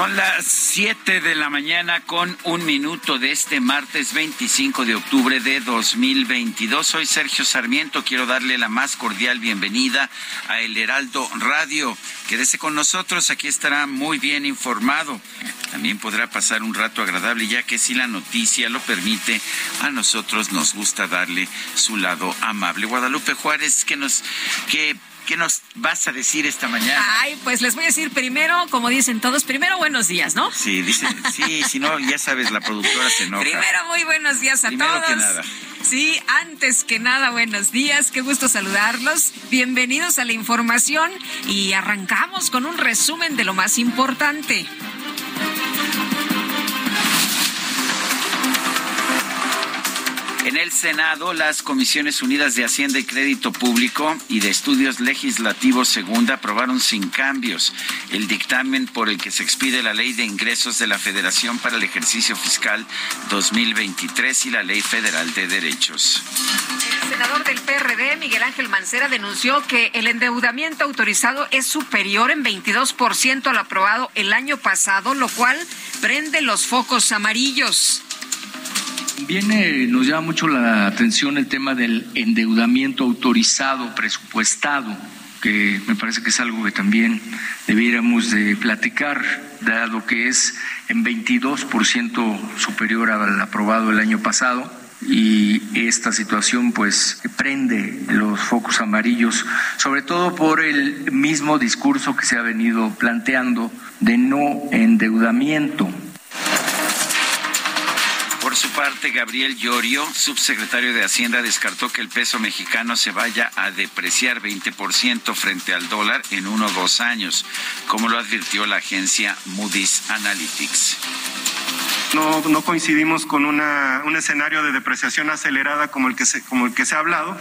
Son las 7 de la mañana con un minuto de este martes 25 de octubre de 2022. Soy Sergio Sarmiento. Quiero darle la más cordial bienvenida a El Heraldo Radio. Quédese con nosotros, aquí estará muy bien informado. También podrá pasar un rato agradable, ya que si la noticia lo permite, a nosotros nos gusta darle su lado amable. Guadalupe Juárez, que nos, que ¿Qué nos vas a decir esta mañana? Ay, pues les voy a decir primero, como dicen todos, primero buenos días, ¿no? Sí, dicen, sí, si no, ya sabes, la productora se enoja. Primero muy buenos días a primero todos. Que nada. Sí, antes que nada, buenos días, qué gusto saludarlos. Bienvenidos a la información y arrancamos con un resumen de lo más importante. En el Senado, las Comisiones Unidas de Hacienda y Crédito Público y de Estudios Legislativos Segunda aprobaron sin cambios el dictamen por el que se expide la Ley de Ingresos de la Federación para el ejercicio fiscal 2023 y la Ley Federal de Derechos. El senador del PRD, Miguel Ángel Mancera, denunció que el endeudamiento autorizado es superior en 22% al aprobado el año pasado, lo cual prende los focos amarillos. Viene, nos llama mucho la atención el tema del endeudamiento autorizado, presupuestado, que me parece que es algo que también debiéramos de platicar, dado que es en 22% superior al aprobado el año pasado y esta situación pues prende los focos amarillos, sobre todo por el mismo discurso que se ha venido planteando de no endeudamiento. Por su parte, Gabriel Llorio, subsecretario de Hacienda, descartó que el peso mexicano se vaya a depreciar 20% frente al dólar en uno o dos años, como lo advirtió la agencia Moody's Analytics. No, coincidimos con un escenario de depreciación acelerada como el que se ha hablado.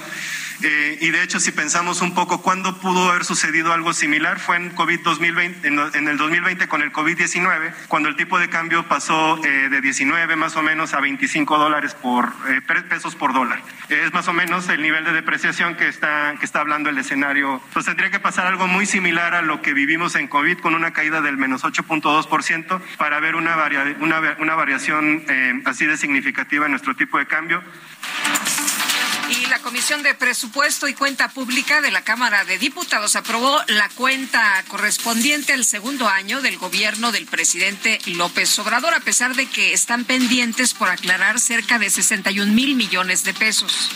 Eh, y de hecho, si pensamos un poco cuándo pudo haber sucedido algo similar, fue en COVID 2020, en, en el 2020 con el COVID-19, cuando el tipo de cambio pasó eh, de 19 más o menos a 25 dólares por eh, pesos por dólar. Es más o menos el nivel de depreciación que está, que está hablando el escenario. Entonces tendría que pasar algo muy similar a lo que vivimos en COVID con una caída del menos 8.2% para ver una, varia, una, una variación así de significativa en nuestro tipo de cambio. Y la Comisión de Presupuesto y Cuenta Pública de la Cámara de Diputados aprobó la cuenta correspondiente al segundo año del gobierno del presidente López Obrador, a pesar de que están pendientes por aclarar cerca de 61 mil millones de pesos.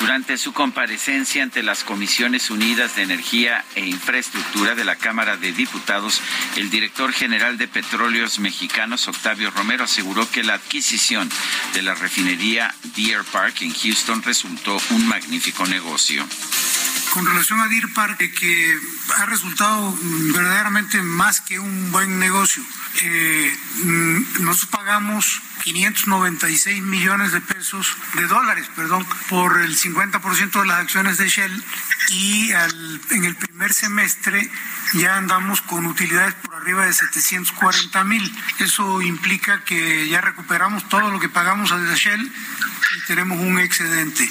Durante su comparecencia ante las Comisiones Unidas de Energía e Infraestructura de la Cámara de Diputados, el director general de Petróleos Mexicanos, Octavio Romero, aseguró que la adquisición de la refinería Deer Park en Houston resultó un magnífico negocio. Con relación a Deer Park, que ha resultado verdaderamente más que un buen negocio. Eh, nosotros pagamos 596 millones de pesos, de dólares, perdón, por el 50% de las acciones de Shell y al, en el primer semestre ya andamos con utilidades por arriba de 740 mil. Eso implica que ya recuperamos todo lo que pagamos a Shell y tenemos un excedente.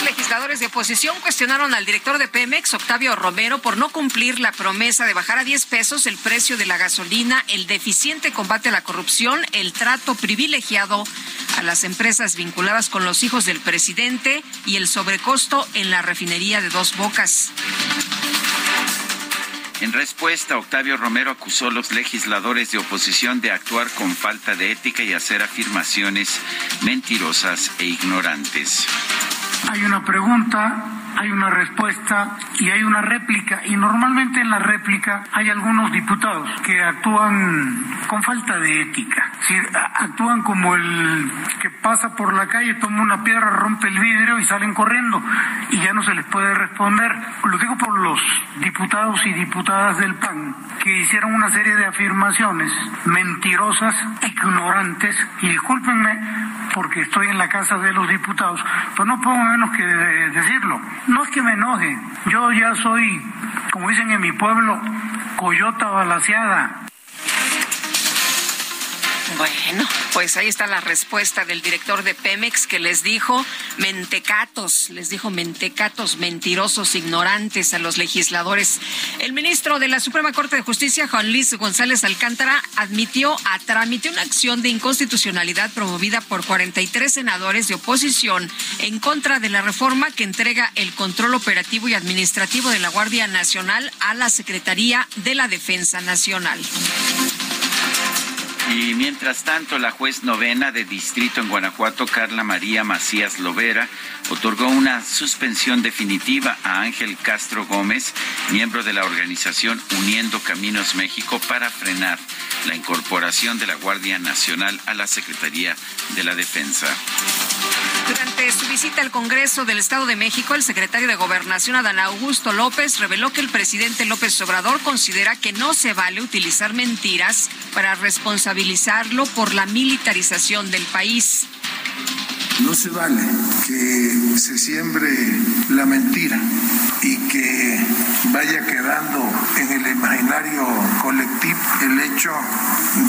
Los legisladores de oposición cuestionaron al director de Pemex, Octavio Romero, por no cumplir la promesa de bajar a 10 pesos el precio de la gasolina, el deficiente combate a la corrupción, el trato privilegiado a las empresas vinculadas con los hijos del presidente y el sobrecosto en la refinería de Dos Bocas. En respuesta, Octavio Romero acusó a los legisladores de oposición de actuar con falta de ética y hacer afirmaciones mentirosas e ignorantes. Hay una pregunta, hay una respuesta y hay una réplica. Y normalmente en la réplica hay algunos diputados que actúan con falta de ética. Actúan como el que pasa por la calle, toma una piedra, rompe el vidrio y salen corriendo. Y ya no se les puede responder. Lo digo por los diputados y diputadas del PAN que hicieron una serie de afirmaciones mentirosas, ignorantes. Y discúlpenme porque estoy en la casa de los diputados, pues no puedo menos que decirlo. No es que me enoje, yo ya soy, como dicen en mi pueblo, coyota balaseada. Bueno, pues ahí está la respuesta del director de Pemex que les dijo mentecatos, les dijo mentecatos, mentirosos, ignorantes a los legisladores. El ministro de la Suprema Corte de Justicia, Juan Luis González Alcántara, admitió a trámite una acción de inconstitucionalidad promovida por 43 senadores de oposición en contra de la reforma que entrega el control operativo y administrativo de la Guardia Nacional a la Secretaría de la Defensa Nacional. Y mientras tanto, la juez novena de distrito en Guanajuato, Carla María Macías Lovera, otorgó una suspensión definitiva a Ángel Castro Gómez, miembro de la organización Uniendo Caminos México, para frenar la incorporación de la Guardia Nacional a la Secretaría de la Defensa. Durante su visita al Congreso del Estado de México, el secretario de Gobernación, Adán Augusto López, reveló que el presidente López Obrador considera que no se vale utilizar mentiras para responsabilizarlo por la militarización del país. No se vale que se siembre la mentira y que vaya quedando en el imaginario colectivo el hecho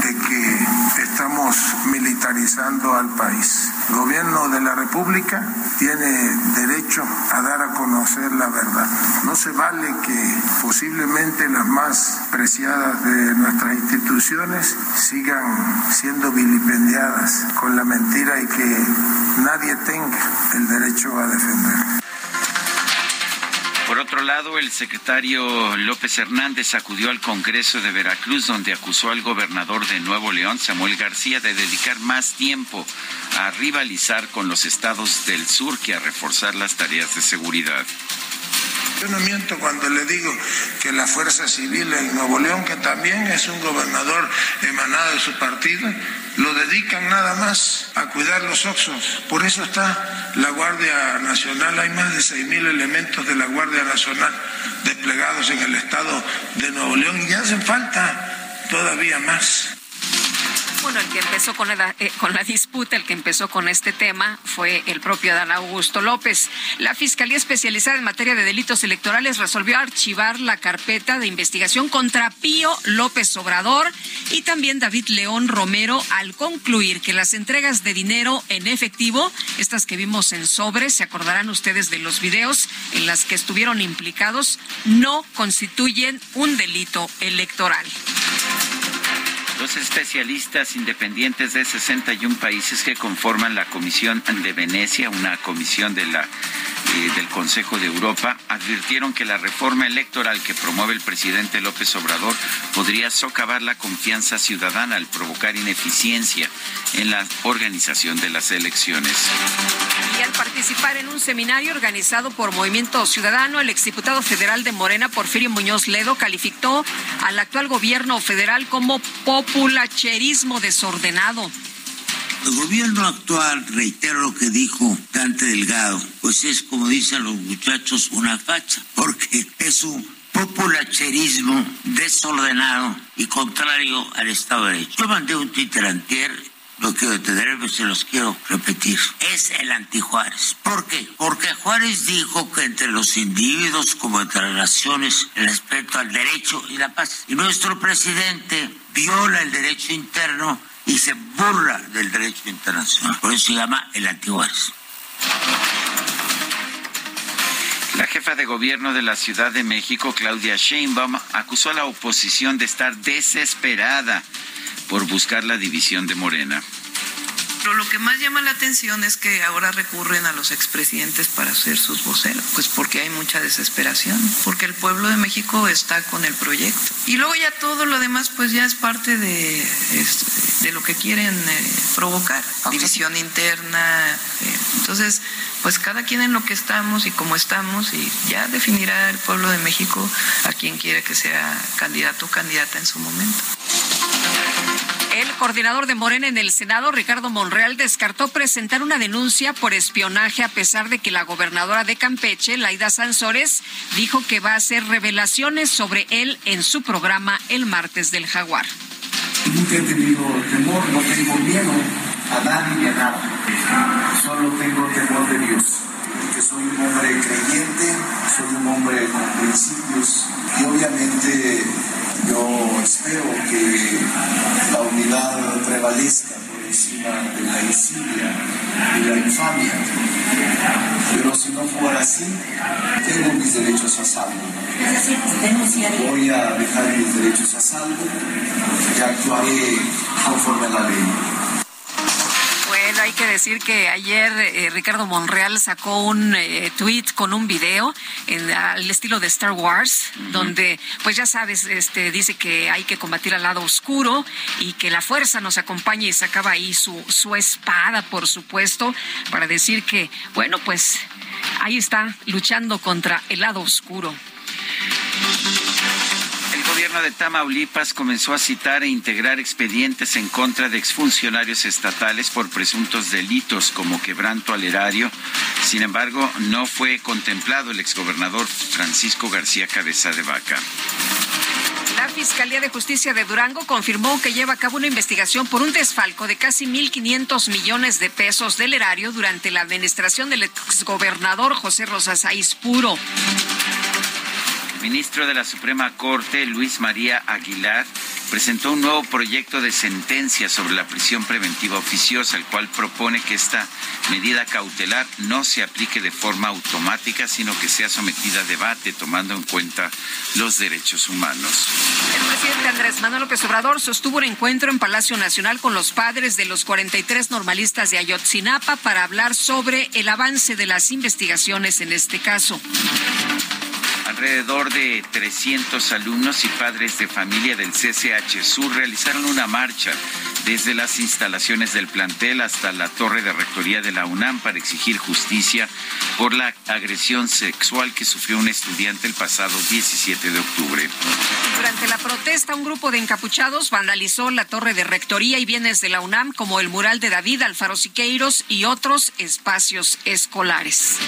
de que estamos militarizando al país. El gobierno de la República tiene derecho a dar a conocer la verdad. No se vale que posiblemente las más preciadas de nuestras instituciones sigan siendo vilipendiadas con la mentira y que nadie tenga el derecho a defender. Por otro lado, el secretario López Hernández acudió al Congreso de Veracruz, donde acusó al gobernador de Nuevo León, Samuel García, de dedicar más tiempo a rivalizar con los estados del sur que a reforzar las tareas de seguridad. Yo no miento cuando le digo que la Fuerza Civil en Nuevo León, que también es un gobernador emanado de su partido, lo dedican nada más a cuidar los oxos. Por eso está la Guardia Nacional. Hay más de 6.000 elementos de la Guardia Nacional desplegados en el estado de Nuevo León y hacen falta todavía más. Bueno, el que empezó con la, eh, con la disputa, el que empezó con este tema fue el propio Dan Augusto López. La Fiscalía Especializada en Materia de Delitos Electorales resolvió archivar la carpeta de investigación contra Pío López Obrador y también David León Romero al concluir que las entregas de dinero en efectivo, estas que vimos en sobre, se acordarán ustedes de los videos en las que estuvieron implicados, no constituyen un delito electoral. Los especialistas independientes de 61 países que conforman la Comisión de Venecia, una comisión eh, del Consejo de Europa, advirtieron que la reforma electoral que promueve el presidente López Obrador podría socavar la confianza ciudadana al provocar ineficiencia en la organización de las elecciones. Y al participar en un seminario organizado por Movimiento Ciudadano, el exdiputado federal de Morena, Porfirio Muñoz Ledo, calificó al actual gobierno federal como populacherismo desordenado. El gobierno actual, reitero lo que dijo Dante Delgado, pues es como dicen los muchachos, una facha, porque es un populacherismo desordenado y contrario al Estado de Derecho. Yo mandé un Twitter antier no quiero detenerme, se los quiero repetir. Es el anti-Juárez. ¿Por qué? Porque Juárez dijo que entre los individuos como entre las naciones el respeto al derecho y la paz. Y nuestro presidente viola el derecho interno y se burla del derecho internacional. Por eso se llama el anti-Juárez. jefa de gobierno de la Ciudad de México, Claudia Sheinbaum, acusó a la oposición de estar desesperada por buscar la división de Morena. Pero lo que más llama la atención es que ahora recurren a los expresidentes para ser sus voceros, pues porque hay mucha desesperación, porque el pueblo de México está con el proyecto. Y luego ya todo lo demás pues ya es parte de, de lo que quieren eh, provocar, división interna. Eh, entonces, pues cada quien en lo que estamos y cómo estamos y ya definirá el pueblo de México a quien quiere que sea candidato o candidata en su momento. El coordinador de Morena en el Senado, Ricardo Monreal, descartó presentar una denuncia por espionaje a pesar de que la gobernadora de Campeche, Laida Sansores, dijo que va a hacer revelaciones sobre él en su programa el martes del Jaguar. Nunca he tenido temor, no tengo miedo a nadie ni a nada. Solo tengo temor de Dios, porque soy un hombre creyente, soy un hombre con principios y obviamente yo espero que la unidad prevalezca por encima de la insidia y la infamia. Pero si no fuera así, tengo mis derechos a salvo. Voy a dejar mis derechos a salvo y actuaré conforme a la ley hay que decir que ayer eh, Ricardo Monreal sacó un eh, tweet con un video en, al estilo de Star Wars, donde, pues ya sabes, este, dice que hay que combatir al lado oscuro y que la fuerza nos acompañe y sacaba ahí su, su espada, por supuesto, para decir que, bueno, pues ahí está luchando contra el lado oscuro. Gobierno de Tamaulipas comenzó a citar e integrar expedientes en contra de exfuncionarios estatales por presuntos delitos como quebranto al erario. Sin embargo, no fue contemplado el exgobernador Francisco García Cabeza de Vaca. La Fiscalía de Justicia de Durango confirmó que lleva a cabo una investigación por un desfalco de casi 1.500 millones de pesos del erario durante la administración del exgobernador José Rosas Puro ministro de la Suprema Corte, Luis María Aguilar, presentó un nuevo proyecto de sentencia sobre la prisión preventiva oficiosa, el cual propone que esta medida cautelar no se aplique de forma automática, sino que sea sometida a debate, tomando en cuenta los derechos humanos. El presidente Andrés Manuel López Obrador sostuvo un encuentro en Palacio Nacional con los padres de los 43 normalistas de Ayotzinapa para hablar sobre el avance de las investigaciones en este caso. Alrededor de 300 alumnos y padres de familia del CCH Sur realizaron una marcha desde las instalaciones del plantel hasta la torre de rectoría de la UNAM para exigir justicia por la agresión sexual que sufrió un estudiante el pasado 17 de octubre. Durante la protesta, un grupo de encapuchados vandalizó la torre de rectoría y bienes de la UNAM como el mural de David Alfaro Siqueiros y otros espacios escolares.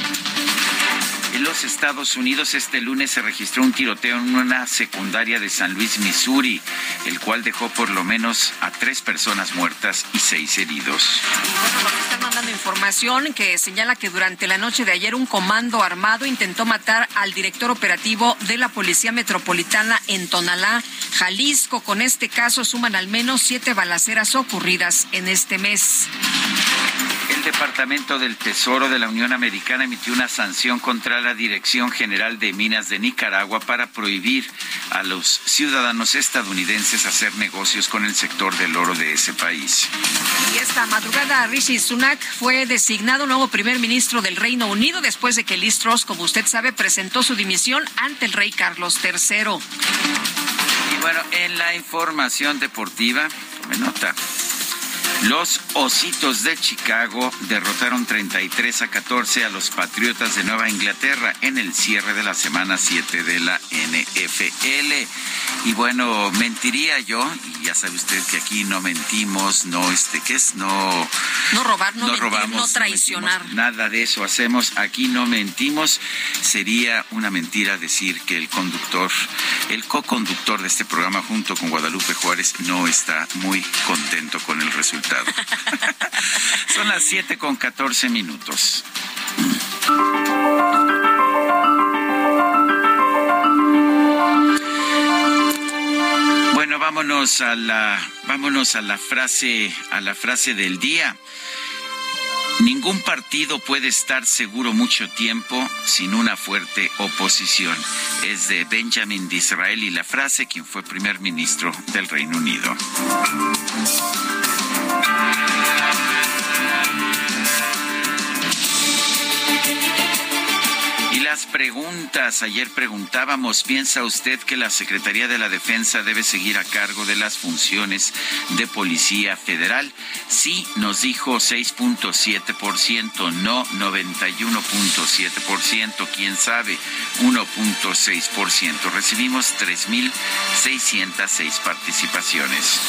En los Estados Unidos este lunes se registró un tiroteo en una secundaria de San Luis, Missouri, el cual dejó por lo menos a tres personas muertas y seis heridos. Bueno, están mandando información que señala que durante la noche de ayer un comando armado intentó matar al director operativo de la Policía Metropolitana en Tonalá, Jalisco. Con este caso suman al menos siete balaceras ocurridas en este mes. El Departamento del Tesoro de la Unión Americana emitió una sanción contra la Dirección General de Minas de Nicaragua para prohibir a los ciudadanos estadounidenses hacer negocios con el sector del oro de ese país. Y esta madrugada Rishi Sunak fue designado nuevo primer ministro del Reino Unido después de que Liz Truss, como usted sabe, presentó su dimisión ante el rey Carlos III. Y bueno, en la información deportiva, tome nota. Los Ositos de Chicago derrotaron 33 a 14 a los Patriotas de Nueva Inglaterra en el cierre de la semana 7 de la NFL. Y bueno, mentiría yo, y ya sabe usted que aquí no mentimos, no este, ¿qué es? No, no robar, no, robamos, no traicionar. nada de eso hacemos, aquí no mentimos. Sería una mentira decir que el conductor, el co-conductor de este programa junto con Guadalupe Juárez no está muy contento con el resultado. Son las 7 con 14 minutos. Bueno, vámonos a la vámonos a la frase a la frase del día. Ningún partido puede estar seguro mucho tiempo sin una fuerte oposición. Es de Benjamin Disraeli la frase, quien fue primer ministro del Reino Unido. Las preguntas. Ayer preguntábamos, ¿piensa usted que la Secretaría de la Defensa debe seguir a cargo de las funciones de Policía Federal? Sí, nos dijo 6.7%, no 91.7%, quién sabe, 1.6%. Recibimos 3.606 participaciones.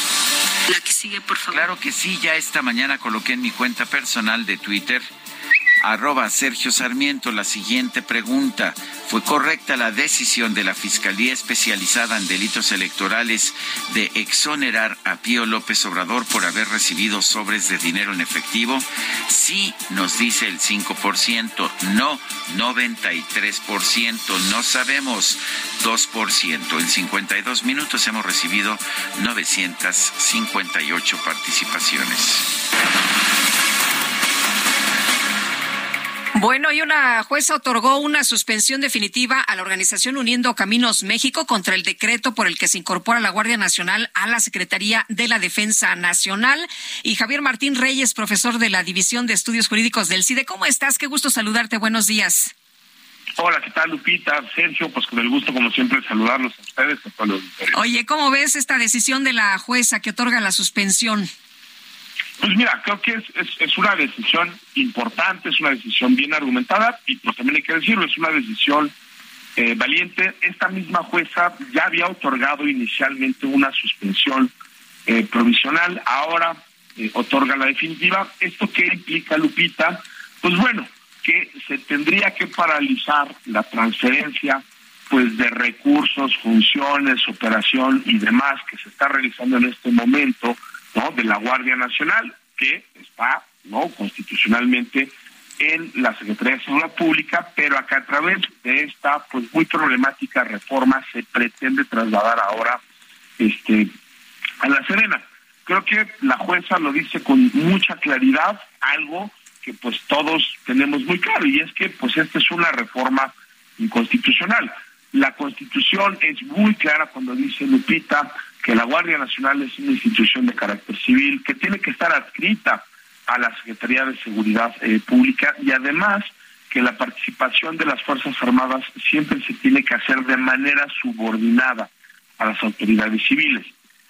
La que sigue, por favor. Claro que sí, ya esta mañana coloqué en mi cuenta personal de Twitter arroba Sergio Sarmiento la siguiente pregunta. ¿Fue correcta la decisión de la Fiscalía Especializada en Delitos Electorales de exonerar a Pío López Obrador por haber recibido sobres de dinero en efectivo? Sí, nos dice el 5%, no 93%, no sabemos 2%. En 52 minutos hemos recibido 958 participaciones. Bueno, y una jueza otorgó una suspensión definitiva a la organización Uniendo Caminos México contra el decreto por el que se incorpora la Guardia Nacional a la Secretaría de la Defensa Nacional. Y Javier Martín Reyes, profesor de la División de Estudios Jurídicos del CIDE. ¿Cómo estás? Qué gusto saludarte. Buenos días. Hola, ¿qué tal, Lupita? Sergio, pues con el gusto, como siempre, saludarlos a ustedes. A todos los Oye, ¿cómo ves esta decisión de la jueza que otorga la suspensión? Pues mira, creo que es, es, una decisión importante, es una decisión bien argumentada y pues también hay que decirlo, es una decisión eh, valiente. Esta misma jueza ya había otorgado inicialmente una suspensión eh, provisional, ahora eh, otorga la definitiva. ¿Esto qué implica, Lupita? Pues bueno, que se tendría que paralizar la transferencia pues de recursos, funciones, operación y demás que se está realizando en este momento ¿no? de la Guardia Nacional, que está no constitucionalmente en la Secretaría de Seguridad Pública, pero acá a través de esta pues muy problemática reforma se pretende trasladar ahora este a la Serena. Creo que la jueza lo dice con mucha claridad, algo que pues todos tenemos muy claro y es que pues esta es una reforma inconstitucional. La Constitución es muy clara cuando dice Lupita que la Guardia Nacional es una institución de carácter civil que tiene que estar adscrita a la Secretaría de Seguridad eh, Pública y además que la participación de las Fuerzas Armadas siempre se tiene que hacer de manera subordinada a las autoridades civiles.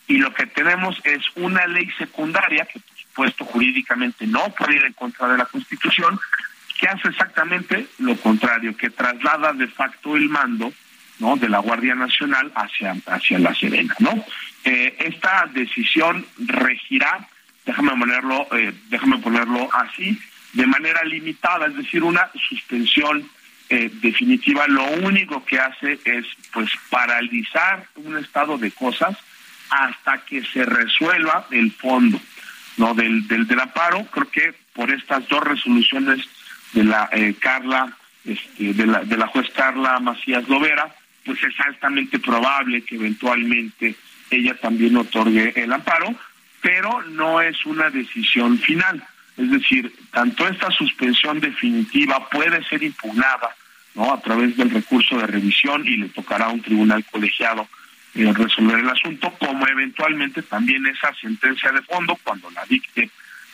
Y lo que tenemos es una ley secundaria, que por supuesto jurídicamente no puede ir en contra de la Constitución, que hace exactamente lo contrario, que traslada de facto el mando ¿no? de la Guardia Nacional hacia, hacia la Serena. ¿no? Eh, esta decisión regirá, déjame ponerlo, eh, déjame ponerlo así, de manera limitada, es decir, una suspensión eh, definitiva. Lo único que hace es pues paralizar un estado de cosas hasta que se resuelva el fondo no del, del, del amparo. Creo que por estas dos resoluciones de la Carla, este, de la de la juez Carla Macías Lovera, pues es altamente probable que eventualmente ella también otorgue el amparo, pero no es una decisión final. Es decir, tanto esta suspensión definitiva puede ser impugnada ¿no? a través del recurso de revisión y le tocará a un tribunal colegiado eh, resolver el asunto, como eventualmente también esa sentencia de fondo, cuando la dicte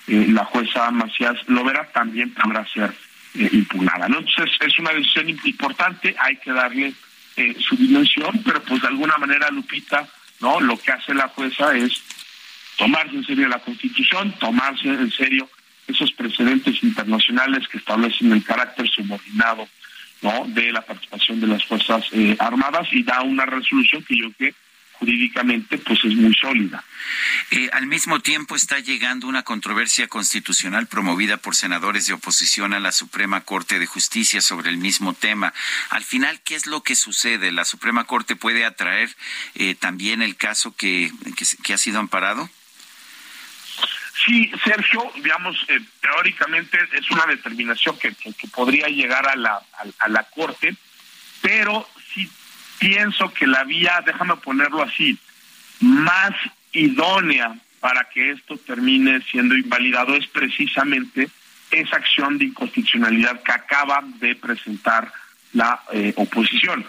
eh, la jueza Macías Lovera, también podrá ser eh, impugnada. Entonces es una decisión importante, hay que darle eh, su dimensión, pero pues de alguna manera, Lupita, ¿no? Lo que hace la jueza es tomarse en serio la Constitución, tomarse en serio esos precedentes internacionales que establecen el carácter subordinado ¿no? de la participación de las Fuerzas eh, Armadas y da una resolución que yo creo que jurídicamente pues es muy sólida. Eh, al mismo tiempo está llegando una controversia constitucional promovida por senadores de oposición a la Suprema Corte de Justicia sobre el mismo tema. Al final, ¿qué es lo que sucede? ¿La Suprema Corte puede atraer eh, también el caso que, que, ha sido amparado? Sí, Sergio, digamos, eh, teóricamente es una determinación que, que, podría llegar a la, a la Corte, pero sí pienso que la vía, déjame ponerlo así, más idónea para que esto termine siendo invalidado es precisamente esa acción de inconstitucionalidad que acaba de presentar la eh, oposición.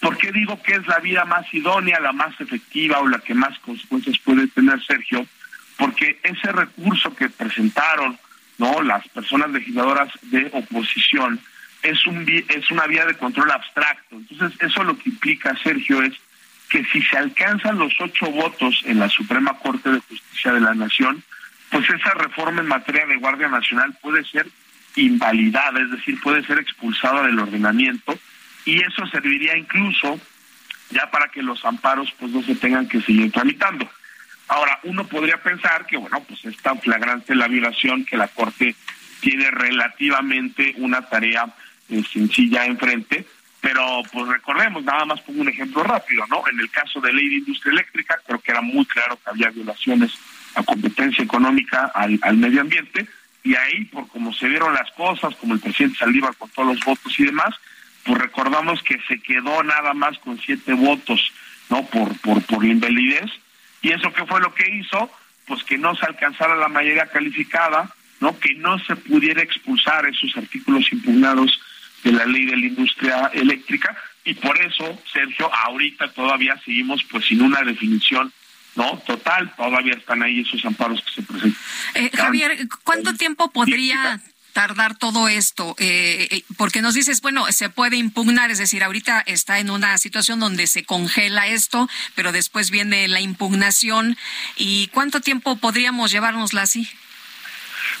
¿Por qué digo que es la vía más idónea, la más efectiva o la que más consecuencias puede tener Sergio? Porque ese recurso que presentaron no las personas legisladoras de oposición es un es una vía de control abstracto. Entonces eso lo que implica Sergio es que si se alcanzan los ocho votos en la Suprema Corte de Justicia de la Nación, pues esa reforma en materia de Guardia Nacional puede ser invalidada, es decir, puede ser expulsada del ordenamiento y eso serviría incluso ya para que los amparos pues no se tengan que seguir tramitando. Ahora, uno podría pensar que, bueno, pues es tan flagrante la violación que la Corte tiene relativamente una tarea eh, sencilla enfrente, pero pues recordemos, nada más pongo un ejemplo rápido, ¿no? En el caso de ley de industria eléctrica, creo que era muy claro que había violaciones a competencia económica al, medio ambiente, y ahí, por como se dieron las cosas, como el presidente Saldívar con todos los votos y demás, pues recordamos que se quedó nada más con siete votos, ¿no? Por, por, por invalidez, y eso qué fue lo que hizo, pues que no se alcanzara la mayoría calificada, ¿no? Que no se pudiera expulsar esos artículos impugnados de la ley de la industria eléctrica, y por eso, Sergio, ahorita todavía seguimos pues sin una definición no total todavía están ahí esos amparos que se presentan. Eh, Javier, ¿cuánto tiempo podría tardar todo esto? Eh, eh, porque nos dices, bueno, se puede impugnar, es decir, ahorita está en una situación donde se congela esto, pero después viene la impugnación. ¿Y cuánto tiempo podríamos llevárnosla así?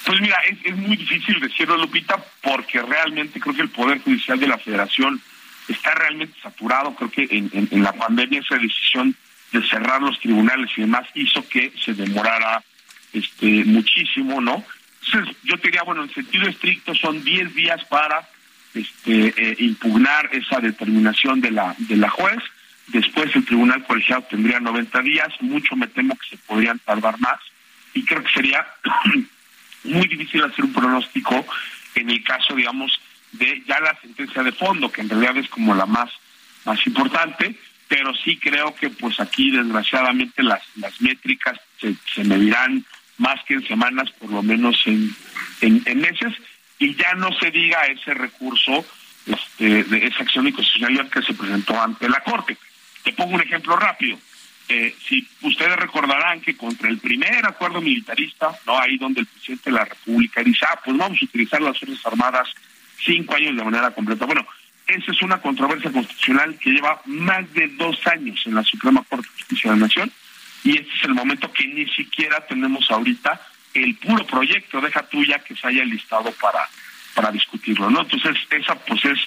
Pues mira, es, muy difícil decirlo, Lupita, porque realmente creo que el Poder Judicial de la Federación está realmente saturado. Creo que en la pandemia esa decisión de cerrar los tribunales y demás hizo que se demorara este muchísimo, ¿no? Entonces, yo diría, bueno, en sentido estricto son 10 días para este, eh, impugnar esa determinación de la, de la juez. Después el tribunal colegiado tendría 90 días. Mucho me temo que se podrían tardar más. Y creo que sería muy difícil hacer un pronóstico en el caso, digamos, de ya la sentencia de fondo, que en realidad es como la más, más importante pero sí creo que pues aquí desgraciadamente las, las métricas se, se medirán más que en semanas, por lo menos en, en, meses, y ya no se diga ese recurso este, de esa acción inconstitucionalidad que se presentó ante la Corte. Te pongo un ejemplo rápido. Eh, si ustedes recordarán que contra el primer acuerdo militarista, no ahí donde el presidente de la República dice, ah, pues vamos a utilizar las Fuerzas Armadas cinco años de manera completa. Bueno, esa es una controversia constitucional que lleva más de dos años en la Suprema Corte de Justicia de la Nación y este es el momento que ni siquiera tenemos ahorita el puro proyecto, deja tuya que se haya listado para, para discutirlo, ¿no? Entonces, esa pues es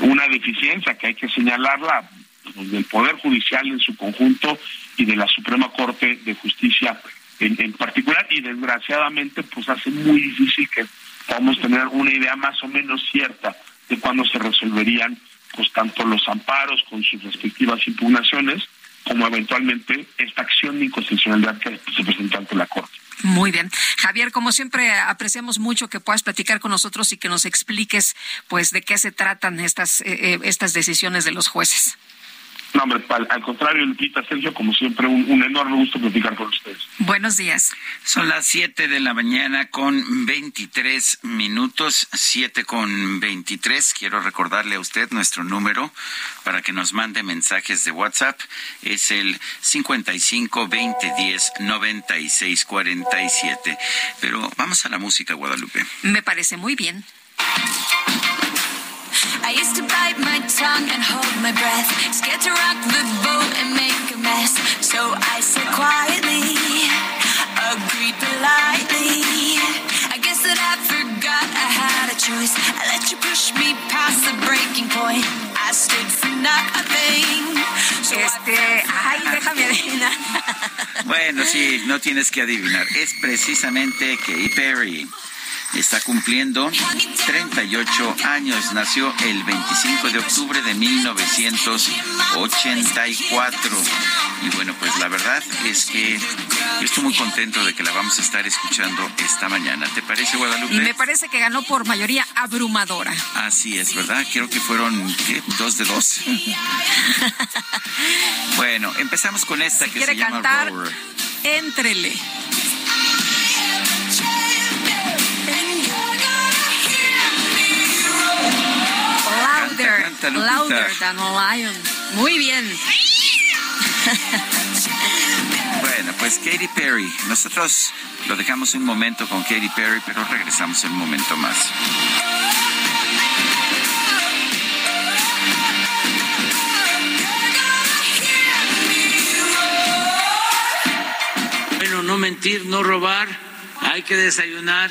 una deficiencia que hay que señalarla del Poder Judicial en su conjunto y de la Suprema Corte de Justicia en, en particular y desgraciadamente pues hace muy difícil que podamos tener una idea más o menos cierta de cuándo se resolverían pues tanto los amparos con sus respectivas impugnaciones como eventualmente esta acción de inconstitucionalidad que se presenta ante la Corte. Muy bien. Javier, como siempre, apreciamos mucho que puedas platicar con nosotros y que nos expliques pues de qué se tratan estas, eh, eh, estas decisiones de los jueces. No, hombre, al, contrario, Lupita, Sergio, como siempre, un, enorme gusto platicar con ustedes. Buenos días. Son las 7 de la mañana con 23 minutos, 7 con 23. Quiero recordarle a usted nuestro número para que nos mande mensajes de WhatsApp. Es el 55 20 10 96 47. Pero vamos a la música, Guadalupe. Me parece muy bien. I used to bite my tongue and hold my breath, scared to rock the boat and make a mess. So I said quietly, agreed politely. I guess that I forgot I had a choice. I let you push me past the breaking point. I stood for nothing. So este, ay, déjame adivinar. bueno, sí, no tienes que adivinar. Es precisamente Katy Perry. Está cumpliendo 38 años. Nació el 25 de octubre de 1984. Y bueno, pues la verdad es que estoy muy contento de que la vamos a estar escuchando esta mañana. ¿Te parece, Guadalupe? Y me parece que ganó por mayoría abrumadora. Así es, ¿verdad? Creo que fueron dos de dos. bueno, empezamos con esta que se llama cantar, Entrele. Canta? Louder than a lion. Muy bien. Bueno, pues Katy Perry. Nosotros lo dejamos un momento con Katy Perry, pero regresamos en un momento más. Bueno, no mentir, no robar, hay que desayunar.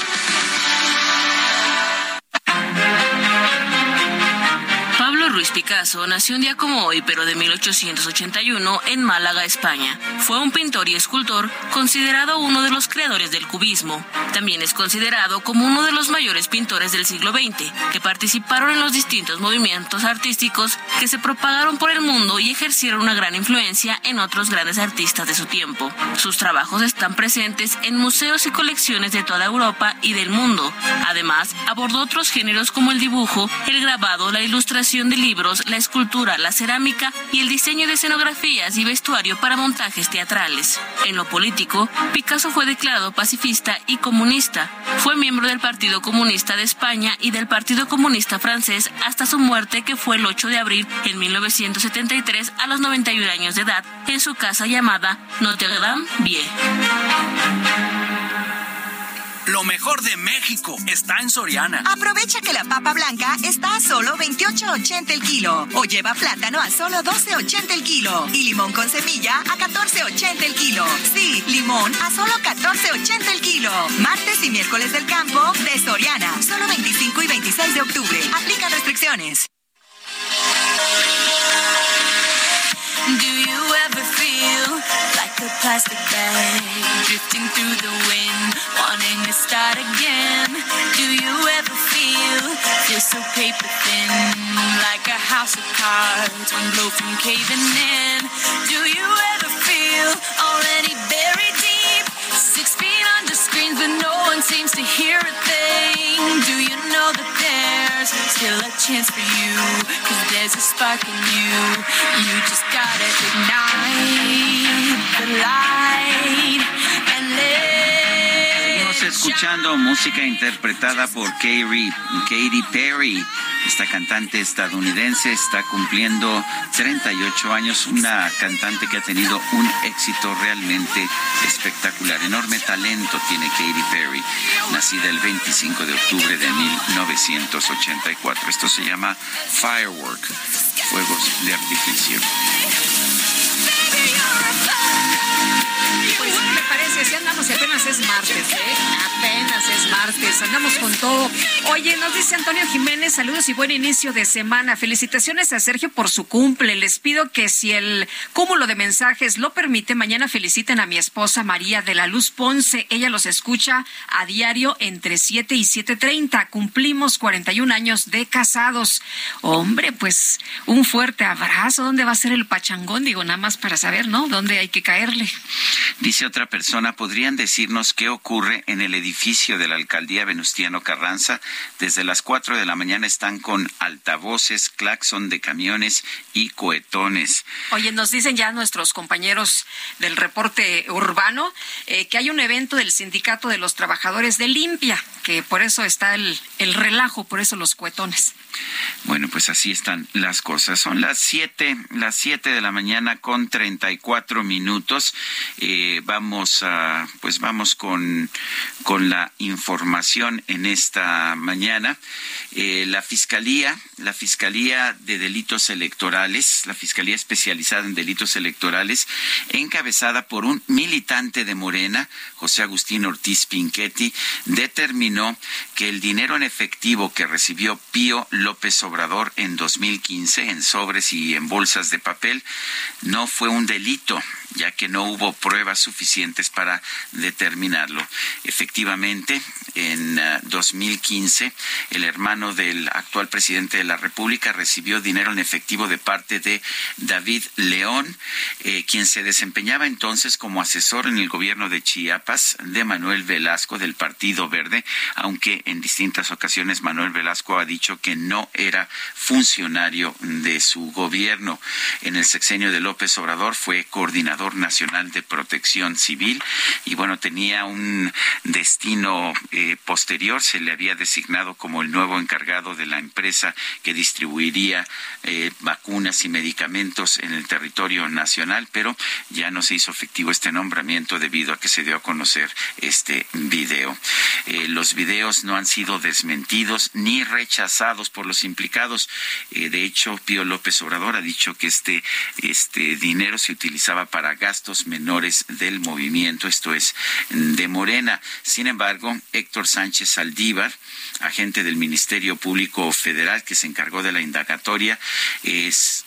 Ruiz Picasso nació un día como hoy, pero de 1881, en Málaga, España. Fue un pintor y escultor considerado uno de los creadores del cubismo. También es considerado como uno de los mayores pintores del siglo XX, que participaron en los distintos movimientos artísticos que se propagaron por el mundo y ejercieron una gran influencia en otros grandes artistas de su tiempo. Sus trabajos están presentes en museos y colecciones de toda Europa y del mundo. Además, abordó otros géneros como el dibujo, el grabado, la ilustración de libros, la escultura, la cerámica y el diseño de escenografías y vestuario para montajes teatrales. En lo político, Picasso fue declarado pacifista y comunista. Fue miembro del Partido Comunista de España y del Partido Comunista francés hasta su muerte que fue el 8 de abril en 1973 a los 91 años de edad en su casa llamada Notre Dame Vie. Lo mejor de México está en Soriana. Aprovecha que la papa blanca está a solo 28.80 el kilo. O lleva plátano a solo 12.80 el kilo. Y limón con semilla a 14.80 el kilo. Sí, limón a solo 14.80 el kilo. Martes y miércoles del campo de Soriana. Solo 25 y 26 de octubre. Aplica restricciones. Do you ever like a plastic bag drifting through the wind, wanting to start again? Do you ever feel feel so paper thin, like a house of cards, one blow from caving in? Do you ever feel already buried but no one seems to hear a thing? Do you know that there's still a chance for you? Cause there's a spark in you. You just gotta ignite the light and let Seguimos escuchando música interpretada por Katy, Katy Perry. Esta cantante estadounidense está cumpliendo 38 años, una cantante que ha tenido un éxito realmente espectacular. Enorme talento tiene Katy Perry, nacida el 25 de octubre de 1984. Esto se llama Firework, fuegos de artificio. Pues, ¿qué me parece? Si andamos y apenas es martes, ¿eh? Apenas es martes, andamos con todo. Oye, nos dice Antonio Jiménez, saludos y buen inicio de semana. Felicitaciones a Sergio por su cumple. Les pido que si el cúmulo de mensajes lo permite, mañana feliciten a mi esposa María de la Luz Ponce. Ella los escucha a diario entre 7 y 7.30. Cumplimos 41 años de casados. Hombre, pues un fuerte abrazo. ¿Dónde va a ser el pachangón? Digo, nada más para saber, ¿no? ¿Dónde hay que caerle? Dice otra persona, ¿podrían decirnos qué ocurre en el edificio de la alcaldía Venustiano Carranza? Desde las 4 de la mañana están con altavoces, claxon de camiones y cohetones. Oye, nos dicen ya nuestros compañeros del reporte urbano eh, que hay un evento del Sindicato de los Trabajadores de Limpia, que por eso está el, el relajo, por eso los cuetones. Bueno, pues así están las cosas. Son las siete, las siete de la mañana con treinta y cuatro minutos. Eh, vamos a, pues vamos con, con la información información en esta mañana. Eh, la Fiscalía, la Fiscalía de Delitos Electorales, la Fiscalía especializada en delitos electorales, encabezada por un militante de Morena, José Agustín Ortiz Pinchetti, determinó que el dinero en efectivo que recibió Pío López Obrador en 2015 en sobres y en bolsas de papel no fue un delito ya que no hubo pruebas suficientes para determinarlo. Efectivamente, en 2015, ah, el hermano del actual presidente de la República recibió dinero en efectivo de parte de David León, eh, quien se desempeñaba entonces como asesor en el gobierno de Chiapas de Manuel Velasco del Partido Verde, aunque en distintas ocasiones Manuel Velasco ha dicho que no era funcionario de su gobierno. En el sexenio de López Obrador fue coordinador nacional de protección civil y bueno, tenía un destino eh, posterior, se le había designado como el nuevo encargado de la empresa que distribuiría eh, vacunas y medicamentos en el territorio nacional, pero ya no se hizo efectivo este nombramiento debido a que se dio a conocer este video. Eh, los videos no han sido desmentidos ni rechazados por los implicados. de hecho, Pío López Obrador ha dicho que este, este dinero se utilizaba para gastos menores del movimiento, esto es, de Morena. Sin embargo, Héctor Sánchez Saldívar, agente del Ministerio Público Federal que se encargó de la indagatoria,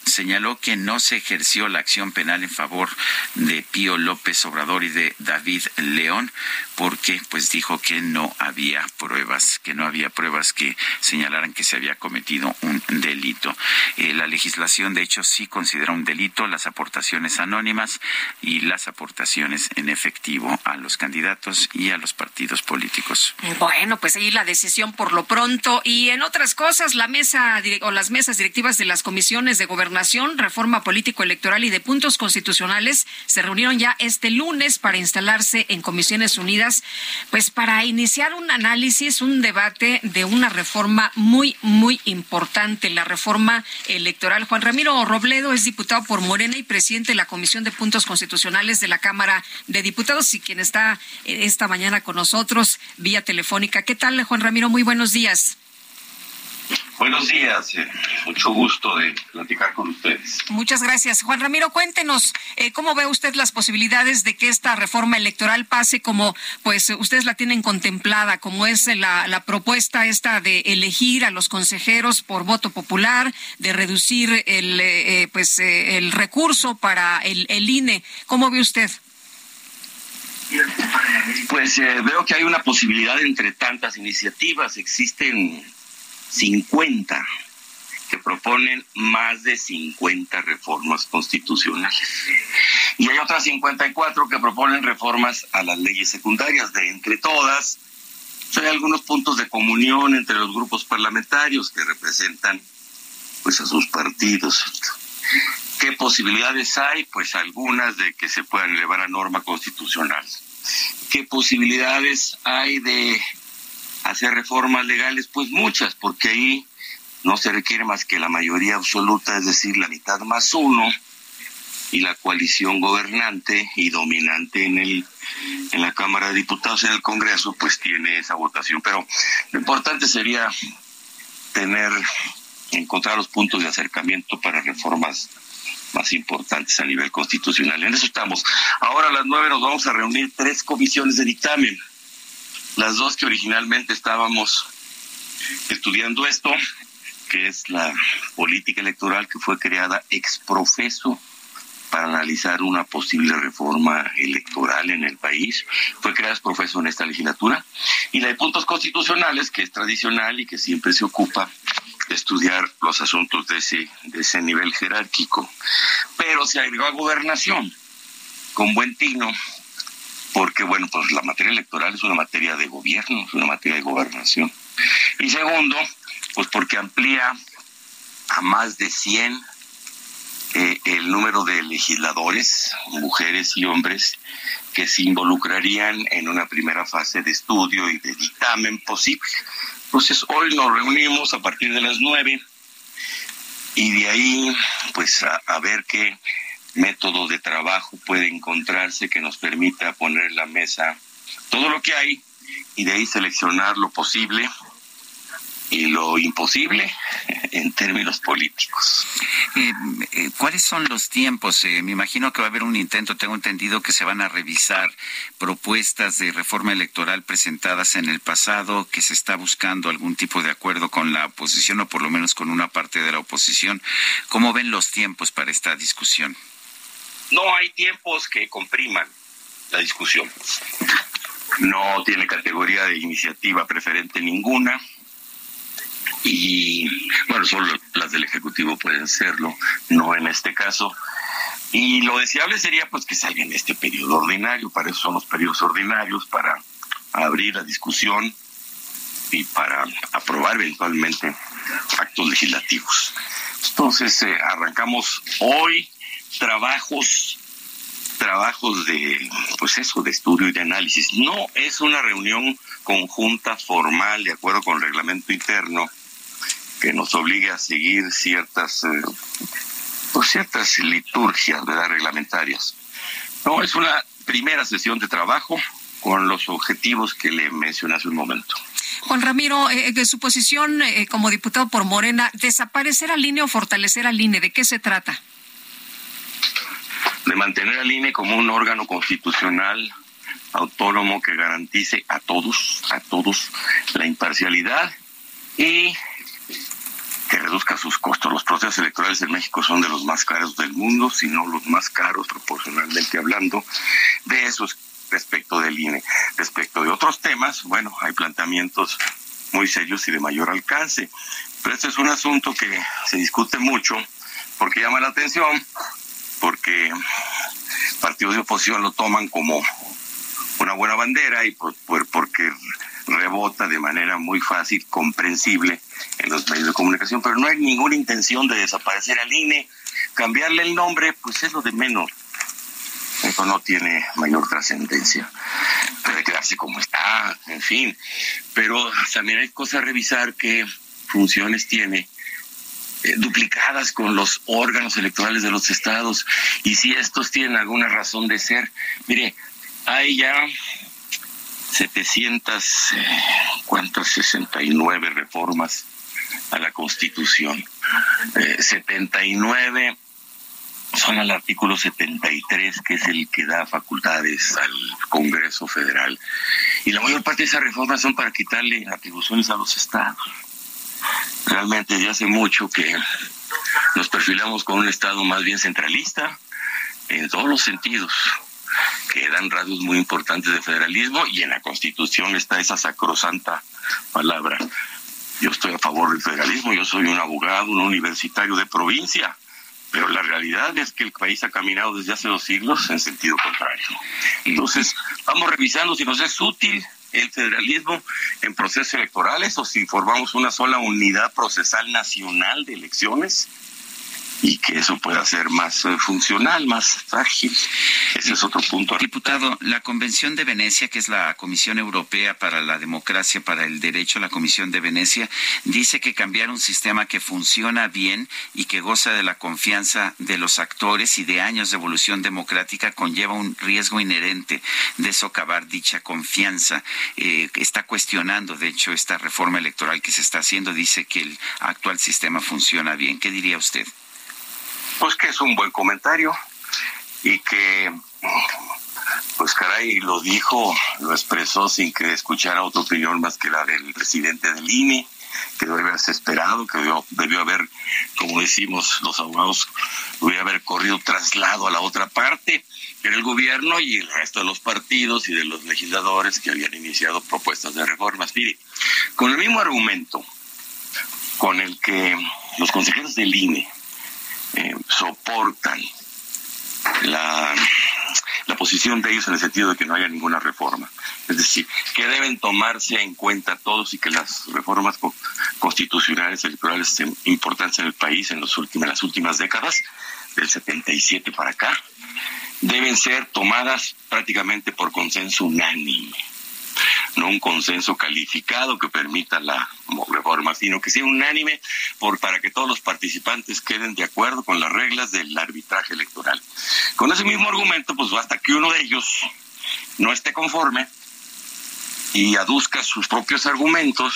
señaló que no se ejerció la acción penal en favor de Pío López Obrador y de David León, porque pues dijo que no había pruebas, que no había pruebas que señalaran que se había cometido un delito. Eh, la legislación, de hecho, sí considera un delito las aportaciones anónimas y las aportaciones en efectivo a los candidatos y a los partidos políticos. Bueno, pues ahí la decisión por lo pronto. Y en otras cosas, la mesa o las mesas directivas de las comisiones de gobernación, reforma político electoral y de puntos constitucionales se reunieron ya este lunes para instalarse en comisiones unidas, pues para iniciar un análisis, un debate de una reforma muy, muy importante, la reforma electoral. Juan Ramiro Robledo es diputado por Morena y presidente de la Comisión de Puntos Constitucionales de la Cámara de Diputados y quien está eh, esta mañana con nosotros vía telefónica. ¿Qué tal, Juan Ramiro? Muy buenos días. Buenos días, eh, mucho gusto de platicar con ustedes. Muchas gracias. Juan Ramiro, cuéntenos eh, cómo ve usted las posibilidades de que esta reforma electoral pase como pues ustedes la tienen contemplada, como es la, la propuesta esta de elegir a los consejeros por voto popular, de reducir el eh, pues el recurso para el, el INE. ¿Cómo ve usted? Pues veo que hay una posibilidad entre tantas iniciativas. Existen 50 que proponen más de 50 reformas constitucionales. Y hay otras 54 que proponen reformas a las leyes secundarias. De entre todas, hay algunos puntos de comunión entre los grupos parlamentarios que representan pues a sus partidos. ¿Qué posibilidades hay? Pues algunas de que se puedan elevar a norma constitucional. ¿Qué posibilidades hay de hacer reformas legales, pues muchas, porque ahí no se requiere más que la mayoría absoluta, es decir, la mitad más uno, y la coalición gobernante y dominante en el en la Cámara de Diputados en el Congreso pues tiene esa votación. Pero lo importante sería tener encontrar los puntos de acercamiento para reformas más importantes a nivel constitucional. En eso estamos. Ahora a las nueve nos vamos a reunir tres comisiones de dictamen las dos que originalmente estábamos estudiando esto, que es la política electoral que fue creada ex profeso para analizar una posible reforma electoral en el país. Fue creada ex profeso en esta legislatura. Y la de puntos constitucionales, que es tradicional y que siempre se ocupa de estudiar los asuntos de ese, de ese nivel jerárquico. Pero se agregó a gobernación con buen tino porque bueno, pues la materia electoral es una materia de gobierno, es una materia de gobernación. Y segundo, pues porque amplía a más de 100 eh, el número de legisladores, mujeres y hombres, que se involucrarían en una primera fase de estudio y de dictamen posible. Entonces, hoy nos reunimos a partir de las nueve y de ahí, pues, a ver qué método de trabajo puede encontrarse que nos permita poner en la mesa todo lo que hay y de ahí seleccionar lo posible y lo imposible en términos políticos. Eh, eh, ¿Cuáles son los tiempos? Eh, me imagino que va a haber un intento, tengo entendido que se van a revisar propuestas de reforma electoral presentadas en el pasado, que se está buscando algún tipo de acuerdo con la oposición o por lo menos con una parte de la oposición. ¿Cómo ven los tiempos para esta discusión? No hay tiempos que compriman la discusión. No tiene categoría de iniciativa preferente ninguna y bueno, solo las del Ejecutivo pueden serlo, no en este caso. Y lo deseable sería pues que salga en este periodo ordinario, para eso son los periodos ordinarios, para abrir la discusión y para aprobar eventualmente actos legislativos. Entonces eh, arrancamos hoy trabajos trabajos de pues eso de estudio y de análisis. No es una reunión conjunta formal de acuerdo con el reglamento interno que nos obligue a seguir ciertas, eh, pues ciertas liturgias ¿verdad? reglamentarias. No, es una primera sesión de trabajo con los objetivos que le mencioné hace un momento. Juan Ramiro, eh, de su posición eh, como diputado por Morena, ¿desaparecer al INE o fortalecer al INE? ¿De qué se trata? De mantener al INE como un órgano constitucional autónomo que garantice a todos, a todos, la imparcialidad y que reduzca sus costos. Los procesos electorales en México son de los más caros del mundo, si no los más caros proporcionalmente hablando. De eso respecto del INE. Respecto de otros temas, bueno, hay planteamientos muy serios y de mayor alcance. Pero este es un asunto que se discute mucho porque llama la atención, porque partidos de oposición lo toman como una buena bandera y por, porque rebota de manera muy fácil, comprensible en los medios de comunicación, pero no hay ninguna intención de desaparecer al INE. Cambiarle el nombre, pues es lo de menos. Eso no tiene mayor trascendencia. Puede quedarse como está, en fin. Pero también hay cosas a revisar qué funciones tiene eh, duplicadas con los órganos electorales de los estados y si estos tienen alguna razón de ser. Mire, hay ya 700, eh, ¿cuántas? 69 reformas a la Constitución. 79 eh, son al artículo 73, que es el que da facultades al Congreso Federal. Y la mayor parte de esas reformas son para quitarle atribuciones a los estados. Realmente ya hace mucho que nos perfilamos con un estado más bien centralista en todos los sentidos que dan rasgos muy importantes de federalismo y en la Constitución está esa sacrosanta palabra. Yo estoy a favor del federalismo, yo soy un abogado, un universitario de provincia, pero la realidad es que el país ha caminado desde hace dos siglos en sentido contrario. Entonces, vamos revisando si nos es útil el federalismo en procesos electorales o si formamos una sola unidad procesal nacional de elecciones y que eso pueda ser más eh, funcional, más ágil. Ese es otro punto. Diputado, la Convención de Venecia, que es la Comisión Europea para la Democracia, para el Derecho, la Comisión de Venecia, dice que cambiar un sistema que funciona bien y que goza de la confianza de los actores y de años de evolución democrática conlleva un riesgo inherente de socavar dicha confianza. Eh, está cuestionando, de hecho, esta reforma electoral que se está haciendo. Dice que el actual sistema funciona bien. ¿Qué diría usted? Pues que es un buen comentario y que, pues caray, lo dijo, lo expresó sin que escuchara otra opinión más que la del presidente del INE, que debe haberse esperado, que debió, haber, como decimos los abogados, debió haber corrido traslado a la otra parte, pero el gobierno y el resto de los partidos y de los legisladores que habían iniciado propuestas de reformas. Mire, con el mismo argumento con el que los consejeros del INE eh, soportan la, la posición de ellos en el sentido de que no haya ninguna reforma. Es decir, que deben tomarse en cuenta todos y que las reformas constitucionales electorales importantes en el país en, los últimos, en las últimas décadas, del 77 para acá, deben ser tomadas prácticamente por consenso unánime no un consenso calificado que permita la reforma, sino que sea unánime por, para que todos los participantes queden de acuerdo con las reglas del arbitraje electoral. Con ese mismo argumento, pues basta que uno de ellos no esté conforme y aduzca sus propios argumentos,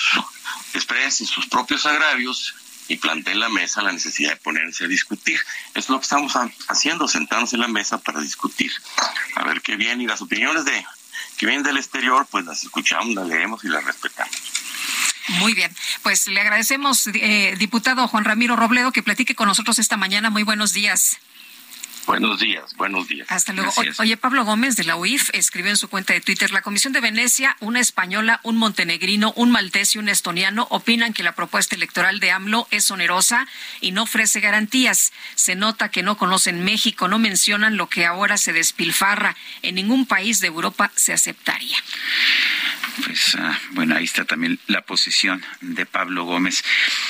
exprese sus propios agravios y plantee en la mesa la necesidad de ponerse a discutir. Es lo que estamos haciendo, sentarnos en la mesa para discutir. A ver qué viene y las opiniones de que vienen del exterior, pues las escuchamos, las leemos y las respetamos. Muy bien, pues le agradecemos, eh, diputado Juan Ramiro Robledo, que platique con nosotros esta mañana. Muy buenos días. Buenos días, buenos días. Hasta luego. Oye, Pablo Gómez de la UIF escribió en su cuenta de Twitter, la Comisión de Venecia, una española, un montenegrino, un maltés y un estoniano opinan que la propuesta electoral de AMLO es onerosa y no ofrece garantías. Se nota que no conocen México, no mencionan lo que ahora se despilfarra. En ningún país de Europa se aceptaría. Pues ah, bueno, ahí está también la posición de Pablo Gómez.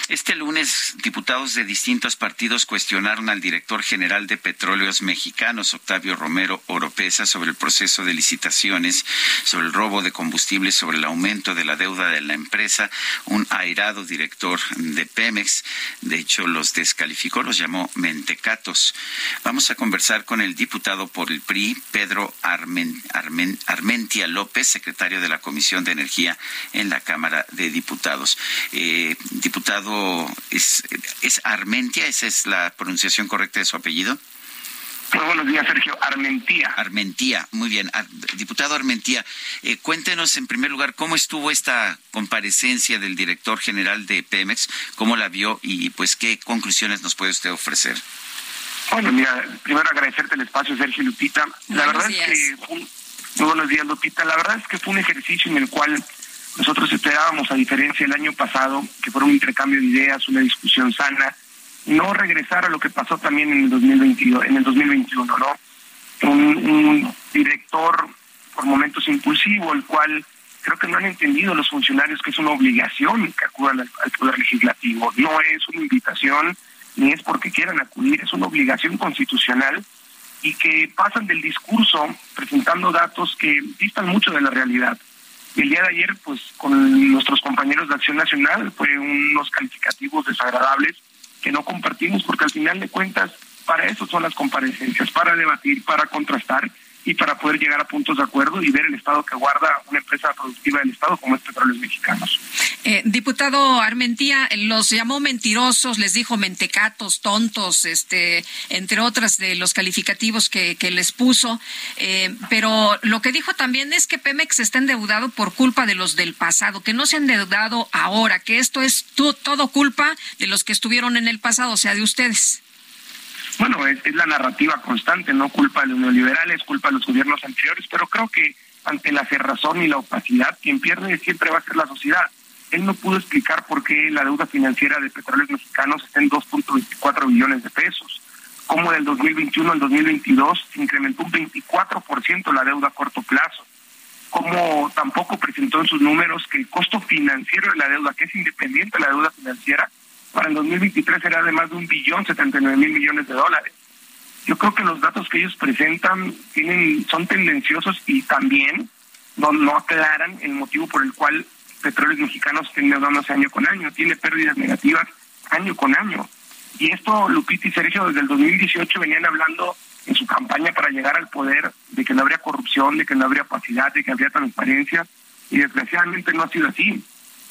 Este lunes, diputados de distintos partidos cuestionaron al director general de Mexicanos, Octavio Romero Oropesa, sobre el proceso de licitaciones, sobre el robo de combustible, sobre el aumento de la deuda de la empresa. Un airado director de Pemex, de hecho, los descalificó, los llamó mentecatos. Vamos a conversar con el diputado por el PRI, Pedro Armentia López, secretario de la Comisión de Energía en la Cámara de Diputados. Eh, diputado, ¿es, ¿es Armentia? ¿Esa es la pronunciación correcta de su apellido? Muy buenos días, Sergio. Armentía. Armentía, muy bien. diputado Armentía, eh, cuéntenos en primer lugar cómo estuvo esta comparecencia del director general de Pemex, cómo la vio y pues qué conclusiones nos puede usted ofrecer. Bueno, mira, primero agradecerte el espacio, Sergio Lupita. La verdad es que muy buenos días, Lupita. La verdad es que fue un ejercicio en el cual nosotros esperábamos, a diferencia del año pasado, que fuera un intercambio de ideas, una discusión sana, no regresar a lo que pasó también en el 2022, en el 2021, ¿no? Un, director por momentos impulsivo, el cual creo que no han entendido los funcionarios que es una obligación que acudan al, al Poder Legislativo. No es una invitación, ni es porque quieran acudir, es una obligación constitucional y que pasan del discurso presentando datos que distan mucho de la realidad. El día de ayer, pues con nuestros compañeros de Acción Nacional, fue unos calificativos desagradables que no compartimos porque al final de cuentas para eso son las comparecencias, para debatir, para contrastar y para poder llegar a puntos de acuerdo y ver el estado que guarda una empresa productiva del Estado como es Petróleos Mexicanos. Eh, diputado Armentía, los llamó mentirosos, les dijo mentecatos, tontos, este, entre otras de los calificativos que, les puso, eh, pero lo que dijo también es que Pemex está endeudado por culpa de los del pasado, que no se han endeudado ahora, que esto es todo culpa de los que estuvieron en el pasado, o sea, de ustedes. Bueno, es, la narrativa constante, no culpa de los neoliberales, culpa de los gobiernos anteriores, pero creo que ante la cerrazón y la opacidad, quien pierde siempre va a ser la sociedad. Él no pudo explicar por qué la deuda financiera de petróleos mexicanos está en 2.24 billones de pesos, cómo del 2021 al 2022 se incrementó un 24% la deuda a corto plazo, cómo tampoco presentó en sus números que el costo financiero de la deuda, que es independiente de la deuda financiera, para el 2023 será de más de un billón 79 mil millones de dólares. Yo creo que los datos que ellos presentan tienen son tendenciosos y también no, no aclaran el motivo por el cual Petróleos Mexicanos está endeudándose año con año, tiene pérdidas negativas año con año. Y esto Lupita y Sergio desde el 2018 venían hablando en su campaña para llegar al poder de que no habría corrupción, de que no habría opacidad, de que habría transparencia, y desgraciadamente no ha sido así.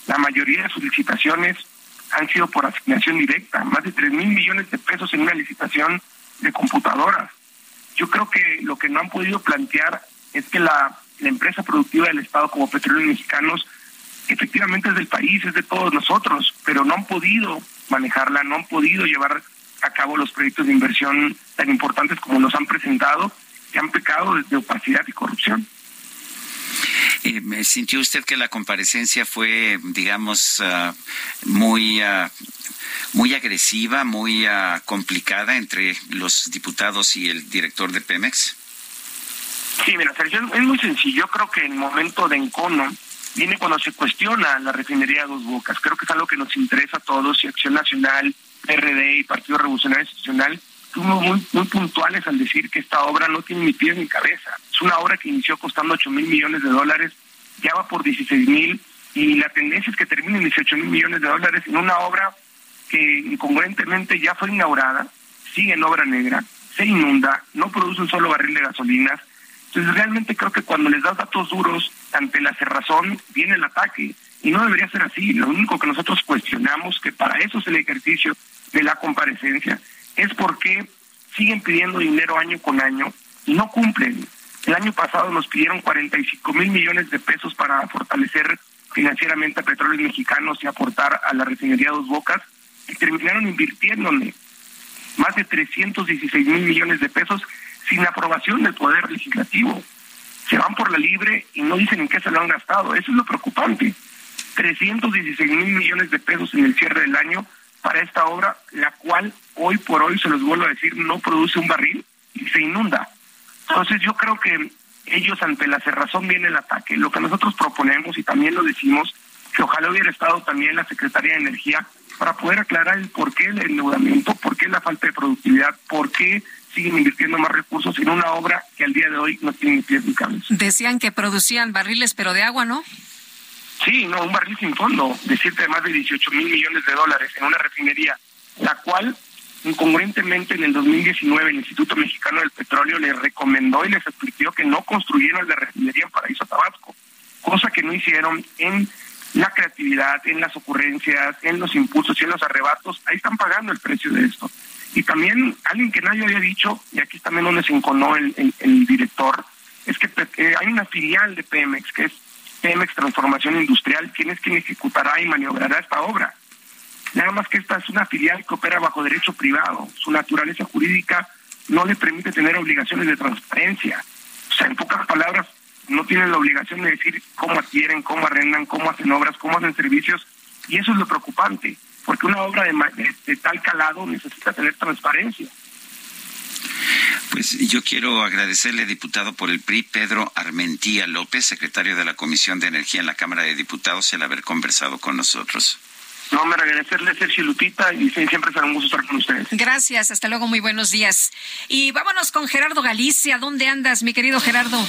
La mayoría de sus licitaciones han sido por asignación directa, más de 3 mil millones de pesos en una licitación de computadoras. Yo creo que lo que no han podido plantear es que la, empresa productiva del Estado como Petróleos Mexicanos efectivamente es del país, es de todos nosotros, pero no han podido manejarla, no han podido llevar a cabo los proyectos de inversión tan importantes como los han presentado, que han pecado de opacidad y corrupción. Eh, ¿Sintió usted que la comparecencia fue, digamos, ah, muy, ah, muy agresiva, muy ah, complicada entre los diputados y el director de Pemex? Sí, mira, Sergio, es muy sencillo. Yo creo que el momento de encono viene cuando se cuestiona la refinería Dos Bocas. Creo que es algo que nos interesa a todos y Acción Nacional, PRD y Partido Revolucionario Institucional muy, muy puntuales al decir que esta obra no tiene ni pies ni cabeza. Es una obra que inició costando 8 mil millones de dólares, ya va por 16 mil y la tendencia es que termine en 18 mil millones de dólares en una obra que incongruentemente ya fue inaugurada, sigue en obra negra, se inunda, no produce un solo barril de gasolinas. Entonces realmente creo que cuando les das datos duros ante la cerrazón viene el ataque y no debería ser así. Lo único que nosotros cuestionamos, que para eso es el ejercicio de la comparecencia, es por qué siguen pidiendo dinero año con año y no cumplen. El año pasado nos pidieron 45 mil millones de pesos para fortalecer financieramente a petróleos mexicanos y aportar a la refinería Dos Bocas y terminaron invirtiéndole más de 316 mil millones de pesos sin aprobación del Poder Legislativo. Se van por la libre y no dicen en qué se lo han gastado. Eso es lo preocupante. 316 mil millones de pesos en el cierre del año para esta obra, la cual hoy por hoy, se los vuelvo a decir, no produce un barril y se inunda. Entonces yo creo que ellos ante la cerrazón viene el ataque. Lo que nosotros proponemos y también lo decimos, que ojalá hubiera estado también la Secretaría de Energía para poder aclarar el por qué el endeudamiento, por qué la falta de productividad, por qué siguen invirtiendo más recursos en una obra que al día de hoy no tiene pies ni cabeza. Decían que producían barriles, pero de agua, ¿no? Sí, no, un barril sin fondo, decirte de más de 18 mil millones de dólares en una refinería, la cual incongruentemente en el 2019 el Instituto Mexicano del Petróleo les recomendó y les explicó que no construyeron la refinería en Paraíso Tabasco, cosa que no hicieron en la creatividad, en las ocurrencias, en los impulsos y en los arrebatos, ahí están pagando el precio de esto. Y también alguien que nadie había dicho, y aquí también donde se enconó el, el, director, es que eh, hay una filial de Pemex, que es Pemex Transformación Industrial, quien es quien ejecutará y maniobrará esta obra. Nada más que esta es una filial que opera bajo derecho privado. Su naturaleza jurídica no le permite tener obligaciones de transparencia. O sea, en pocas palabras, no tienen la obligación de decir cómo adquieren, cómo arrendan, cómo hacen obras, cómo hacen servicios. Y eso es lo preocupante, porque una obra de, tal calado necesita tener transparencia. Pues yo quiero agradecerle, diputado por el PRI, Pedro Armentía López, secretario de la Comisión de Energía en la Cámara de Diputados, el haber conversado con nosotros. No, me agradecerle, Sergio Lupita, y siempre será un gusto estar con ustedes. Gracias, hasta luego, muy buenos días. Y vámonos con Gerardo Galicia. ¿Dónde andas, mi querido Gerardo?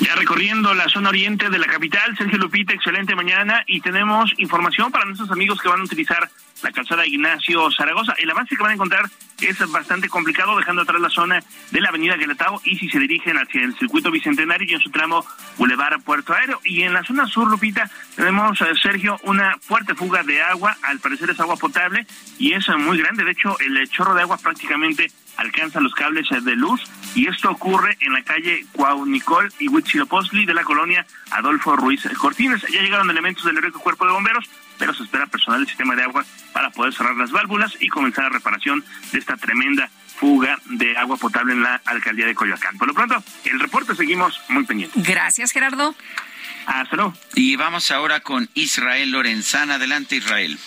Ya recorriendo la zona oriente de la capital, Sergio Lupita, excelente mañana y tenemos información para nuestros amigos que van a utilizar la calzada Ignacio Zaragoza. El avance que van a encontrar es bastante complicado, dejando atrás la zona de la avenida Guelatao y si se dirigen hacia el circuito bicentenario y en su tramo Boulevard Puerto Aéreo. Y en la zona sur, Lupita, tenemos, eh, Sergio, una fuerte fuga de agua, al parecer es agua potable y es muy grande, de hecho el chorro de agua prácticamente alcanza los cables eh, de luz y esto ocurre en la calle Cuaunicol y Huitzilopochtli de la colonia Adolfo Ruiz Cortines. Ya llegaron elementos del heroico cuerpo de bomberos, pero se espera personal del sistema de agua para poder cerrar las válvulas y comenzar la reparación de esta tremenda fuga de agua potable en la alcaldía de Coyoacán. Por lo pronto, el reporte seguimos muy pendientes. Gracias, Gerardo. Hasta luego. Y vamos ahora con Israel Lorenzana. Adelante, Israel.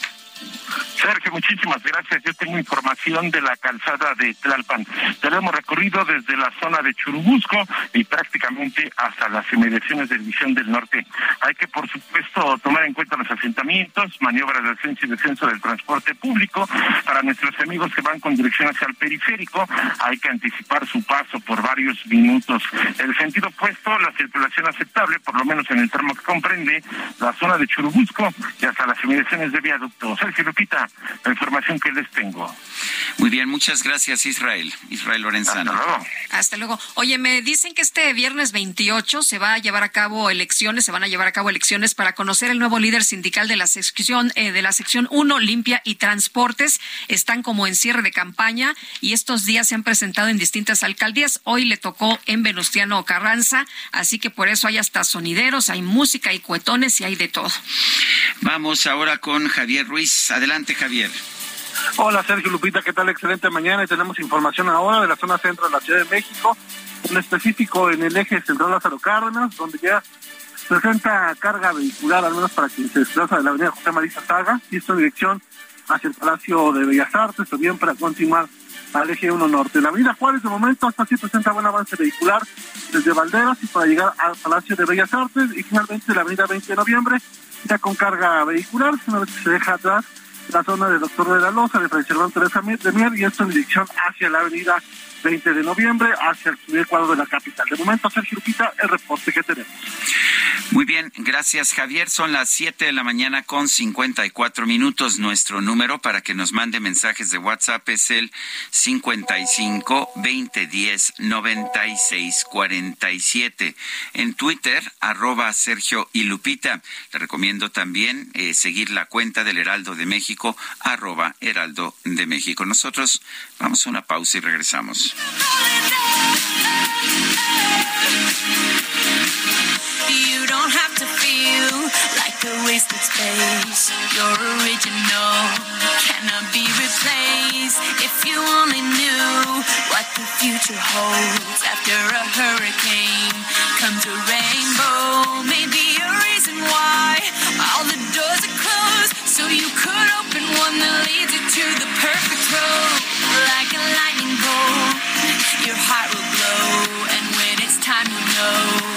Sergio, muchísimas gracias. Yo tengo información de la calzada de Tlalpan. Tenemos recorrido desde la zona de Churubusco y prácticamente hasta las inmediaciones de División del Norte. Hay que, por supuesto, tomar en cuenta los asentamientos, maniobras de ascenso y descenso del transporte público. Para nuestros amigos que van con dirección hacia el periférico, hay que anticipar su paso por varios minutos. El sentido opuesto, la circulación aceptable, por lo menos en el tramo que comprende la zona de Churubusco y hasta las inmediaciones de viaducto. Sergio Lupita, la información que les tengo. Muy bien, muchas gracias Israel. Israel Lorenzano. Hasta luego. Hasta luego. Oye, me dicen que este viernes 28 se va a llevar a cabo elecciones, se van a llevar a cabo elecciones para conocer el nuevo líder sindical de la sección eh, de la sección 1, limpia y transportes. Están como en cierre de campaña y estos días se han presentado en distintas alcaldías. Hoy le tocó en Venustiano Carranza, así que por eso hay hasta sonideros, hay música, hay cuetones y hay de todo. Vamos ahora con Javier Ruiz. Adelante, Javier. Hola Sergio Lupita, ¿qué tal? Excelente mañana y tenemos información ahora de la zona centro de la Ciudad de México, en específico en el eje central Lázaro Cárdenas, donde ya presenta carga vehicular, al menos para quien se desplaza de la avenida José Marisa Saga, y esto en dirección hacia el Palacio de Bellas Artes, también para continuar al eje 1 norte. La avenida Juárez de momento hasta sí presenta buen avance vehicular desde Valderas y para llegar al Palacio de Bellas Artes y finalmente la avenida 20 de noviembre ya con carga vehicular, una vez que se deja atrás la zona de Doctor de la Loza, de Serván Teresa de Mier, y esto en dirección hacia la avenida 20 de noviembre, hacia el primer cuadro de la capital. De momento, Sergio Urquita, el reporte que tenemos. Muy bien, gracias Javier. Son las 7 de la mañana con 54 minutos. Nuestro número para que nos mande mensajes de WhatsApp es el 55 2010 96 47. En Twitter, arroba Sergio y Lupita. Le recomiendo también eh, seguir la cuenta del Heraldo de México, arroba Heraldo de México. Nosotros vamos a una pausa y regresamos. You don't have to feel like a wasted space. You're original, cannot be replaced. If you only knew what the future holds after a hurricane comes a rainbow. Maybe a reason why all the doors are closed, so you could open one that leads you to the perfect road. Like a bolt, your heart will glow, and when it's time to know,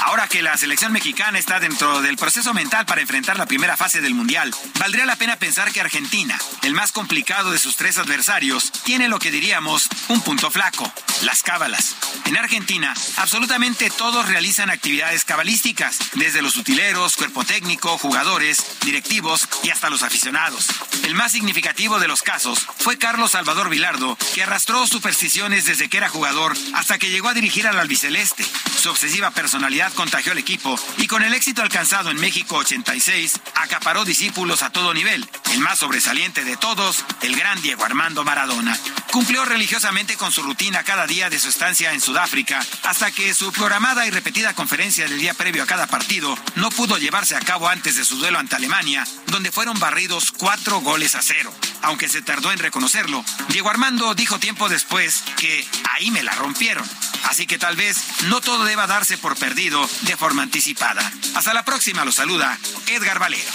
Ahora que la selección mexicana está dentro del proceso mental para enfrentar la primera fase del Mundial, valdría la pena pensar que Argentina, el más complicado de sus tres adversarios, tiene lo que diríamos un punto flaco, las cábalas. En Argentina, absolutamente todos realizan actividades cabalísticas, desde los utileros, cuerpo técnico, jugadores, directivos y hasta los aficionados. El más significativo de los casos fue Carlos Salvador Vilardo, que arrastró supersticiones desde que era jugador hasta que llegó a dirigir al albiceleste. Su obsesiva personalidad contagió al equipo y con el éxito alcanzado en México 86, acaparó discípulos a todo nivel. El más sobresaliente de todos, el gran Diego Armando Maradona. Cumplió religiosamente con su rutina cada día de su estancia en Sudáfrica, hasta que su programada y repetida conferencia del día previo a cada partido no pudo llevarse a cabo antes de su duelo ante Alemania, donde fueron barridos cuatro goles a cero. Aunque se tardó en reconocerlo, Diego Armando dijo tiempo después que ahí me la rompieron. Así que tal vez no todo deba darse por perdido de forma anticipada. Hasta la próxima, lo saluda Edgar Valero.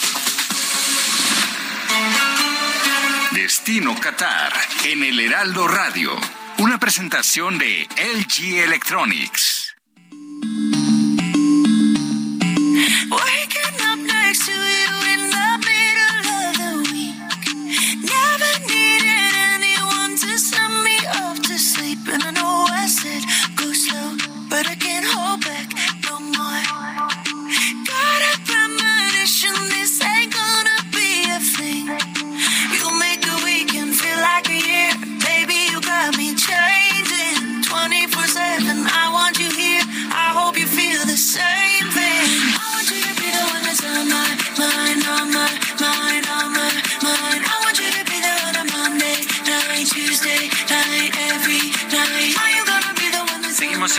Destino Qatar en el Heraldo Radio. Una presentación de LG Electronics.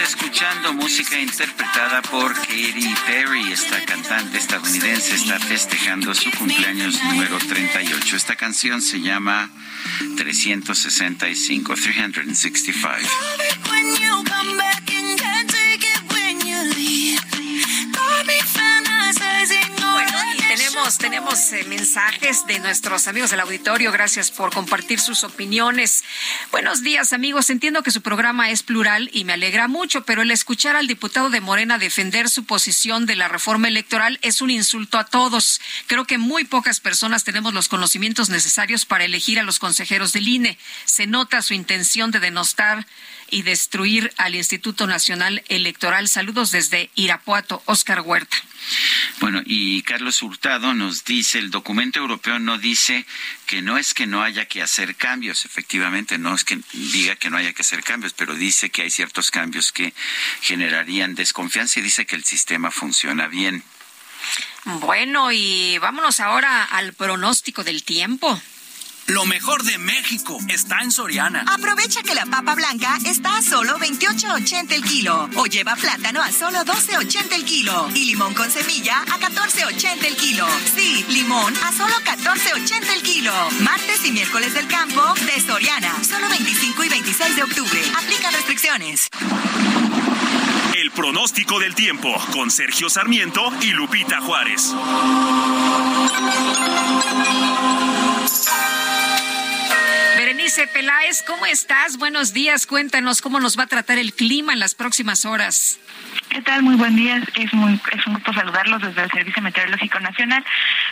Escuchando música interpretada por Katy Perry. Esta cantante estadounidense está festejando su cumpleaños número 38. Esta canción se llama 365, 365. Tenemos eh, mensajes de nuestros amigos del auditorio. Gracias por compartir sus opiniones. Buenos días, amigos. Entiendo que su programa es plural y me alegra mucho, pero el escuchar al diputado de Morena defender su posición de la reforma electoral es un insulto a todos. Creo que muy pocas personas tenemos los conocimientos necesarios para elegir a los consejeros del INE. Se nota su intención de denostar y destruir al Instituto Nacional Electoral. Saludos desde Irapuato, Oscar Huerta. Bueno, y Carlos Hurtado nos dice, el documento europeo no dice que no es que no haya que hacer cambios, efectivamente, no es que diga que no haya que hacer cambios, pero dice que hay ciertos cambios que generarían desconfianza y dice que el sistema funciona bien. Bueno, y vámonos ahora al pronóstico del tiempo. Lo mejor de México está en Soriana. Aprovecha que la papa blanca está a solo 28.80 el kilo. O lleva plátano a solo 12.80 el kilo. Y limón con semilla a 14.80 el kilo. Sí, limón a solo 14.80 el kilo. Martes y miércoles del campo de Soriana. Solo 25 y 26 de octubre. Aplica restricciones. El pronóstico del tiempo con Sergio Sarmiento y Lupita Juárez. Berenice Peláez, ¿cómo estás? Buenos días. Cuéntanos cómo nos va a tratar el clima en las próximas horas. ¿Qué tal? Muy buen día. Es, muy, es un gusto saludarlos desde el Servicio Meteorológico Nacional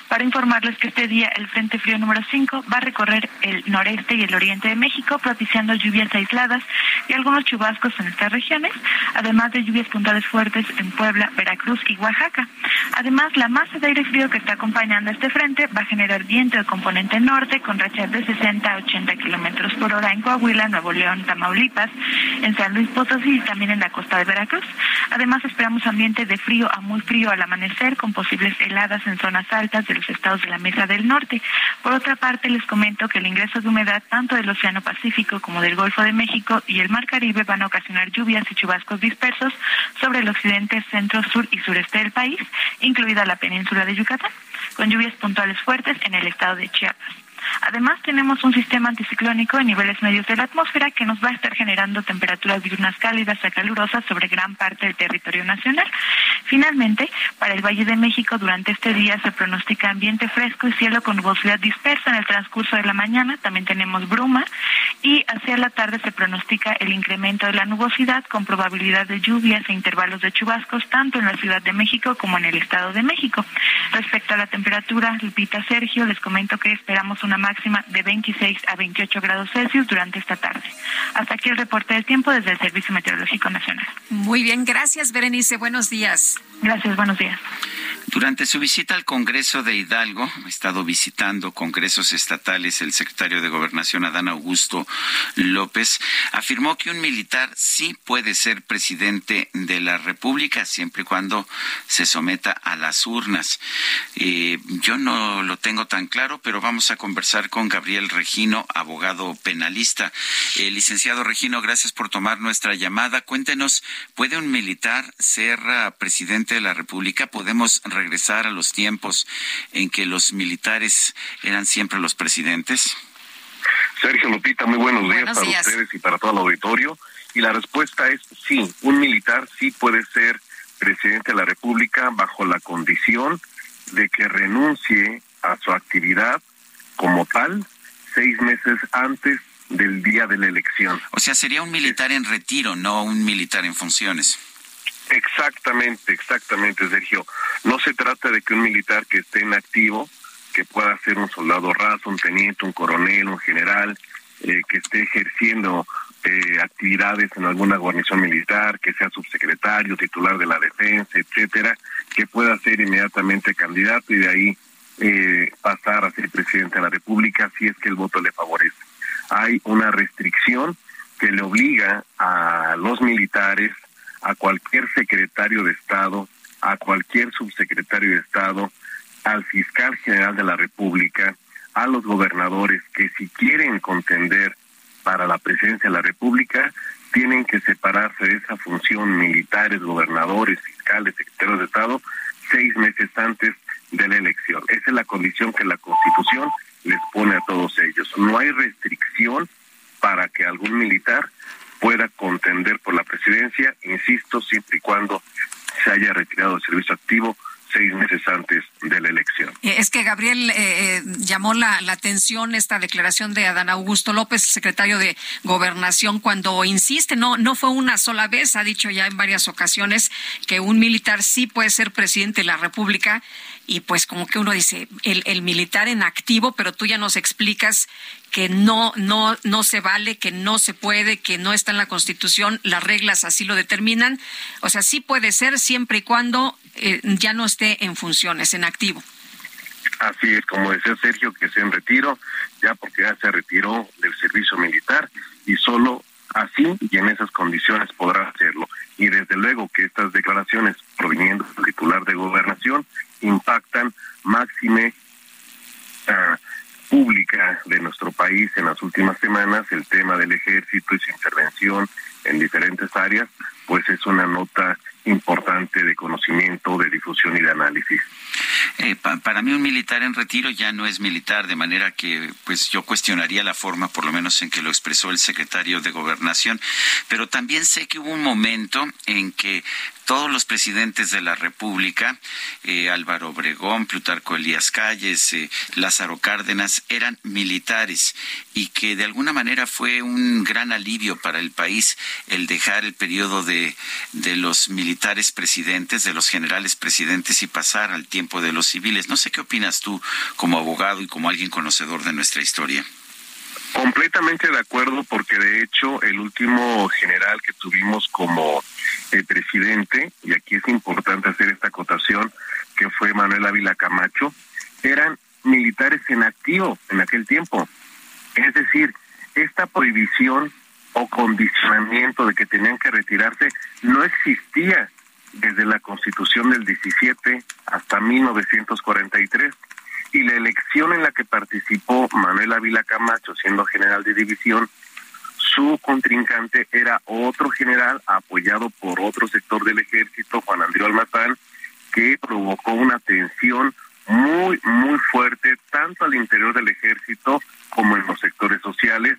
para informarles que este día el Frente Frío número 5 va a recorrer el noreste y el oriente de México, propiciando lluvias aisladas y algunos chubascos en estas regiones, además de lluvias puntuales fuertes en Puebla, Veracruz y Oaxaca. Además, la masa de aire frío que está acompañando a este frente va a generar viento de componente norte con rachas de 60 a 80 kilómetros por hora en Coahuila, Nuevo León, Tamaulipas, en San Luis Potosí y también en la costa de Veracruz. Además, esperamos ambiente de frío a muy frío al amanecer, con posibles heladas en zonas altas de los estados de la Mesa del Norte. Por otra parte, les comento que el ingreso de humedad tanto del Océano Pacífico como del Golfo de México y el Mar Caribe van a ocasionar lluvias y chubascos dispersos sobre el occidente, centro, sur y sureste del país, incluida la península de Yucatán, con lluvias puntuales fuertes en el estado de Chiapas. Además, tenemos un sistema anticiclónico en niveles medios de la atmósfera que nos va a estar generando temperaturas diurnas cálidas a calurosas sobre gran parte del territorio nacional. Finalmente, para el Valle de México, durante este día se pronostica ambiente fresco y cielo con nubosidad dispersa en el transcurso de la mañana. También tenemos bruma y hacia la tarde se pronostica el incremento de la nubosidad con probabilidad de lluvias e intervalos de chubascos tanto en la Ciudad de México como en el Estado de México. Respecto a la temperatura, Lupita Sergio, les comento que esperamos una máxima de 26 a 28 grados Celsius durante esta tarde. Hasta aquí el reporte del tiempo desde el Servicio Meteorológico Nacional. Muy bien, gracias Berenice, buenos días. Gracias, buenos días. Durante su visita al Congreso de Hidalgo, ha estado visitando congresos estatales, el secretario de Gobernación, Adán Augusto López, afirmó que un militar sí puede ser presidente de la República siempre y cuando se someta a las urnas. Eh, yo no lo tengo tan claro, pero vamos a conversar con Gabriel Regino, abogado penalista. Eh, licenciado Regino, gracias por tomar nuestra llamada. Cuéntenos, ¿puede un militar ser uh, presidente de la República? ¿Podemos regresar a los tiempos en que los militares eran siempre los presidentes? Sergio Lupita, muy buenos días Buenos para días. ustedes y para todo el auditorio. Y la respuesta es sí, un militar sí puede ser presidente de la República bajo la condición de que renuncie a su actividad como tal seis meses antes del día de la elección. O sea, sería un militar en retiro, no un militar en funciones. Exactamente, exactamente, Sergio. No se trata de que un militar que esté en activo, que pueda ser un soldado raso, un teniente, un coronel, un general, eh, que esté ejerciendo eh, actividades en alguna guarnición militar, que sea subsecretario, titular de la defensa, etcétera, que pueda ser inmediatamente candidato y de ahí eh, pasar a ser presidente de la República si es que el voto le favorece. Hay una restricción que le obliga a los militares, a cualquier secretario de Estado, a cualquier subsecretario de Estado, al fiscal general de la República, a los gobernadores que si quieren contender para la presidencia de la República, tienen que separarse de esa función militares, gobernadores, fiscales, secretarios de Estado, seis meses antes de la elección. Esa es la condición que la Constitución les pone a todos ellos. No hay restricción para que algún militar pueda contender por la presidencia, insisto, siempre y cuando se haya retirado del servicio activo seis meses antes de la elección. Eh, es que Gabriel eh, eh, llamó la, atención esta declaración de Adán Augusto López, secretario de Gobernación, cuando insiste, no, no fue una sola vez, ha dicho ya en varias ocasiones que un militar sí puede ser presidente de la República y pues como que uno dice, el, el militar en activo, pero tú ya nos explicas que no, no, no se vale, que no se puede, que no está en la Constitución, las reglas así lo determinan. O sea, sí puede ser siempre y cuando eh, ya no esté en funciones, en activo. Así es, como decía Sergio, que se en retiro, ya porque ya se retiró del servicio militar y solo así y en esas condiciones podrá hacerlo. Y desde luego que estas declaraciones proveniendo del titular de gobernación impactan máxime uh, pública de nuestro país en las últimas semanas, el tema del ejército y su intervención en diferentes áreas, pues es una nota importante de conocimiento, de difusión y de análisis. Eh, para mí un militar en retiro ya no es militar, de manera que pues yo cuestionaría la forma, por lo menos en que lo expresó el secretario de Gobernación, pero también sé que hubo un momento en que todos los presidentes de la República, eh, Álvaro Obregón, Plutarco Elías Calles, eh, Lázaro Cárdenas, eran militares y que de alguna manera fue un gran alivio para el país el dejar el periodo de, de los militares presidentes, de los generales presidentes y pasar al tiempo de los civiles. No sé qué opinas tú como abogado y como alguien conocedor de nuestra historia. Completamente de acuerdo, porque de hecho el último general que tuvimos como presidente, y aquí es importante hacer esta acotación, que fue Manuel Ávila Camacho, eran militares en activo en aquel tiempo. Es decir, esta prohibición o condicionamiento de que tenían que retirarse no existía desde la constitución del 17 hasta 1943 y la elección en la que participó Manuel Ávila Camacho siendo general de división, su contrincante era otro general apoyado por otro sector del ejército, Juan Andrés Almazán, que provocó una tensión muy, muy fuerte, tanto al interior del ejército como en los sectores sociales,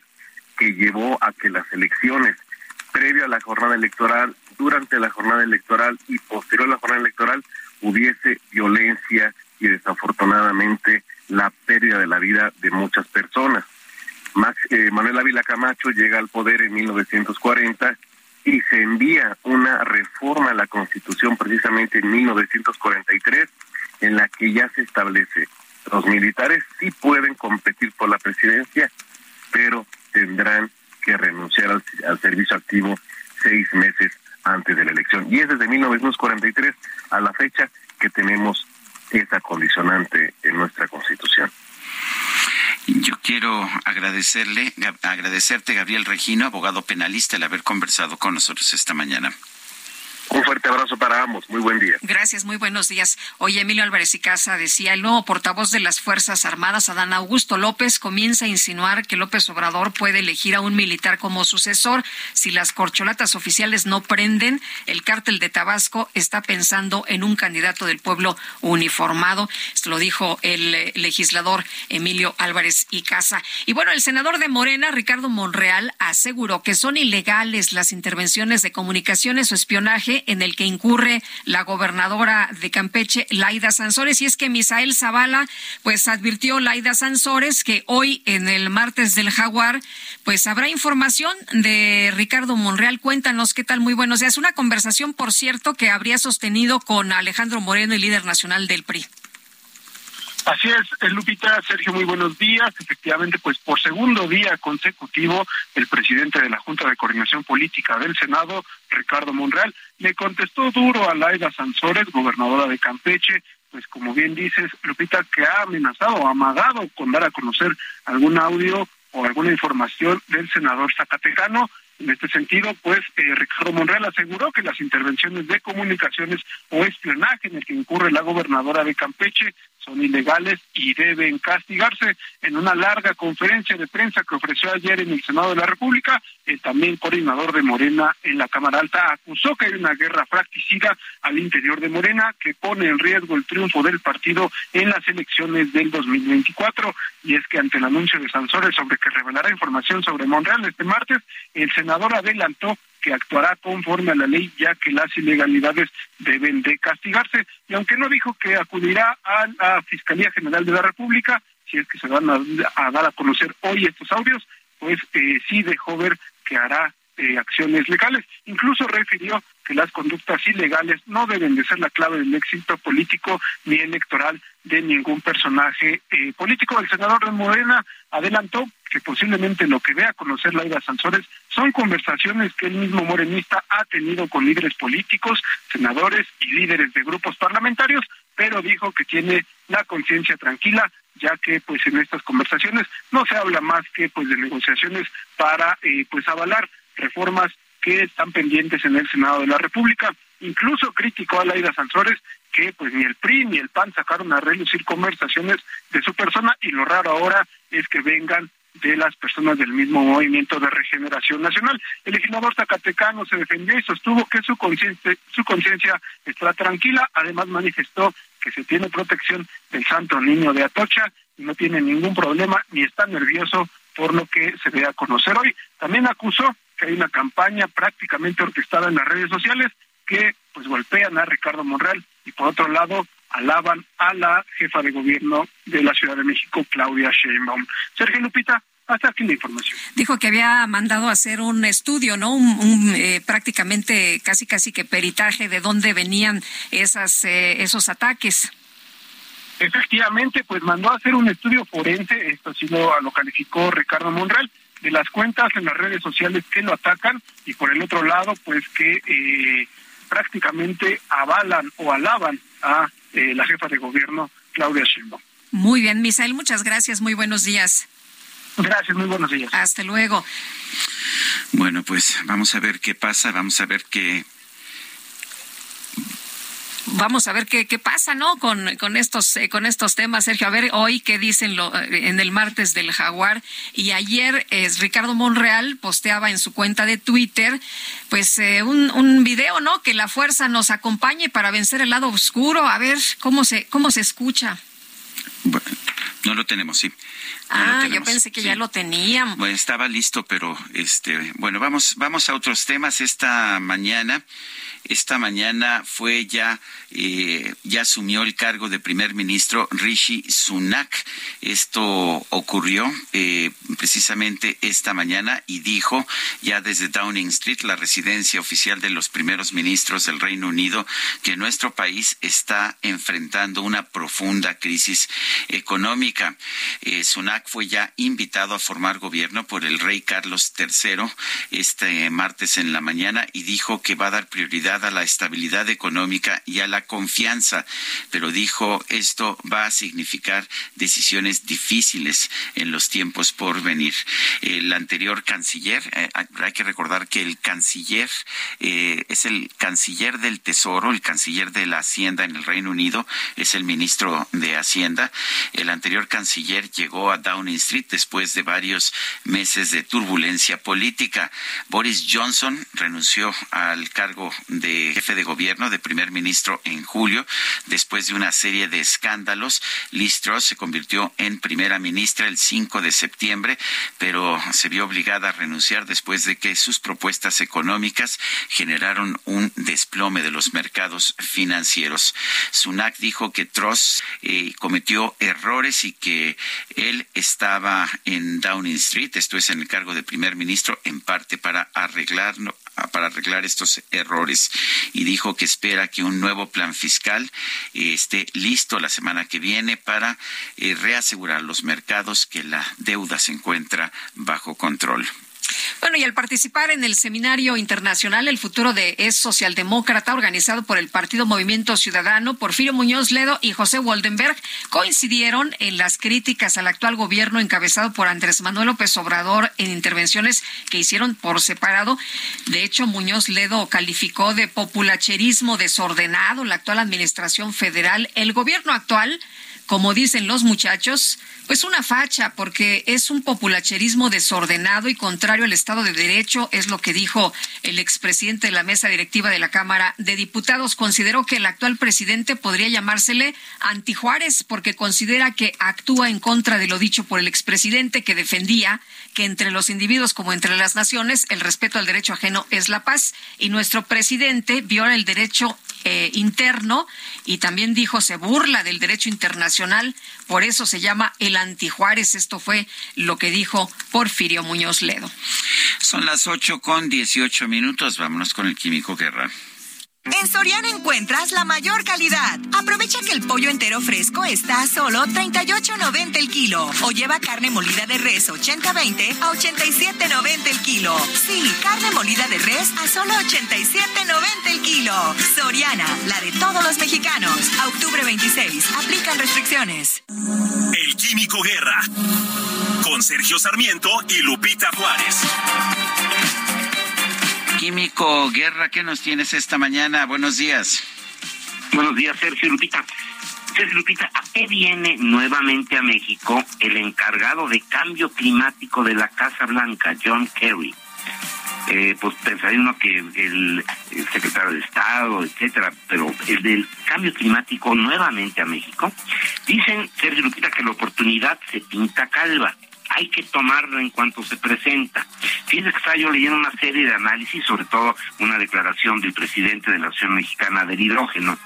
que llevó a que las elecciones previo a la jornada electoral, durante la jornada electoral y posterior a la jornada electoral hubiese violencia y desafortunadamente la pérdida de la vida de muchas personas. Max, eh, Manuel Ávila Camacho llega al poder en 1940 y se envía una reforma a la Constitución precisamente en 1943 en la que ya se establece los militares sí pueden competir por la presidencia, pero tendrán que renunciar al, al servicio activo seis meses antes de la elección. Y es desde 1943 a la fecha que tenemos esa condicionante en nuestra Constitución. Yo quiero agradecerle, agradecerte, Gabriel Regino, abogado penalista, el haber conversado con nosotros esta mañana. Un fuerte abrazo para ambos. Muy buen día. Gracias, muy buenos días. Hoy Emilio Álvarez y Casa decía, el nuevo portavoz de las Fuerzas Armadas, Adán Augusto López, comienza a insinuar que López Obrador puede elegir a un militar como sucesor. Si las corcholatas oficiales no prenden, el cártel de Tabasco está pensando en un candidato del pueblo uniformado. Lo dijo el eh, legislador Emilio Álvarez y Casa. Y bueno, el senador de Morena, Ricardo Monreal, aseguró que son ilegales las intervenciones de comunicaciones o espionaje en el que incurre la gobernadora de Campeche, Laida Sansores. Y es que Misael Zavala, pues advirtió Laida Sansores que hoy en el martes del Jaguar, pues habrá información de Ricardo Monreal. Cuéntanos qué tal, muy buenos días. Una conversación, por cierto, que habría sostenido con Alejandro Moreno, el líder nacional del PRI. Así es, eh, Lupita, Sergio, muy buenos días. Efectivamente, pues por segundo día consecutivo, el presidente de la Junta de Coordinación Política del Senado, Ricardo Monreal, le contestó duro a Laida Sansores, gobernadora de Campeche, pues como bien dices, Lupita, que ha amenazado amagado con dar a conocer algún audio o alguna información del senador Zacatecano. En este sentido, pues eh, Ricardo Monreal aseguró que las intervenciones de comunicaciones o espionaje en el que incurre la gobernadora de Campeche son ilegales y deben castigarse. En una larga conferencia de prensa que ofreció ayer en el Senado de la República, el también coordinador de Morena en la Cámara Alta acusó que hay una guerra fracticida al interior de Morena que pone en riesgo el triunfo del partido en las elecciones del 2024. Y es que ante el anuncio de Sansores sobre que revelará información sobre Monreal este martes, el senador adelantó que actuará conforme a la ley, ya que las ilegalidades deben de castigarse. Y aunque no dijo que acudirá a la Fiscalía General de la República, si es que se van a, dar a conocer hoy estos audios, pues eh, sí dejó ver que hará eh, acciones legales. Incluso refirió que las conductas ilegales no deben de ser la clave del éxito político ni electoral de ningún personaje eh, político. El senador de Morena adelantó que posiblemente lo que vea conocer Laida Sansores son conversaciones que el mismo morenista ha tenido con líderes políticos, senadores y líderes de grupos parlamentarios, pero dijo que tiene la conciencia tranquila ya que pues en estas conversaciones no se habla más que pues de negociaciones para eh, pues avalar reformas que están pendientes en el Senado de la República. Incluso criticó a Laida Sansores que pues ni el PRI ni el PAN sacaron a relucir conversaciones de su persona y lo raro ahora es que vengan de las personas del mismo movimiento de regeneración nacional. El legislador zacatecano se defendió y sostuvo que su conciencia su está tranquila, además manifestó que se tiene protección del Santo Niño de Atocha y no tiene ningún problema ni está nervioso por lo que se ve a conocer hoy. También acusó que hay una campaña prácticamente orquestada en las redes sociales que pues golpean a Ricardo Monreal y por otro lado alaban a la jefa de gobierno de la Ciudad de México, Claudia Sheinbaum. Sergio Lupita, hasta aquí la información. Dijo que había mandado a hacer un estudio, ¿no? Un, eh, prácticamente casi casi que peritaje de dónde venían esas eh, esos ataques. Efectivamente, pues mandó a hacer un estudio forense, esto sí lo, lo calificó Ricardo Monreal, de las cuentas en las redes sociales que lo atacan y por el otro lado, pues que eh, prácticamente avalan o alaban a eh, la jefa de gobierno, Claudia Sheinbaum. Muy bien, Misael, muchas gracias, muy buenos días. Gracias, muy buenos días. Hasta luego. Bueno, pues vamos a ver qué pasa, vamos a ver qué vamos a ver qué, qué pasa, ¿no? Con, con estos, eh, con estos temas, Sergio. A ver hoy qué dicen lo, eh, en el martes del Jaguar. Y ayer es Ricardo Monreal posteaba en su cuenta de Twitter, pues eh, un, un video, ¿no? Que la fuerza nos acompañe para vencer el lado oscuro. A ver cómo se, cómo se escucha. Bueno, no lo tenemos, sí. Ah, yo pensé que ya lo teníamos. Bueno, estaba listo, pero este, bueno, vamos, vamos a otros temas esta mañana. Esta mañana fue ya, eh, ya asumió el cargo de primer ministro Rishi Sunak. Esto ocurrió eh, precisamente esta mañana y dijo ya desde Downing Street, la residencia oficial de los primeros ministros del Reino Unido, que nuestro país está enfrentando una profunda crisis económica. Eh, Sunak fue ya invitado a formar gobierno por el rey Carlos III este martes en la mañana y dijo que va a dar prioridad a la estabilidad económica y a la confianza, pero dijo esto va a significar decisiones difíciles en los tiempos por venir. El anterior canciller, eh, hay que recordar que el canciller eh, es el canciller del Tesoro, el canciller de la Hacienda en el Reino Unido, es el ministro de Hacienda. El anterior canciller llegó a Downing Street después de varios meses de turbulencia política. Boris Johnson renunció al cargo de jefe de gobierno, de primer ministro en julio, después de una serie de escándalos. Liz Truss se convirtió en primera ministra el 5 de septiembre, pero se vio obligada a renunciar después de que sus propuestas económicas generaron un desplome de los mercados financieros. Sunak dijo que Truss eh, cometió errores y que él estaba en Downing Street, esto es en el cargo de primer ministro, en parte para arreglarlo para arreglar estos errores y dijo que espera que un nuevo plan fiscal eh, esté listo la semana que viene para eh, reasegurar los mercados que la deuda se encuentra bajo control. Bueno, y al participar en el seminario internacional El futuro de es socialdemócrata organizado por el Partido Movimiento Ciudadano, Porfirio Muñoz Ledo y José Waldenberg coincidieron en las críticas al actual gobierno encabezado por Andrés Manuel López Obrador en intervenciones que hicieron por separado. De hecho, Muñoz Ledo calificó de populacherismo desordenado la actual administración federal. El gobierno actual como dicen los muchachos, pues una facha, porque es un populacherismo desordenado y contrario al Estado de Derecho, es lo que dijo el expresidente de la mesa directiva de la Cámara de Diputados. Consideró que el actual presidente podría llamársele antijuárez, porque considera que actúa en contra de lo dicho por el expresidente, que defendía que entre los individuos como entre las naciones el respeto al derecho ajeno es la paz. Y nuestro presidente viola el derecho eh, interno y también dijo se burla del derecho internacional, por eso se llama el antijuárez. Esto fue lo que dijo Porfirio Muñoz Ledo. Son las ocho con dieciocho minutos. Vámonos con el químico Guerra. En Soriana encuentras la mayor calidad. Aprovecha que el pollo entero fresco está a solo 38.90 el kilo. O lleva carne molida de res 80-20 a 87.90 el kilo. Sí, carne molida de res a solo 87.90 el kilo. Soriana, la de todos los mexicanos. A octubre 26. Aplican restricciones. El Químico Guerra. Con Sergio Sarmiento y Lupita Juárez. Químico Guerra, ¿qué nos tienes esta mañana? Buenos días. Buenos días, Sergio Lupita. Sergio Lupita, ¿a qué viene nuevamente a México el encargado de cambio climático de la Casa Blanca, John Kerry? Eh, pues pensaría uno que el, secretario de Estado, etcétera, pero el del cambio climático nuevamente a México. Dicen, Sergio Lupita, que la oportunidad se pinta calva hay que tomarlo en cuanto se presenta. Fíjense que estaba yo leyendo una serie de análisis, sobre todo una declaración del presidente de la Nación Mexicana del Hidrógeno,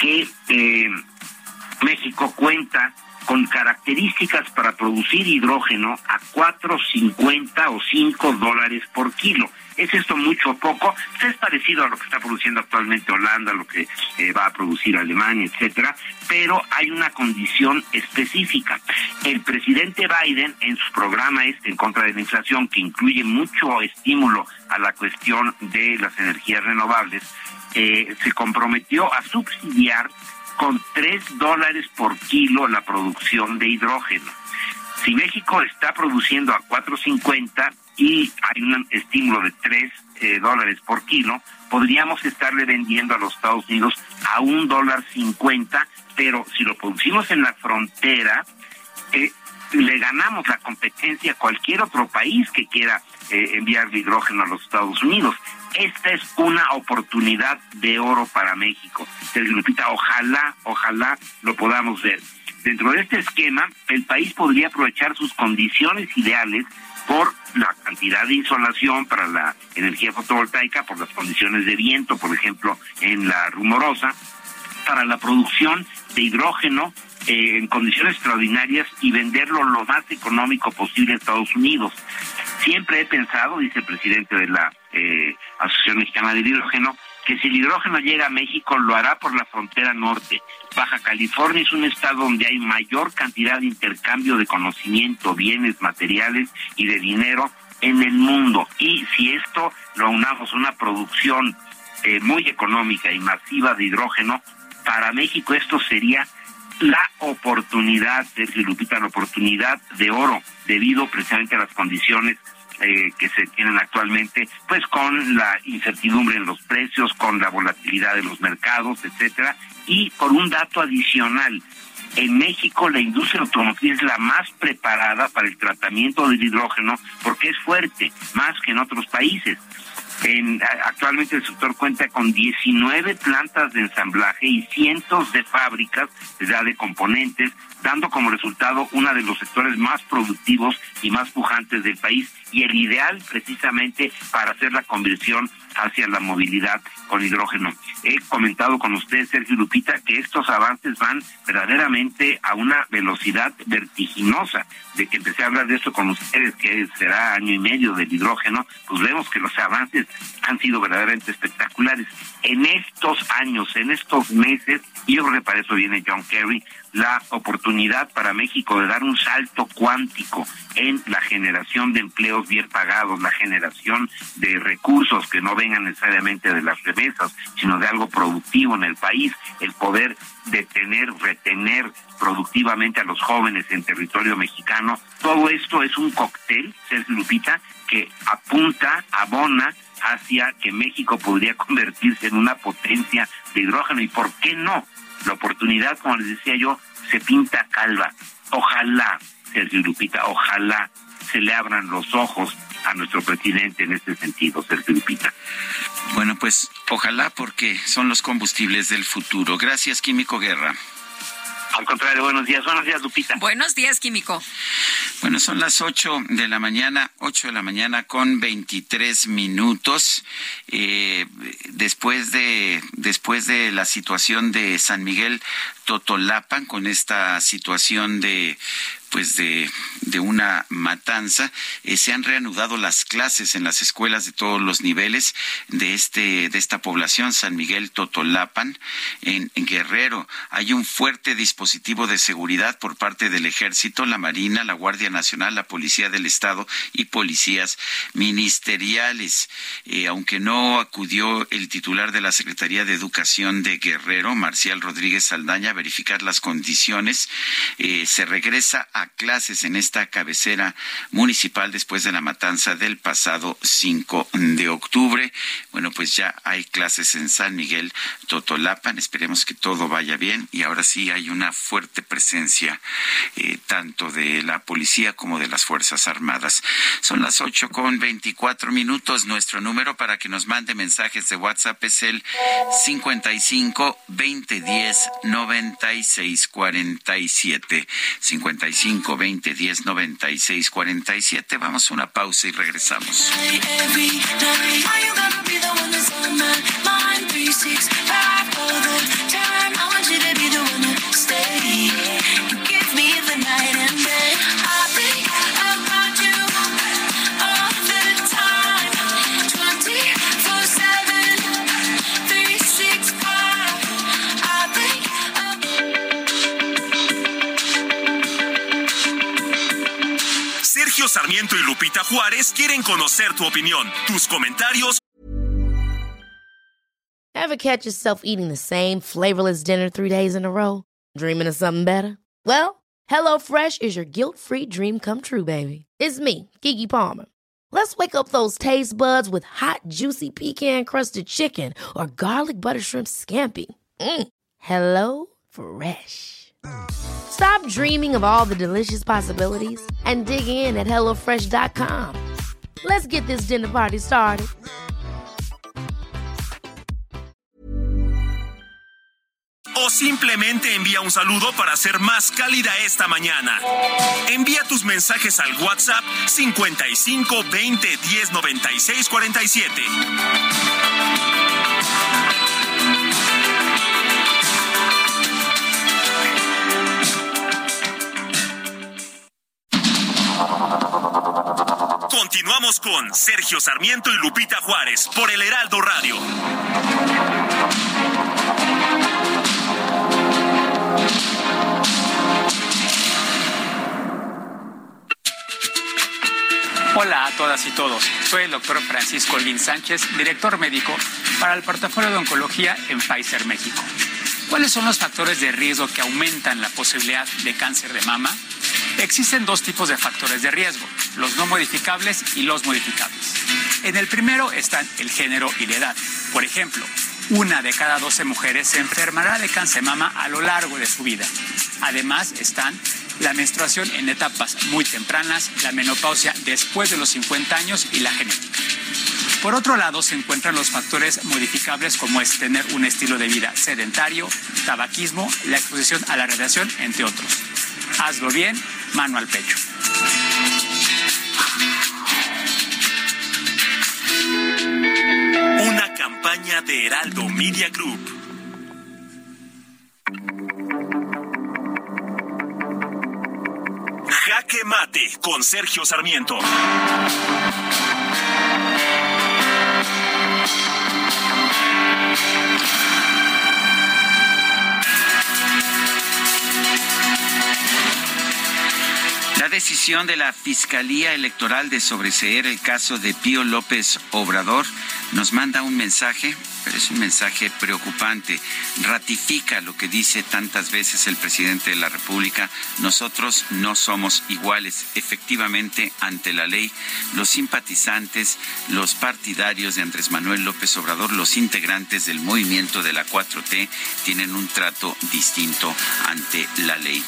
que eh, México cuenta con características para producir hidrógeno a 4.50 o 5 dólares por kilo. ¿Es esto mucho o poco? Pues es parecido a lo que está produciendo actualmente Holanda, lo que eh, va a producir Alemania, etcétera, pero hay una condición específica. El presidente Biden, en su programa este en contra de la inflación, que incluye mucho estímulo a la cuestión de las energías renovables, eh, se comprometió a subsidiar con 3 dólares por kilo la producción de hidrógeno. Si México está produciendo a 4.50 y hay un estímulo de 3 eh, dólares por kilo, podríamos estarle vendiendo a los Estados Unidos a un dólar 50, pero si lo producimos en la frontera, eh, le ganamos la competencia a cualquier otro país que quiera eh, enviar hidrógeno a los Estados Unidos. Esta es una oportunidad de oro para México. Lupita, ojalá, ojalá lo podamos ver. Dentro de este esquema, el país podría aprovechar sus condiciones ideales por la cantidad de insolación para la energía fotovoltaica, por las condiciones de viento, por ejemplo, en la rumorosa, para la producción de hidrógeno eh, en condiciones extraordinarias y venderlo lo más económico posible a Estados Unidos. Siempre he pensado, dice el presidente de la eh, Asociación Mexicana del Hidrógeno, que si el hidrógeno llega a México lo hará por la frontera norte. Baja California es un estado donde hay mayor cantidad de intercambio de conocimiento, bienes, materiales y de dinero en el mundo. Y si esto lo unamos a una producción eh, muy económica y masiva de hidrógeno, para México esto sería la oportunidad, de Lupita, la oportunidad de oro, debido precisamente a las condiciones eh, que se tienen actualmente, pues con la incertidumbre en los precios, con la volatilidad de los mercados, etcétera, y por un dato adicional, en México la industria automotriz es la más preparada para el tratamiento del hidrógeno porque es fuerte, más que en otros países. En, actualmente el sector cuenta con 19 plantas de ensamblaje y cientos de fábricas de componentes, dando como resultado uno de los sectores más productivos y más pujantes del país y el ideal precisamente para hacer la conversión hacia la movilidad con hidrógeno. He comentado con usted, Sergio Lupita, que estos avances van verdaderamente a una velocidad vertiginosa. De que empecé a hablar de esto con ustedes, que será año y medio del hidrógeno, pues vemos que los avances han sido verdaderamente espectaculares. En estos años, en estos meses, y yo creo que para eso viene John Kerry, la oportunidad para México de dar un salto cuántico en la generación de empleos bien pagados, la generación de recursos que no vengan necesariamente de las remesas, sino de algo productivo en el país, el poder detener, retener productivamente a los jóvenes en territorio mexicano. Todo esto es un cóctel, Sergio Lupita, que apunta, abona hacia que México podría convertirse en una potencia de hidrógeno y por qué no La oportunidad, como les decía yo, se pinta calva. Ojalá, Sergio Lupita, ojalá se le abran los ojos a nuestro presidente en este sentido, Sergio Lupita. Bueno, pues ojalá porque son los combustibles del futuro. Gracias, Químico Guerra. Al contrario, buenos días. Buenos días, Lupita. Buenos días, Químico. Bueno, son las 8 de la mañana, 8 de la mañana con 23 minutos. Eh, después, de, después de la situación de San Miguel Totolapan, con esta situación de pues de, de una matanza. Eh, se han reanudado las clases en las escuelas de todos los niveles de este de esta población, San Miguel Totolapan, en, Guerrero. Hay un fuerte dispositivo de seguridad por parte del Ejército, la Marina, la Guardia Nacional, la Policía del Estado y policías ministeriales. Eh, aunque no acudió el titular de la Secretaría de Educación de Guerrero, Marcial Rodríguez Saldaña, verificar las condiciones. Eh, se regresa a clases en esta cabecera municipal después de la matanza del pasado 5 de octubre. Bueno, pues ya hay clases en San Miguel Totolapan. Esperemos que todo vaya bien. Y ahora sí hay una fuerte presencia eh, tanto de la policía como de las Fuerzas Armadas. Son las 8 con 24 minutos. Nuestro número para que nos mande mensajes de WhatsApp es el 55 20 10 90 56 47 55 20 10 96 47. Vamos a una pausa y regresamos. Sergio Sarmiento y Lupita Juárez quieren conocer tu opinión, tus comentarios. Ever catch yourself eating the same flavorless dinner three days in a row? Dreaming of something better? Well, HelloFresh is your guilt-free dream come true, baby. It's me, Kiki Palmer. Let's wake up those taste buds with hot, juicy pecan-crusted chicken or garlic butter shrimp scampi. Mm. Hello Fresh. Stop dreaming of all the delicious possibilities and dig in at HelloFresh.com. Let's get this dinner party started. O simplemente envía un saludo para ser más cálida esta mañana. Envía tus mensajes al WhatsApp 55 20 10 96 47. Continuamos con Sergio Sarmiento y Lupita Juárez por el Heraldo Radio. Hola a todas y todos. Soy el doctor Francisco Lin Sánchez, director médico para el portafolio de oncología en Pfizer México. ¿Cuáles son los factores de riesgo que aumentan la posibilidad de cáncer de mama? Existen dos tipos de factores de riesgo, los no modificables y los modificables. En el primero están el género y la edad. Por ejemplo, una de cada 12 mujeres se enfermará de cáncer mama a lo largo de su vida. Además están la menstruación en etapas muy tempranas, la menopausia después de los 50 años y la genética. Por otro lado, se encuentran los factores modificables como es tener un estilo de vida sedentario, tabaquismo, la exposición a la radiación, entre otros. Hazlo bien, mano al pecho. Una campaña de Heraldo Media Group. Jaque Mate con Sergio Sarmiento. La decisión de la Fiscalía Electoral de sobreseer el caso de Pío López Obrador nos manda un mensaje pero es un mensaje preocupante. Ratifica lo que dice tantas veces el presidente de la República. Nosotros no somos iguales. Efectivamente, ante la ley, los simpatizantes, los partidarios de Andrés Manuel López Obrador, los integrantes del movimiento de la 4T, tienen un trato distinto ante la ley.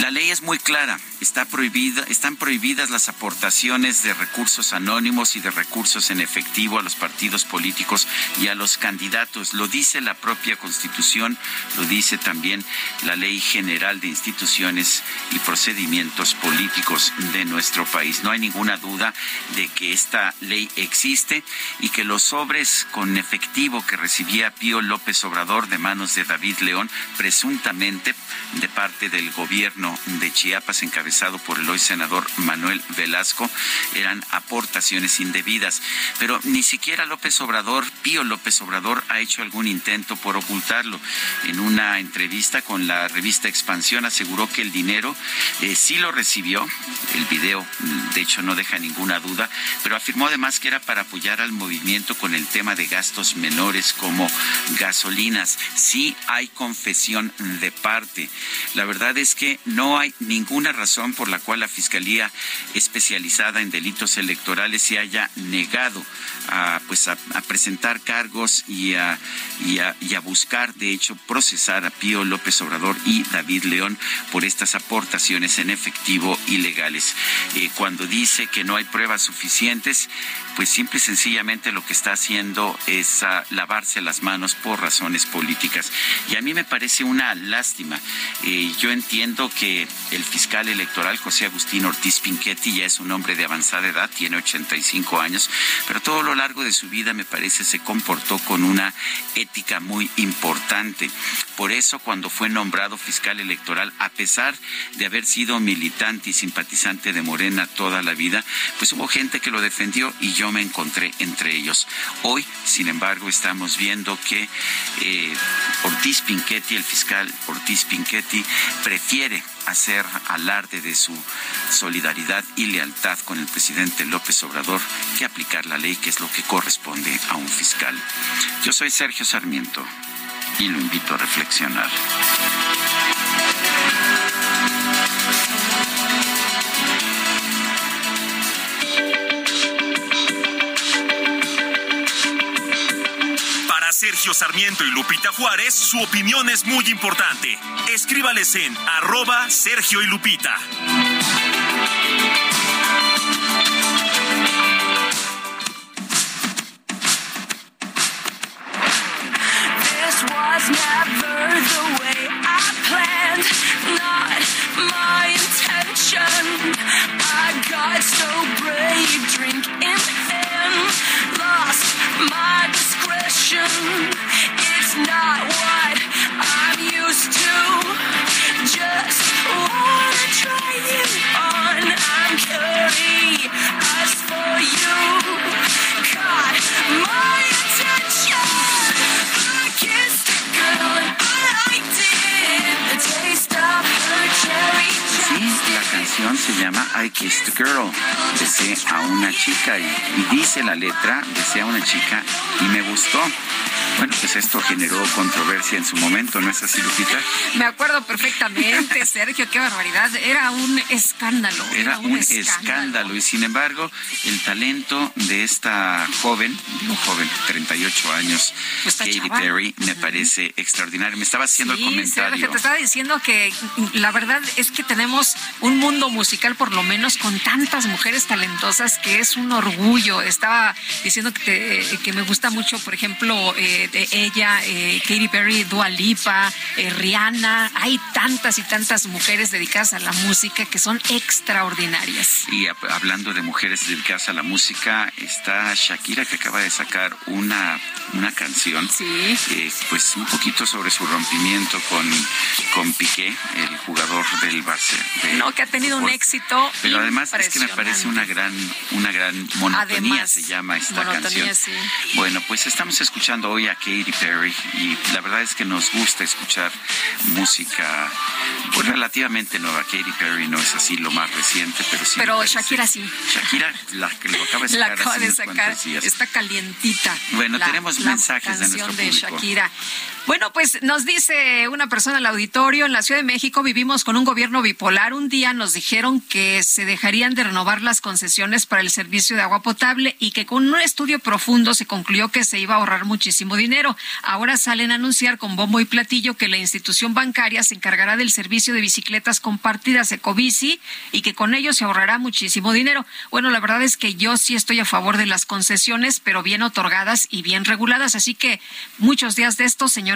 La ley es muy clara, está prohibida, están prohibidas las aportaciones de recursos anónimos y de recursos en efectivo a los partidos políticos y a los candidatos. Lo dice la propia Constitución, lo dice también la Ley General de Instituciones y Procedimientos Políticos de nuestro país. No hay ninguna duda de que esta ley existe y que los sobres con efectivo que recibía Pío López Obrador de manos de David León, presuntamente de parte del gobierno de Chiapas, encabezado por el hoy senador Manuel Velasco, eran aportaciones indebidas. Pero ni siquiera López Obrador, Pío López Obrador, ha hecho algún intento por ocultarlo. En una entrevista con la revista Expansión aseguró que el dinero eh, sí lo recibió. El video, de hecho, no deja ninguna duda, pero afirmó además que era para apoyar al movimiento con el tema de gastos menores como gasolinas. Sí hay confesión de parte. La verdad es que no hay ninguna razón por la cual la Fiscalía especializada en delitos electorales se haya negado a, pues a, presentar cargos y a, y, a, buscar, de hecho, procesar a Pío López Obrador y David León por estas aportaciones en efectivo ilegales. Eh, cuando dice que no hay pruebas suficientes, pues simple y sencillamente lo que está haciendo es ah, lavarse las manos por razones políticas. Y a mí me parece una lástima. Eh, yo entiendo que el fiscal electoral José Agustín Ortiz Pinchetti ya es un hombre de avanzada edad, tiene 85 años, pero todo lo largo de su vida me parece se comportó con una ética muy importante. Por eso cuando fue nombrado fiscal electoral, a pesar de haber sido militante y simpatizante de Morena toda la vida, pues hubo gente que lo defendió y yo me encontré entre ellos. Hoy, sin embargo, estamos viendo que eh, Ortiz Pinchetti, el fiscal Ortiz Pinchetti, prefiere hacer alarde de su solidaridad y lealtad con el presidente López Obrador que aplicar la ley, que es lo que corresponde a un fiscal. Yo soy Sergio Sarmiento y lo invito a reflexionar. Sergio Sarmiento y Lupita Juárez, su opinión es muy importante. Escríbales en arroba Sergio y Lupita. Besé a una chica y, y dice la letra, besé a una chica y me gustó. Bueno, pues esto generó controversia en su momento, ¿no es así, Lupita? Me acuerdo perfectamente, Sergio, qué barbaridad. Era un escándalo. Era, un, escándalo. Y sin embargo, el talento de esta joven, digo joven, 38 años, Katy Perry, me parece extraordinario. Me estaba haciendo el comentario. Sergio, te estaba diciendo que la verdad es que tenemos un mundo musical, por lo menos, con tantas mujeres talentosas que es un orgullo. Estaba diciendo que, que me gusta mucho, por ejemplo, eh, de ella, eh, Katy Perry, Dua Lipa, eh, Rihanna. Hay tantas y tantas mujeres dedicadas a la música que son extraordinarias. Y hablando de mujeres dedicadas a la música, está Shakira que acaba de sacar una, una canción. Sí. Eh, pues un poquito sobre su rompimiento con, con Piqué, el jugador del Barça. no, que ha tenido un éxito. Pero además es que me parece una gran, una gran monotonía se llama esta canción. Bueno, pues estamos escuchando hoy a Katy Perry y la verdad es que nos gusta escuchar música pues relativamente nueva. Katy Perry no es así lo más reciente, pero sí. Pero Shakira sí. Shakira, la que lo acaba de sacar. La acaba de sacar. Está calientita. Bueno, tenemos mensajes de nuestro de Shakira. Bueno, pues nos dice una persona al auditorio, en la Ciudad de México vivimos con un gobierno bipolar. Un día nos dijeron que se dejarían de renovar las concesiones para el servicio de agua potable y que con un estudio profundo se concluyó que se iba a ahorrar muchísimo dinero. Ahora salen a anunciar con bombo y platillo que la institución bancaria se encargará del servicio de bicicletas compartidas Ecobici y que con ello se ahorrará muchísimo dinero. Bueno, la verdad es que yo sí estoy a favor de las concesiones, pero bien otorgadas y bien reguladas. Así que muchos días de esto, señor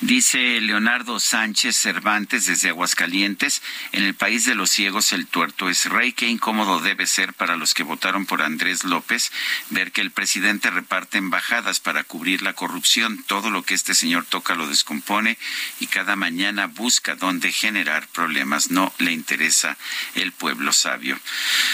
Dice Leonardo Sánchez Cervantes desde Aguascalientes, en el país de los ciegos el tuerto es rey. Qué incómodo debe ser para los que votaron por Andrés López ver que el presidente reparte embajadas para cubrir la corrupción. Todo lo que este señor toca lo descompone y cada mañana busca dónde generar problemas. No le interesa el pueblo sabio.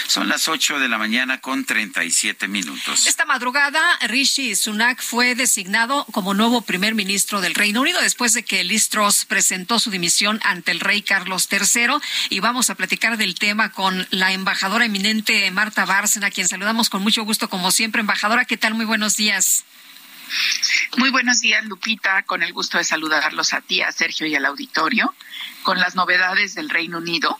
Son las 8 de la mañana con 37 minutos. Esta madrugada, Rishi Sunak fue designado como nuevo primer ministro ministro del Reino Unido después de que Liz Truss presentó su dimisión ante el rey Carlos III. Y vamos a platicar del tema con la embajadora eminente Marta Bárcena, a quien saludamos con mucho gusto, como siempre. Embajadora, ¿qué tal? Muy buenos días. Muy buenos días, Lupita. Con el gusto de saludarlos a ti, a Sergio y al auditorio, con las novedades del Reino Unido.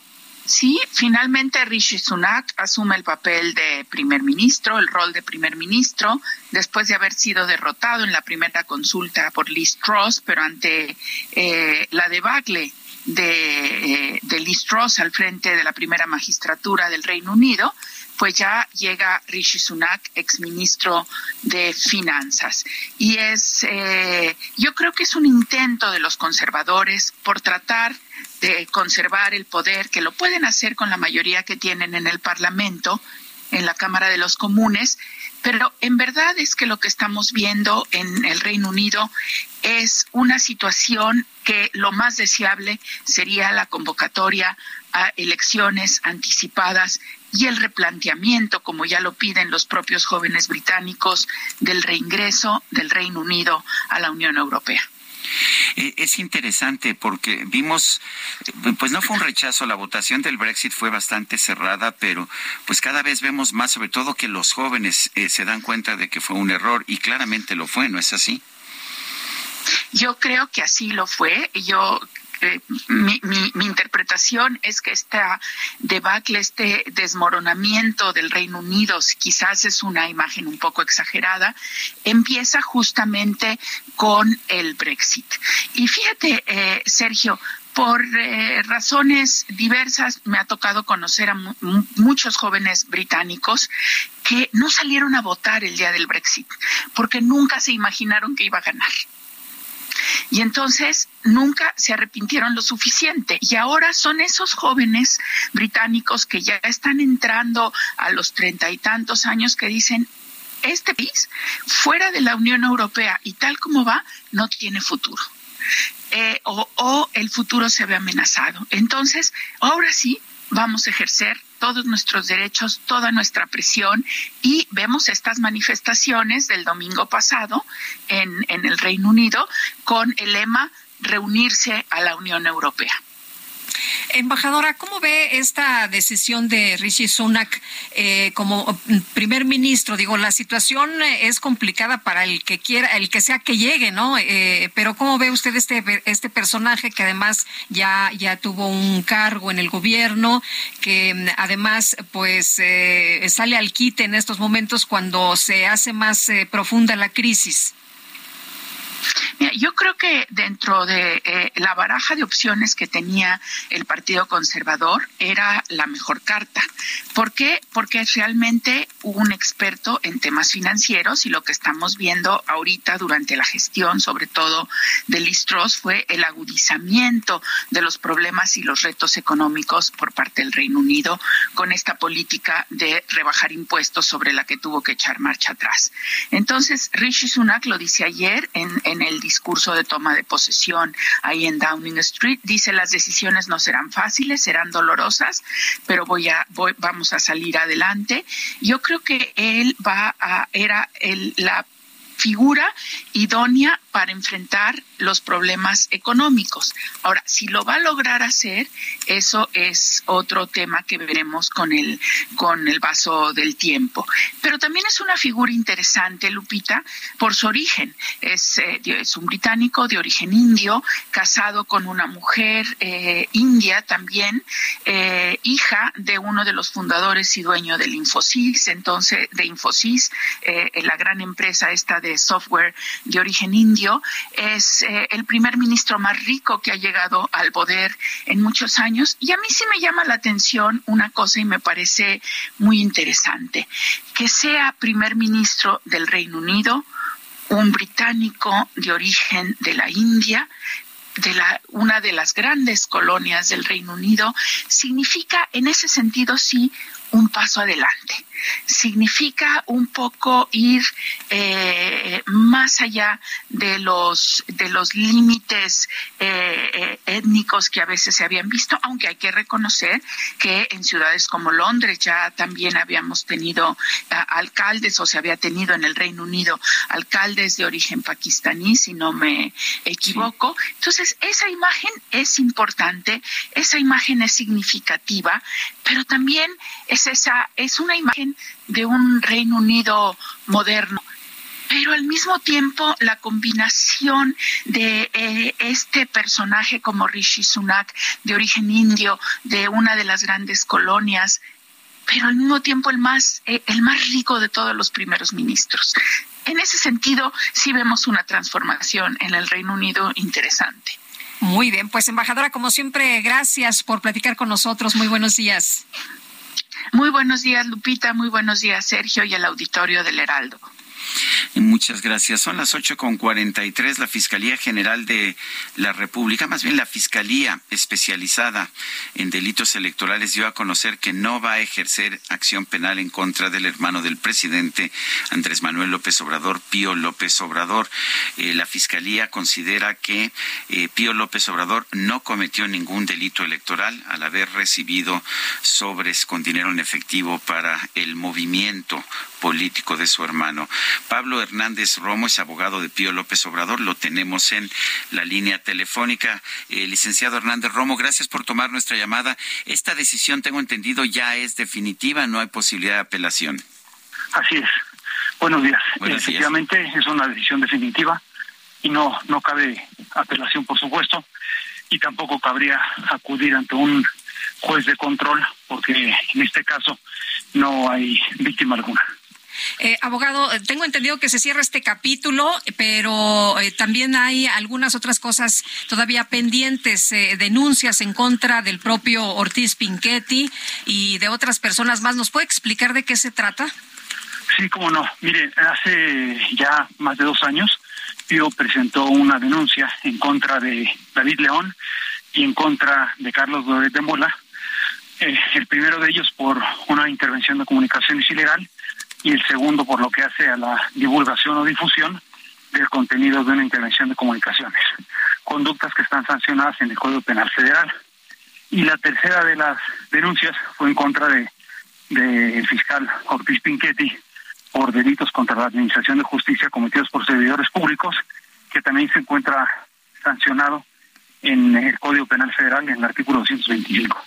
Sí, finalmente Rishi Sunak asume el papel de primer ministro, el rol de primer ministro, después de haber sido derrotado en la primera consulta por Liz Truss, pero ante eh, la debacle de, eh, de Liz Truss al frente de la primera magistratura del Reino Unido, pues ya llega Rishi Sunak, exministro de Finanzas. Y es, eh, yo creo que es un intento de los conservadores por tratar de conservar el poder, que lo pueden hacer con la mayoría que tienen en el Parlamento, en la Cámara de los Comunes, pero en verdad es que lo que estamos viendo en el Reino Unido es una situación que lo más deseable sería la convocatoria a elecciones anticipadas y el replanteamiento, como ya lo piden los propios jóvenes británicos, del reingreso del Reino Unido a la Unión Europea. Eh, es interesante porque vimos, pues no fue un rechazo, la votación del Brexit fue bastante cerrada, pero pues cada vez vemos más, sobre todo que los jóvenes eh, se dan cuenta de que fue un error y claramente lo fue, ¿no es así? Yo creo que así lo fue. Yo mi, mi, interpretación es que esta debacle, este desmoronamiento del Reino Unido, quizás es una imagen un poco exagerada, empieza justamente con el Brexit. Y fíjate, eh, Sergio, por eh, razones diversas me ha tocado conocer a muchos jóvenes británicos que no salieron a votar el día del Brexit porque nunca se imaginaron que iba a ganar. Y entonces nunca se arrepintieron lo suficiente. Y ahora son esos jóvenes británicos que ya están entrando a los treinta y tantos años que dicen, este país, fuera de la Unión Europea y tal como va, no tiene futuro. Eh, o, o el futuro se ve amenazado. Entonces, ahora sí, vamos a ejercer todos nuestros derechos, toda nuestra presión y vemos estas manifestaciones del domingo pasado en, el Reino Unido con el lema reunirse a la Unión Europea. Embajadora, ¿cómo ve esta decisión de Rishi Sunak eh, como primer ministro? Digo, la situación es complicada para el que quiera, el que sea que llegue, ¿no? Eh, pero ¿cómo ve usted este este personaje que además ya ya tuvo un cargo en el gobierno, que además pues eh, sale al quite en estos momentos cuando se hace más profunda la crisis? Yo creo que dentro de eh, la baraja de opciones que tenía el Partido Conservador era la mejor carta. ¿Por qué? Porque realmente un experto en temas financieros y lo que estamos viendo ahorita durante la gestión, sobre todo de Listros, fue el agudizamiento de los problemas y los retos económicos por parte del Reino Unido con esta política de rebajar impuestos sobre la que tuvo que echar marcha atrás. Entonces, Rishi Sunak lo dice ayer en, en el discurso de toma de posesión ahí en Downing Street. Dice las decisiones no serán fáciles, serán dolorosas, pero voy a, voy, vamos a salir adelante. Yo creo que él va a, era la figura idónea para enfrentar los problemas económicos. Ahora, si lo va a lograr hacer, eso es otro tema que veremos con el con el vaso del tiempo. Pero también es una figura interesante, Lupita, por su origen. Es, eh, es un británico de origen indio, casado con una mujer eh, india también, eh, hija de uno de los fundadores y dueño del Infosys, entonces de Infosys, la gran empresa esta de software de origen indio, es eh, el primer ministro más rico que ha llegado al poder en muchos años. Y a mí sí me llama la atención una cosa y me parece muy interesante, que sea primer ministro del Reino Unido, un británico de origen de la India, de la, una de las grandes colonias del Reino Unido, significa en ese sentido sí un paso adelante significa un poco ir eh, más allá de los de los límites eh, eh, étnicos que a veces se habían visto, aunque hay que reconocer que en ciudades como Londres ya también habíamos tenido alcaldes o se había tenido en el Reino Unido alcaldes de origen pakistaní, si no me equivoco. Entonces, esa imagen es importante, esa imagen es significativa, pero también es esa es una imagen de un Reino Unido moderno pero al mismo tiempo la combinación de eh, este personaje como Rishi Sunak, de origen indio, de una de las grandes colonias, pero al mismo tiempo el más, eh, el más rico de todos los primeros ministros. En ese sentido, sí vemos una transformación en el Reino Unido interesante. Muy bien, pues embajadora, como siempre, gracias por platicar con nosotros. Muy buenos días. Muy buenos días, Lupita. Muy buenos días, Sergio, y el auditorio del Heraldo. Muchas gracias. Son las ocho con cuarenta y tres. La Fiscalía General de la República, más bien la Fiscalía especializada en delitos electorales, dio a conocer que no va a ejercer acción penal en contra del hermano del presidente Andrés Manuel López Obrador, Pío López Obrador. Eh, la Fiscalía considera que eh, Pío López Obrador no cometió ningún delito electoral al haber recibido sobres con dinero en efectivo para el movimiento político de su hermano. Pablo Hernández Romo es abogado de Pío López Obrador, lo tenemos en la línea telefónica. Eh, licenciado Hernández Romo, gracias por tomar nuestra llamada. Esta decisión, tengo entendido, ya es definitiva, no hay posibilidad de apelación. Así es. Buenos días. Efectivamente, es una decisión definitiva y no, no cabe apelación, por supuesto, y tampoco cabría acudir ante un juez de control porque en este caso no hay víctima alguna. Eh, abogado, tengo entendido que se cierra este capítulo, pero eh, también hay algunas otras cosas todavía pendientes, eh, denuncias en contra del propio Ortiz Pinchetti y de otras personas más. ¿Nos puede explicar de qué se trata? Sí, cómo no. Mire, hace ya más de dos años, Pío presentó una denuncia en contra de David León y en contra de Carlos de Mola. el primero de ellos por una intervención de comunicaciones ilegal y el segundo por lo que hace a la divulgación o difusión del contenido de una intervención de comunicaciones, conductas que están sancionadas en el Código Penal Federal. Y la tercera de las denuncias fue en contra de del fiscal Ortiz Pinchetti por delitos contra la Administración de Justicia cometidos por servidores públicos, que también se encuentra sancionado en el Código Penal Federal en el artículo 225.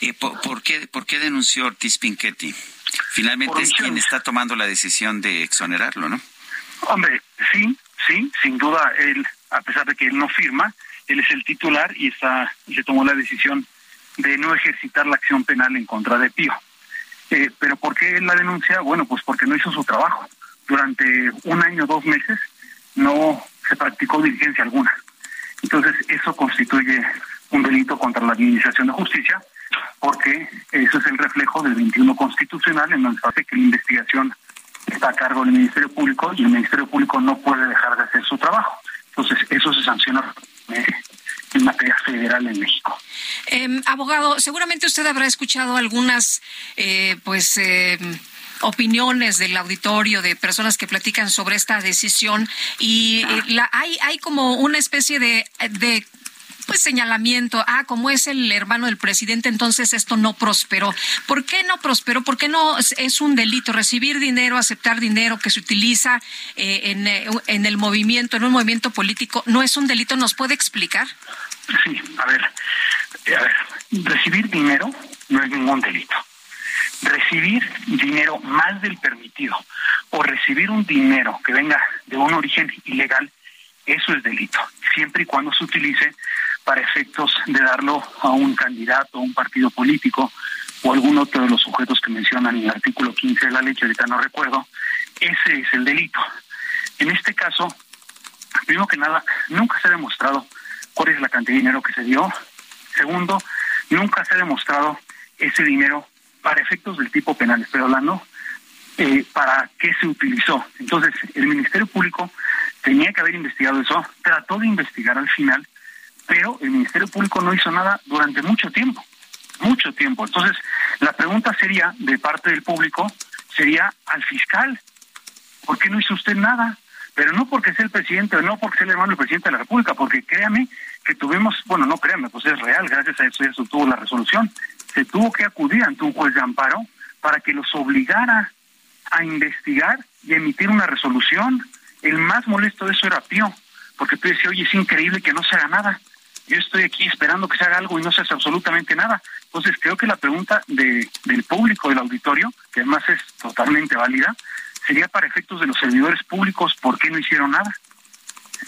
Eh, ¿por, qué, ¿Por qué denunció Ortiz Pinchetti? Finalmente es quien está tomando la decisión de exonerarlo, ¿no? Hombre, sí, sí, sin duda él, a pesar de que él no firma, él es el titular y está se tomó la decisión de no ejercitar la acción penal en contra de Pío. Eh, pero ¿por qué la denuncia? Bueno, pues porque no hizo su trabajo. Durante un año, dos meses, no se practicó diligencia alguna. Entonces, eso constituye un delito contra la Administración de Justicia porque eso es el reflejo del 21 constitucional en donde hace que la investigación está a cargo del Ministerio Público y el Ministerio Público no puede dejar de hacer su trabajo. Entonces, eso se sanciona en materia federal en México. Eh, abogado, seguramente usted habrá escuchado algunas, eh, pues, em, opiniones del auditorio, de personas que platican sobre esta decisión y eh, la, hay, hay como una especie de pues señalamiento, ah, como es el hermano del presidente, entonces esto no prosperó. ¿Por qué no prosperó? ¿Por qué no es un delito recibir dinero, aceptar dinero que se utiliza eh, en, eh, en el movimiento, en un movimiento político? ¿No es un delito? ¿Nos puede explicar? Sí, a ver, eh, a ver, recibir dinero no es ningún delito. Recibir dinero más del permitido o recibir un dinero que venga de un origen ilegal, eso es delito, siempre y cuando se utilice para efectos de darlo a un candidato, a un partido político o algún otro de los sujetos que mencionan en el artículo 15 de la ley, que ahorita no recuerdo, ese es el delito. En este caso, primero que nada, nunca se ha demostrado cuál es la cantidad de dinero que se dio. Segundo, nunca se ha demostrado ese dinero para efectos del tipo penal, estoy hablando, eh, para qué se utilizó. Entonces, el Ministerio Público tenía que haber investigado eso, trató de investigar al final, pero el Ministerio Público no hizo nada durante mucho tiempo, mucho tiempo. Entonces, la pregunta sería, de parte del público, sería al fiscal, ¿por qué no hizo usted nada? Pero no porque sea el presidente, no porque sea el hermano del presidente de la República, porque créame que tuvimos, bueno, no créame, pues es real, gracias a eso ya se tuvo la resolución. Se tuvo que acudir ante un juez de amparo para que los obligara a investigar y emitir una resolución. El más molesto de eso era Pío, porque tú decías, oye, es increíble que no se haga nada yo estoy aquí esperando que se haga algo y no se hace absolutamente nada. Entonces creo que la pregunta de, del público, del auditorio, que además es totalmente válida, sería para efectos de los servidores públicos, ¿por qué no hicieron nada?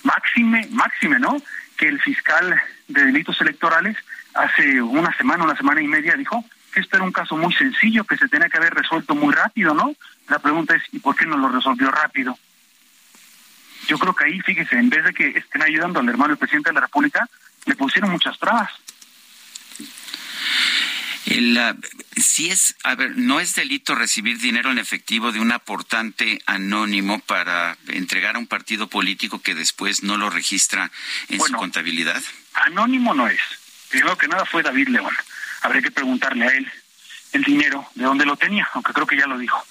Máxime, máxime, ¿no? Que el fiscal de delitos electorales hace una semana, una semana y media dijo que esto era un caso muy sencillo, que se tenía que haber resuelto muy rápido, ¿no? La pregunta es, ¿y por qué no lo resolvió rápido? Yo creo que ahí, fíjese, en vez de que estén ayudando al hermano del presidente de la República, le pusieron muchas trabas. El, si es, a ver, no es delito recibir dinero en efectivo de un aportante anónimo para entregar a un partido político que después no lo registra en su contabilidad. Anónimo no es. Primero que nada fue David León. Habría que preguntarle a él el dinero, de dónde lo tenía, aunque creo que ya lo dijo.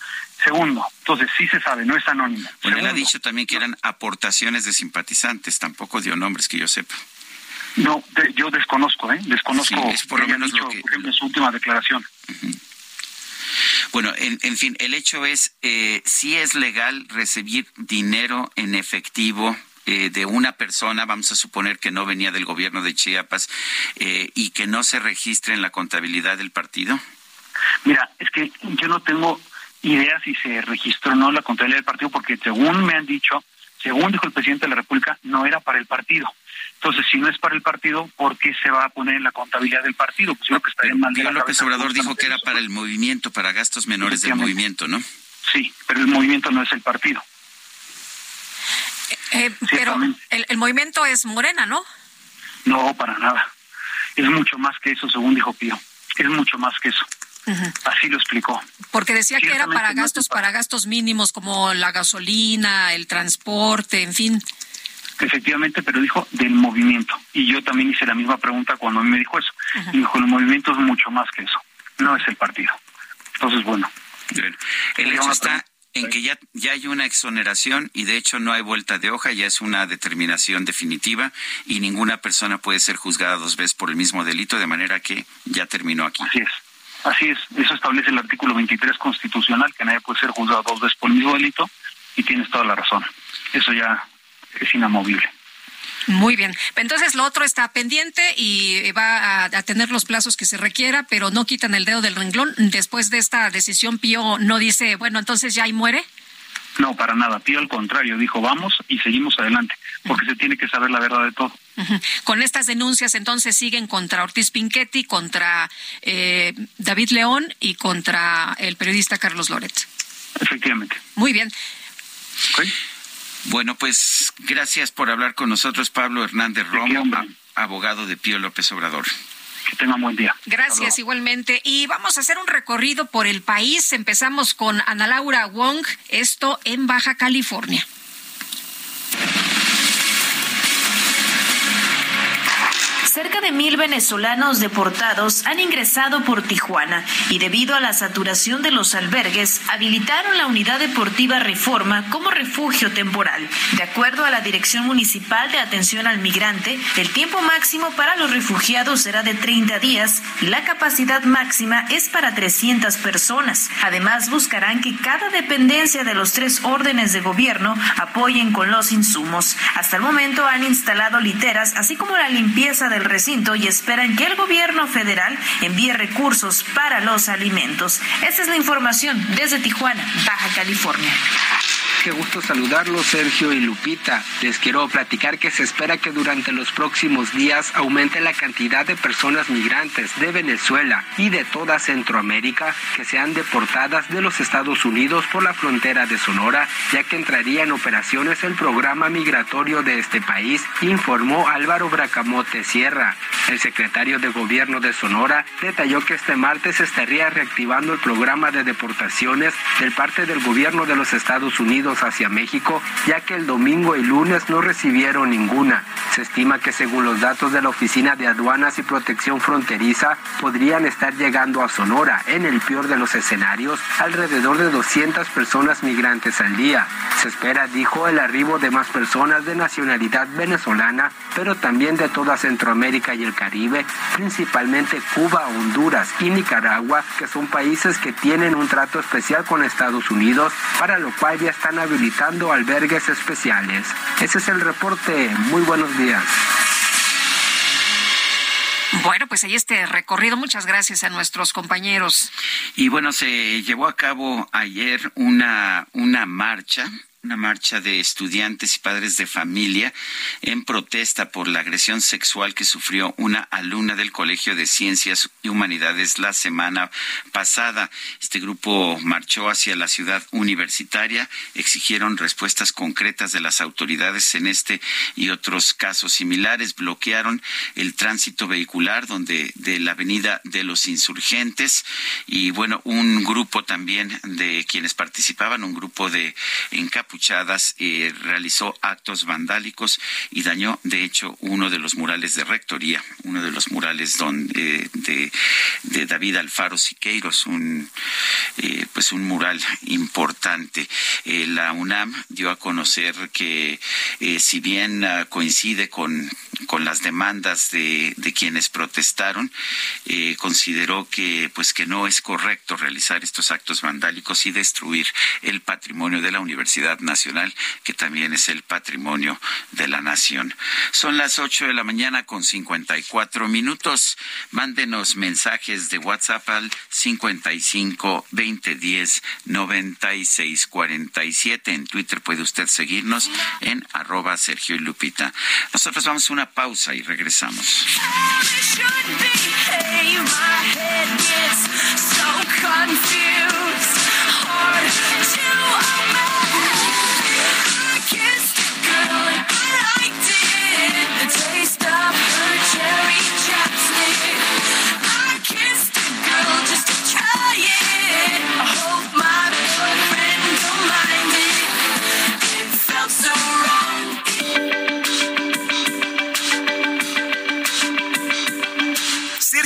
Segundo, entonces sí se sabe, no es anónimo. Bueno, él ha dicho también que eran aportaciones de simpatizantes, tampoco dio nombres que yo sepa. No, yo desconozco, ¿eh? Desconozco es por lo menos lo que... por ejemplo, su última declaración. Bueno, en, en, fin, el hecho es, eh, si es legal recibir dinero en efectivo eh, de una persona, vamos a suponer que no venía del gobierno de Chiapas, eh, y que no se registre en la contabilidad del partido? Mira, es que yo no tengo idea si se registró o no la contabilidad del partido, porque según me han dicho, según dijo el presidente de la República, no era para el partido. Entonces, si no es para el partido, ¿por qué se va a poner en la contabilidad del partido? Pues yo que estaría mal. López Obrador dijo que era para el movimiento, para gastos menores del movimiento, ¿no? Sí, pero el movimiento no es el partido. Eh, pero el, el movimiento es Morena, ¿no? No, para nada. Es mucho más que eso, según dijo Pío. Es mucho más que eso. Así lo explicó. Porque decía que era para gastos, para gastos mínimos como la gasolina, el transporte, en fin. Efectivamente, pero dijo del movimiento. Y yo también hice la misma pregunta cuando a mí me dijo eso. Y dijo, el movimiento es mucho más que eso. No es el partido. Entonces, bueno. El hecho está en que ya, ya hay una exoneración y de hecho no hay vuelta de hoja, ya es una determinación definitiva y ninguna persona puede ser juzgada dos veces por el mismo delito, de manera que ya terminó aquí. Así es. Así es, eso establece el artículo 23 constitucional, que nadie puede ser juzgado dos veces por el mismo delito, y tienes toda la razón. Eso ya es inamovible. Muy bien. Entonces lo otro está pendiente y va a, tener los plazos que se requiera, pero no quitan el dedo del renglón. Después de esta decisión, Pío no dice, bueno, entonces ya ahí muere. No, para nada. Pío al contrario, dijo, vamos y seguimos adelante, porque se tiene que saber la verdad de todo. Con estas denuncias entonces siguen contra Ortiz Pinchetti, contra eh, David León y contra el periodista Carlos Loret. Efectivamente. Muy bien. Bueno, pues gracias por hablar con nosotros, Pablo Hernández Romo, abogado de Pío López Obrador. Que tengan buen día. Gracias, igualmente. Y vamos a hacer un recorrido por el país. Empezamos con Ana Laura Wong, esto en Baja California. Cerca de mil venezolanos deportados han ingresado por Tijuana y debido a la saturación de los albergues, habilitaron la unidad deportiva Reforma como refugio temporal. De acuerdo a la Dirección Municipal de Atención al Migrante, el tiempo máximo para los refugiados será de 30 días y la capacidad máxima es para 300 personas. Además, buscarán que cada dependencia de los tres órdenes de gobierno apoyen con los insumos. Hasta el momento han instalado literas, así como la limpieza del recinto y esperan que el gobierno federal envíe recursos para los alimentos. Esta es la información desde Tijuana, Baja California. Qué gusto saludarlos, Sergio y Lupita. Les quiero platicar que se espera que durante los próximos días aumente la cantidad de personas migrantes de Venezuela y de toda Centroamérica que sean deportadas de los Estados Unidos por la frontera de Sonora, ya que entraría en operaciones el programa migratorio de este país, informó Álvaro Bracamote Sierra. El secretario de Gobierno de Sonora detalló que este martes estaría reactivando el programa de deportaciones del parte del gobierno de los Estados Unidos hacia México, ya que el domingo y lunes no recibieron ninguna. Se estima que según los datos de la Oficina de Aduanas y Protección Fronteriza, podrían estar llegando a Sonora, en el peor de los escenarios, alrededor de 200 personas migrantes al día. Se espera, dijo, el arribo de más personas de nacionalidad venezolana, pero también de toda Centroamérica y el Caribe, principalmente Cuba, Honduras y Nicaragua, que son países que tienen un trato especial con Estados Unidos, para lo cual ya están habilitando albergues especiales. Ese es el reporte. Muy buenos días. Bueno, pues ahí este recorrido. Muchas gracias a nuestros compañeros. Y bueno, se llevó a cabo ayer una, una marcha una marcha de estudiantes y padres de familia en protesta por la agresión sexual que sufrió una alumna del Colegio de Ciencias y Humanidades la semana pasada. Este grupo marchó hacia la ciudad universitaria, exigieron respuestas concretas de las autoridades en este y otros casos similares, bloquearon el tránsito vehicular donde de la Avenida de los Insurgentes y bueno, un grupo también de quienes participaban, un grupo de encapuchados Puchadas eh, realizó actos vandálicos y dañó, de hecho, uno de los murales de rectoría, uno de los murales donde, de, de David Alfaro Siqueiros, un, eh, pues un mural importante. Eh, la UNAM dio a conocer que si bien ah, coincide con, con las demandas de, de quienes protestaron, consideró que pues que no es correcto realizar estos actos vandálicos y destruir el patrimonio de la Universidad Nacional, que también es el patrimonio de la nación. Son las ocho de la mañana con 54 minutos. Mándenos mensajes de WhatsApp al 55 20 10 96 47. En Twitter puede usted seguirnos en arroba Sergio Lupita. Nosotros vamos a una pausa y regresamos.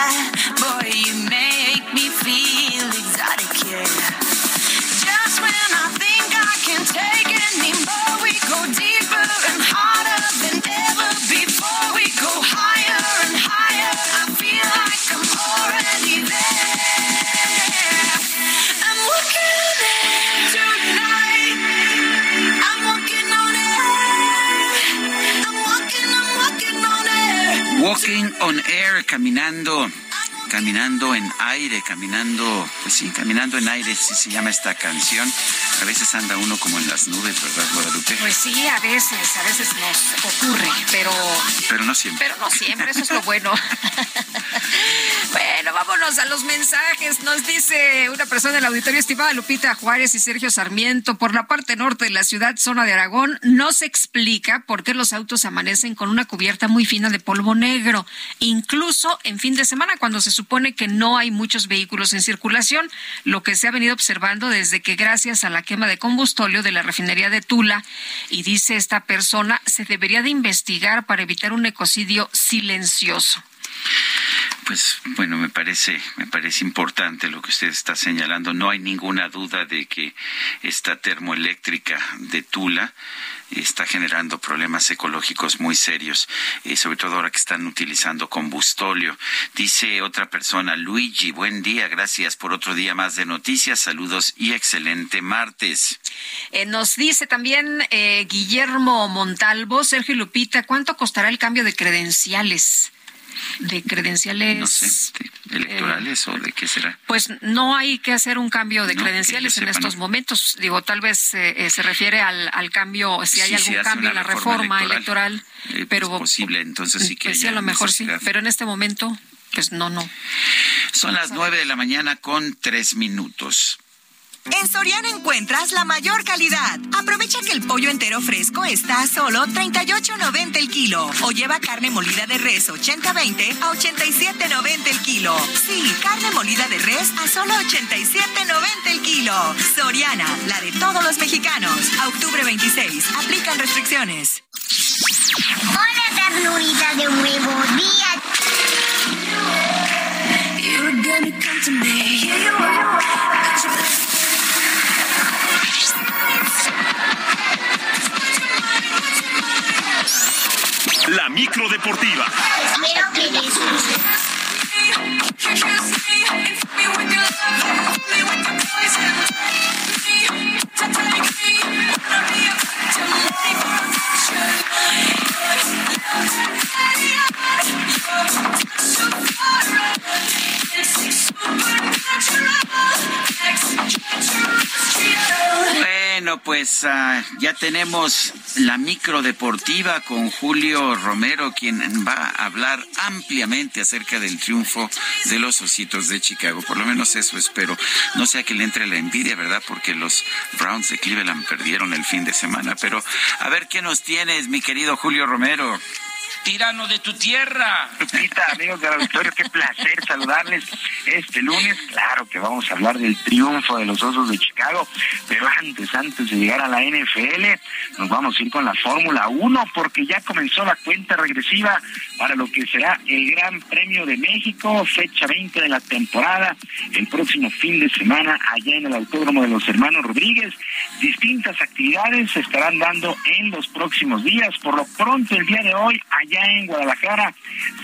That. On Air, caminando, caminando en aire, caminando, pues sí, caminando en aire, sí se llama esta canción. A veces anda uno como en las nubes, ¿verdad, Guadalupe? Pues sí, a veces, a veces nos ocurre, pero Pero no siempre. pero no siempre, eso es lo bueno. bueno, vámonos a los mensajes. Nos dice una persona del auditorio, estimada Lupita Juárez y Sergio Sarmiento, por la parte norte de la ciudad, zona de Aragón, no se explica por qué los autos amanecen con una cubierta muy fina de polvo negro, incluso en fin de semana, cuando se supone que no hay muchos vehículos en circulación, lo que se ha venido observando desde que gracias a la quema de combustóleo de la refinería de Tula, y dice esta persona, se debería de investigar para evitar un ecocidio silencioso. Pues bueno, me parece, me parece importante lo que usted está señalando. No hay ninguna duda de que esta termoeléctrica de Tula está generando problemas ecológicos muy serios, eh, sobre todo ahora que están utilizando combustóleo. Dice otra persona, Luigi, buen día, gracias por otro día más de noticias, saludos y excelente martes. Eh, nos dice también eh, Guillermo Montalvo, Sergio Lupita, ¿cuánto costará el cambio de credenciales? De credenciales. No sé, de electorales o de qué será. Pues no hay que hacer un cambio de No, credenciales en estos no. momentos. Digo, tal vez eh, eh, se refiere al, al cambio, si hay Sí, algún cambio en la reforma electoral. electoral. Eh, pero pues, posible, entonces sí que pues sí, haya a lo mejor sí, pero en este momento, pues no, no. Son las nueve de la mañana con tres minutos. En Soriana encuentras la mayor calidad. Aprovecha que el pollo entero fresco está a solo 38.90 el kilo. O lleva carne molida de res 80-20 a 87.90 el kilo. Sí, carne molida de res a solo 87.90 el kilo. Soriana, la de todos los mexicanos. A octubre 26. Aplican restricciones. Hola, ternurita de nuevo día. You're gonna come to me. La micro deportiva. Bueno, pues ah, ya tenemos la micro deportiva con Julio Romero, quien va a hablar ampliamente acerca del triunfo de los Ositos de Chicago. Por lo menos eso espero. No sea que le entre la envidia, ¿verdad? Porque los Browns de Cleveland perdieron el fin de semana. Pero a ver qué nos tienes, mi querido Julio Romero. Tirano de tu tierra. Lupita, amigos del auditorio, qué placer saludarles este lunes. Claro que vamos a hablar del triunfo de los Osos de Chicago, pero antes, antes de llegar a la NFL, nos vamos a ir con la Fórmula 1 porque ya comenzó la cuenta regresiva para lo que será el Gran Premio de México, fecha 20 de la temporada, el próximo fin de semana allá en el Autódromo de los Hermanos Rodríguez. Distintas actividades se estarán dando en los próximos días. Por lo pronto, el día de hoy, allá en Guadalajara,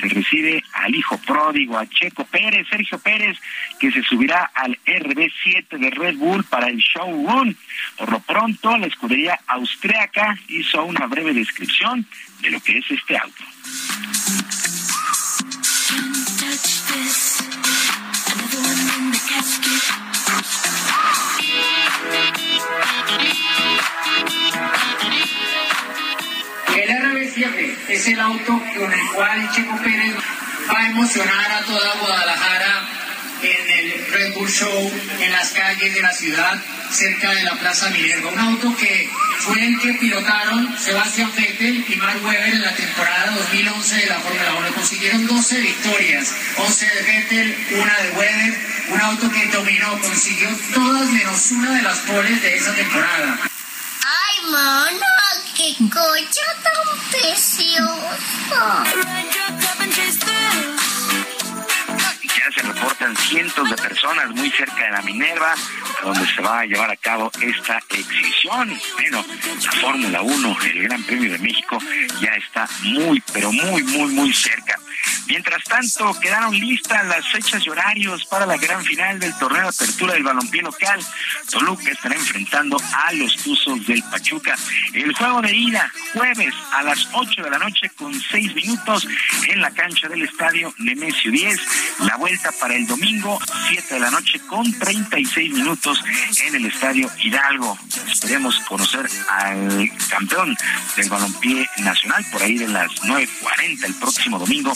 se recibe al hijo pródigo, a Checo Pérez, Sergio Pérez, que se subirá al RB7 de Red Bull para el showroom. Por lo pronto, la escudería austriaca hizo una breve descripción de lo que es este auto. El RB7 es el auto con el cual Checo Pérez va a emocionar a toda Guadalajara en el Red Bull Show, en las calles de la ciudad, cerca de la Plaza Minerva. Un auto que fue el que pilotaron Sebastián Vettel y Mark Webber en la temporada 2011 de la Fórmula 1. Consiguieron 12 victorias, 11 de Vettel, una de Webber, un auto que dominó, consiguió todas menos una de las poles de esa temporada. Ay, mano, qué coche tan precioso. Se reportan cientos de personas muy cerca de la Minerva, donde se va a llevar a cabo esta exhibición. Bueno, la Fórmula 1, el Gran Premio de México, ya está muy, pero muy, muy, muy cerca. Mientras tanto, quedaron listas las fechas y horarios para la gran final del torneo de apertura del balompié local. Toluca estará enfrentando a los Tuzos del Pachuca. El juego de ida, jueves a las 8 de la noche con 6 minutos en la cancha del estadio Nemesio 10. La vuelta para el domingo, 7 de la noche con 36 minutos en el estadio Hidalgo. Esperemos conocer al campeón del balompié nacional por ahí de las 9.40 el próximo domingo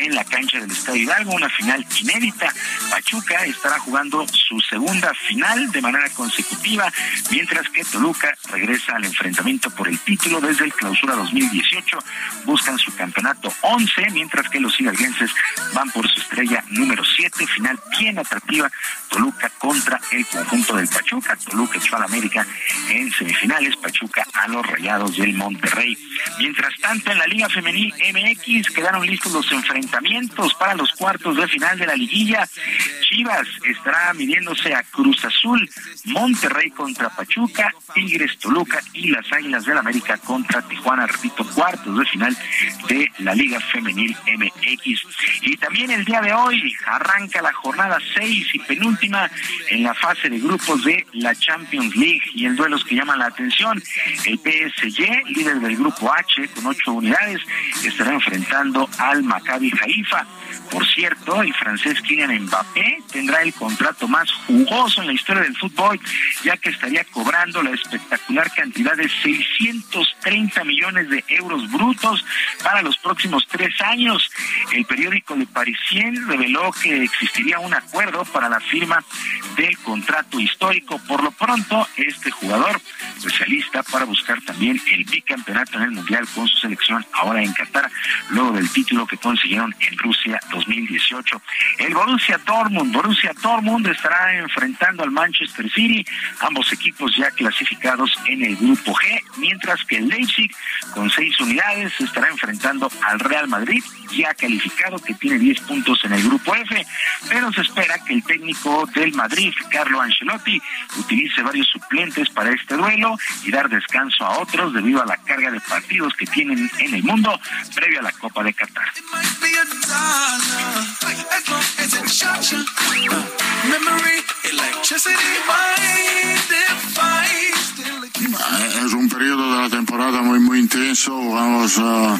en la cancha del Estadio Hidalgo, una final inédita. Pachuca estará jugando su segunda final de manera consecutiva, mientras que Toluca regresa al enfrentamiento por el título desde el clausura 2018. Buscan su campeonato 11, mientras que los hidalguenses van por su estrella número 7, final bien atractiva. Toluca contra el conjunto del Pachuca. Toluca echó a América en semifinales, Pachuca a los Rayados del Monterrey. Mientras tanto, en la Liga Femenil MX quedaron listos los enfrentamientos para los cuartos de final de la liguilla. Chivas estará midiéndose a Cruz Azul, Monterrey contra Pachuca, Tigres Toluca y las Águilas del América contra Tijuana, repito, cuartos de final de la Liga Femenil MX. Y también el día de hoy arranca la jornada 6 y penúltima en la fase de grupos de la Champions League y el duelos que llaman la atención. El PSG, líder del grupo H con ocho unidades, estará enfrentando al Maccabi Haifa. Por cierto, el francés Kylian Mbappé tendrá el contrato más jugoso en la historia del fútbol, ya que estaría cobrando la espectacular cantidad de 630 millones de euros brutos para los próximos tres años. El periódico Le Parisien reveló que existiría un acuerdo para la firma del contrato histórico. Por lo pronto, este jugador especialista para buscar también el bicampeonato en el Mundial con su selección ahora en Qatar, luego del título que consiguieron en Rusia 2018. El Borussia Dortmund, Borussia Dortmund estará enfrentando al Manchester City, ambos equipos ya clasificados en el grupo G, mientras que el Leipzig con seis unidades estará enfrentando al Real Madrid, ya calificado que tiene 10 puntos en el grupo F, pero se espera que el técnico del Madrid, Carlo Ancelotti, utilice varios suplentes para este duelo y dar descanso a otros debido a la carga de partidos que tienen en el mundo previo a la Copa de Qatar. Es un periodo de la temporada muy muy intenso, jugamos uh,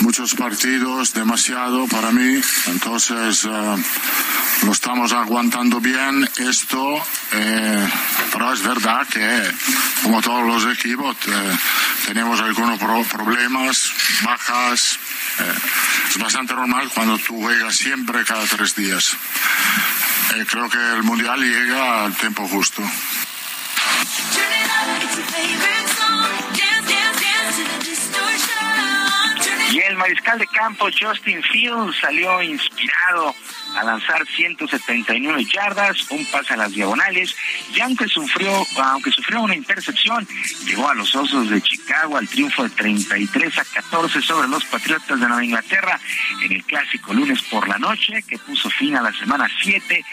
muchos partidos, demasiado para mí, entonces uh, lo estamos aguantando bien. Esto, eh, pero es verdad que como todos los equipos eh, tenemos algunos pro problemas, bajas, eh, es bastante normal cuando tú juegas siempre cada tres días. Eh, creo que el mundial llega al tiempo justo. El mariscal de campo Justin Fields salió inspirado a lanzar 179 yardas, un pase a las diagonales, y aunque sufrió, aunque sufrió una intercepción, llegó a los Osos de Chicago al triunfo de 33 a 14 sobre los Patriotas de Nueva Inglaterra en el clásico lunes por la noche, que puso fin a la semana 7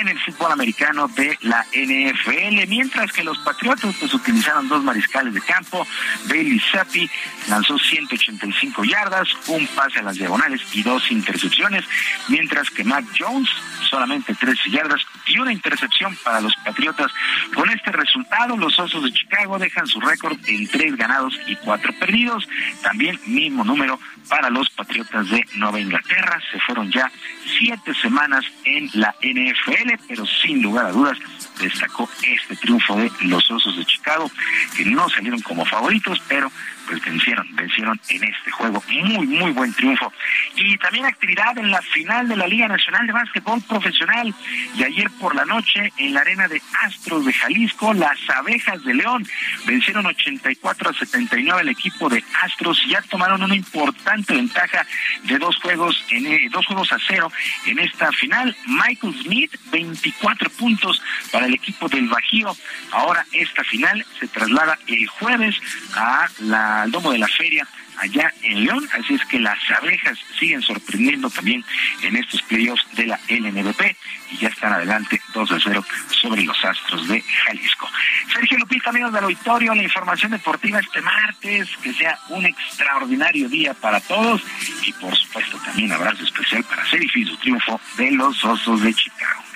en el fútbol americano de la NFL, mientras que los Patriotas pues utilizaron dos mariscales de campo, Bailey Zappi lanzó 185 yardas, un pase a las diagonales y dos intercepciones, mientras que Matt Jones solamente 13 yardas y una intercepción para los Patriotas. Con este resultado, los Osos de Chicago dejan su récord en tres ganados y cuatro perdidos. También mismo número para los Patriotas de Nueva Inglaterra. Se fueron ya siete semanas en la NFL, pero sin lugar a dudas destacó este triunfo de los Osos de Chicago, que no salieron como favoritos, pero pues vencieron, vencieron en este juego. Muy, muy buen triunfo. Y también actividad en la final de la Liga Nacional de Básquetbol Profesional. Y ayer por la noche en la arena de Astros de Jalisco, las abejas de León vencieron 84 a 79 el equipo de Astros ya tomaron una importante ventaja de dos juegos en eh, dos juegos a cero en esta final. Michael Smith, 24 puntos para el equipo del Bajío. Ahora esta final se traslada el jueves a la, al domo de la feria allá en León, así es que las abejas siguen sorprendiendo también en estos playoffs de la LNBP y ya están adelante 2 a 0 sobre los Astros de Jalisco. Sergio Lupita, amigos del auditorio, la información deportiva este martes, que sea un extraordinario día para todos y por supuesto también abrazo especial para ser su triunfo de los Osos de Chicago.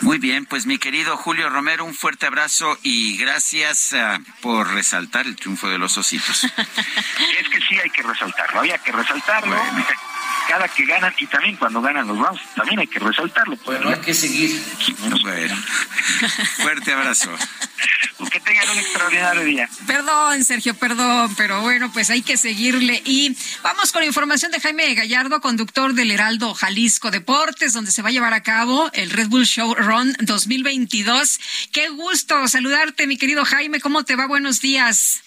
Muy bien, pues mi querido Julio Romero, un fuerte abrazo y gracias uh, por resaltar el triunfo de los ositos. es que sí hay que resaltarlo, había que resaltarlo. Bueno cada que ganan y también cuando ganan los Browns, también hay que resaltarlo. Pues, bueno, hay que seguir. Bueno, fuerte abrazo. Que tengan un extraordinario día. Perdón, Sergio, perdón, pero bueno, pues hay que seguirle. Y vamos con la información de Jaime Gallardo, conductor del Heraldo Jalisco Deportes, donde se va a llevar a cabo el Red Bull Show Run 2022. Qué gusto saludarte, mi querido Jaime. ¿Cómo te va? Buenos días.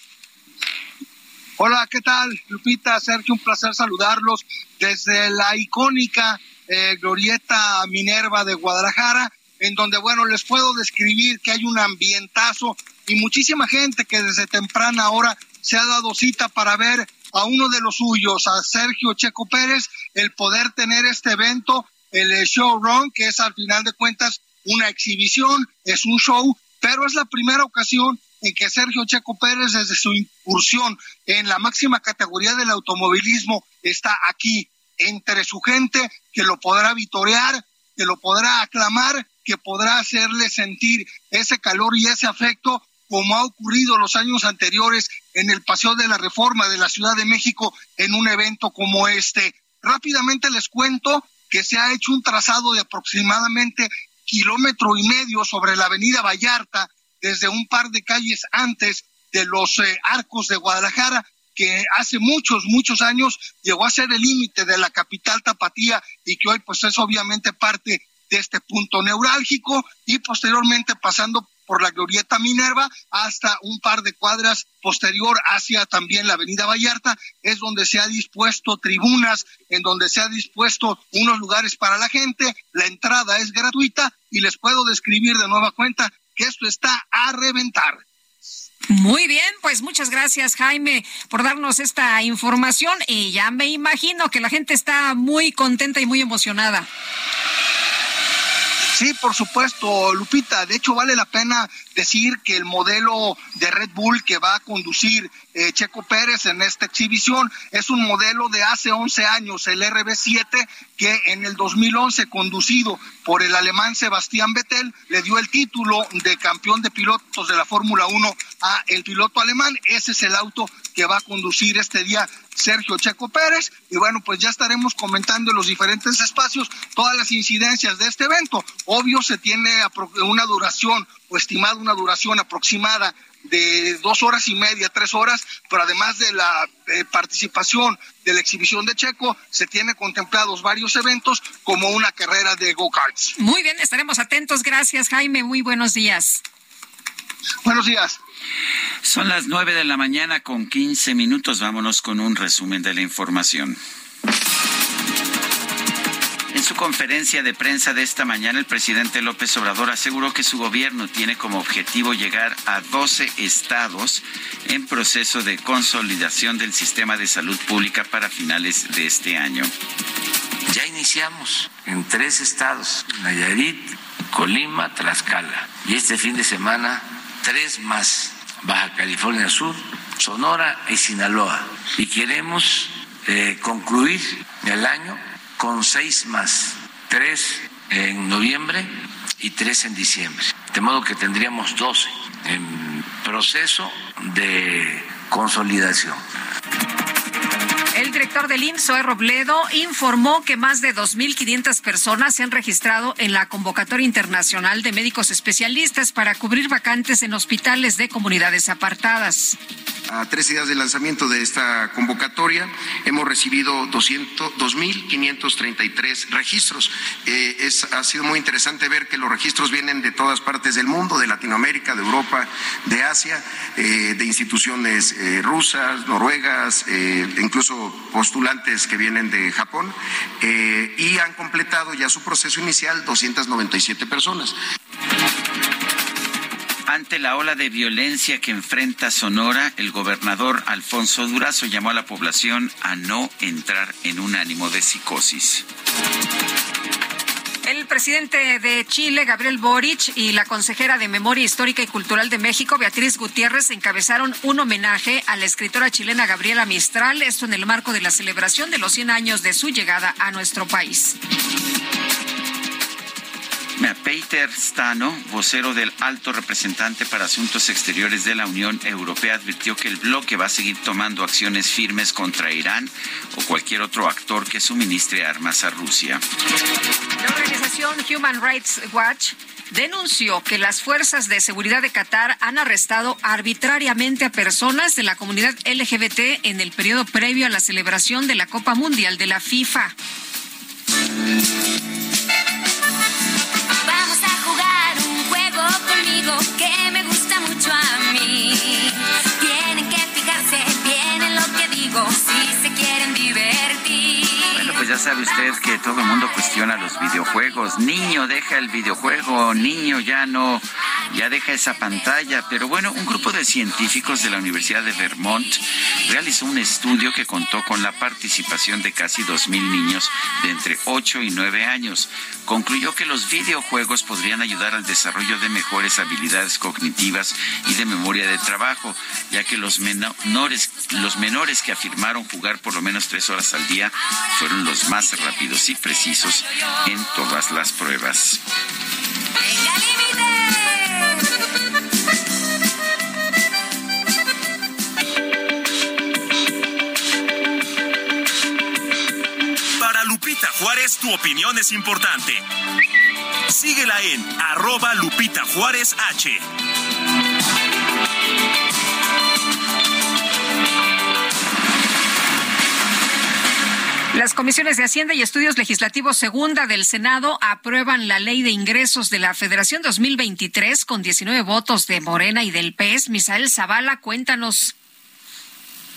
Hola, ¿qué tal? Lupita, Sergio, un placer saludarlos desde la icónica eh, Glorieta Minerva de Guadalajara, en donde, bueno, les puedo describir que hay un ambientazo y muchísima gente que desde temprana hora se ha dado cita para ver a uno de los suyos, a Sergio Checo Pérez, el poder tener este evento, el Showrun, que es al final de cuentas una exhibición, es un show, pero es la primera ocasión en que Sergio Checo Pérez, desde su incursión en la máxima categoría del automovilismo, está aquí entre su gente que lo podrá vitorear, que lo podrá aclamar, que podrá hacerle sentir ese calor y ese afecto como ha ocurrido los años anteriores en el Paseo de la Reforma de la Ciudad de México en un evento como este. Rápidamente les cuento que se ha hecho un trazado de aproximadamente kilómetro y medio sobre la avenida Vallarta desde un par de calles antes de los eh, arcos de Guadalajara, que hace muchos, muchos años llegó a ser el límite de la capital tapatía y que hoy pues es obviamente parte de este punto neurálgico y posteriormente pasando por la Glorieta Minerva hasta un par de cuadras posterior hacia también la Avenida Vallarta, es donde se ha dispuesto tribunas, en donde se ha dispuesto unos lugares para la gente, la entrada es gratuita y les puedo describir de nueva cuenta que esto está a reventar. Muy bien, pues muchas gracias Jaime por darnos esta información y ya me imagino que la gente está muy contenta y muy emocionada. Sí, por supuesto, Lupita. De hecho, vale la pena decir que el modelo de Red Bull que va a conducir eh, Checo Pérez en esta exhibición es un modelo de hace 11 años, el RB7, que en el 2011, conducido por el alemán Sebastián Vettel, le dio el título de campeón de pilotos de la Fórmula 1 a el piloto alemán. Ese es el auto que va a conducir este día Sergio Checo Pérez. Y bueno, pues ya estaremos comentando en los diferentes espacios todas las incidencias de este evento. Obvio, se tiene una duración o estimada una duración aproximada de dos horas y media, tres horas, pero además de la eh, participación de la exhibición de Checo, se tiene contemplados varios eventos como una carrera de go-karts. Muy bien, estaremos atentos. Gracias, Jaime. Muy buenos días. Buenos días. Son las nueve de la mañana con quince minutos. Vámonos con un resumen de la información. Su conferencia de prensa de esta mañana, el presidente López Obrador aseguró que su gobierno tiene como objetivo llegar a 12 estados en proceso de consolidación del sistema de salud pública para finales de este año. Ya iniciamos en tres estados, Nayarit, Colima, Tlaxcala. Y este fin de semana, tres más, Baja California Sur, Sonora y Sinaloa. Y queremos eh, concluir el año con seis más, tres en noviembre y tres en diciembre. De modo que tendríamos doce en proceso de consolidación. El director del IMSS, Robledo, informó que más de 2.500 personas se han registrado en la convocatoria internacional de médicos especialistas para cubrir vacantes en hospitales de comunidades apartadas a tres días del lanzamiento de esta convocatoria, hemos recibido 2.533 registros. Eh, es, ha sido muy interesante ver que los registros vienen de todas partes del mundo, de Latinoamérica, de Europa, de Asia, eh, de instituciones eh, rusas, noruegas, incluso postulantes que vienen de Japón, y han completado ya su proceso inicial 297 personas. Ante la ola de violencia que enfrenta Sonora, el gobernador Alfonso Durazo llamó a la población a no entrar en un ánimo de psicosis. El presidente de Chile, Gabriel Boric, y la consejera de Memoria Histórica y Cultural de México, Beatriz Gutiérrez, encabezaron un homenaje a la escritora chilena Gabriela Mistral, esto en el marco de la celebración de los 100 años de su llegada a nuestro país. Peter Stano, vocero del alto representante para Asuntos Exteriores de la Unión Europea, advirtió que el bloque va a seguir tomando acciones firmes contra Irán o cualquier otro actor que suministre armas a Rusia. La organización Human Rights Watch denunció que las fuerzas de seguridad de Qatar han arrestado arbitrariamente a personas de la comunidad LGBT en el periodo previo a la celebración de la Copa Mundial de la FIFA. Ya sabe usted que todo el mundo cuestiona los videojuegos. Niño, deja el videojuego. Niño, ya no, ya deja esa pantalla. Pero bueno, un grupo de científicos de la Universidad de Vermont realizó un estudio que contó con la participación de casi 2.000 niños de entre 8 y 9 años concluyó que los videojuegos podrían ayudar al desarrollo de mejores habilidades cognitivas y de memoria de trabajo, ya que los menores, los menores que afirmaron jugar por lo menos tres horas al día fueron los más rápidos y precisos en todas las pruebas. Lupita Juárez, tu opinión es importante. Síguela en arroba Lupita Juárez H. Las comisiones de Hacienda y Estudios Legislativos Segunda del Senado aprueban la Ley de Ingresos de la Federación 2023 con 19 votos de Morena y del PES. Misael Zavala, cuéntanos.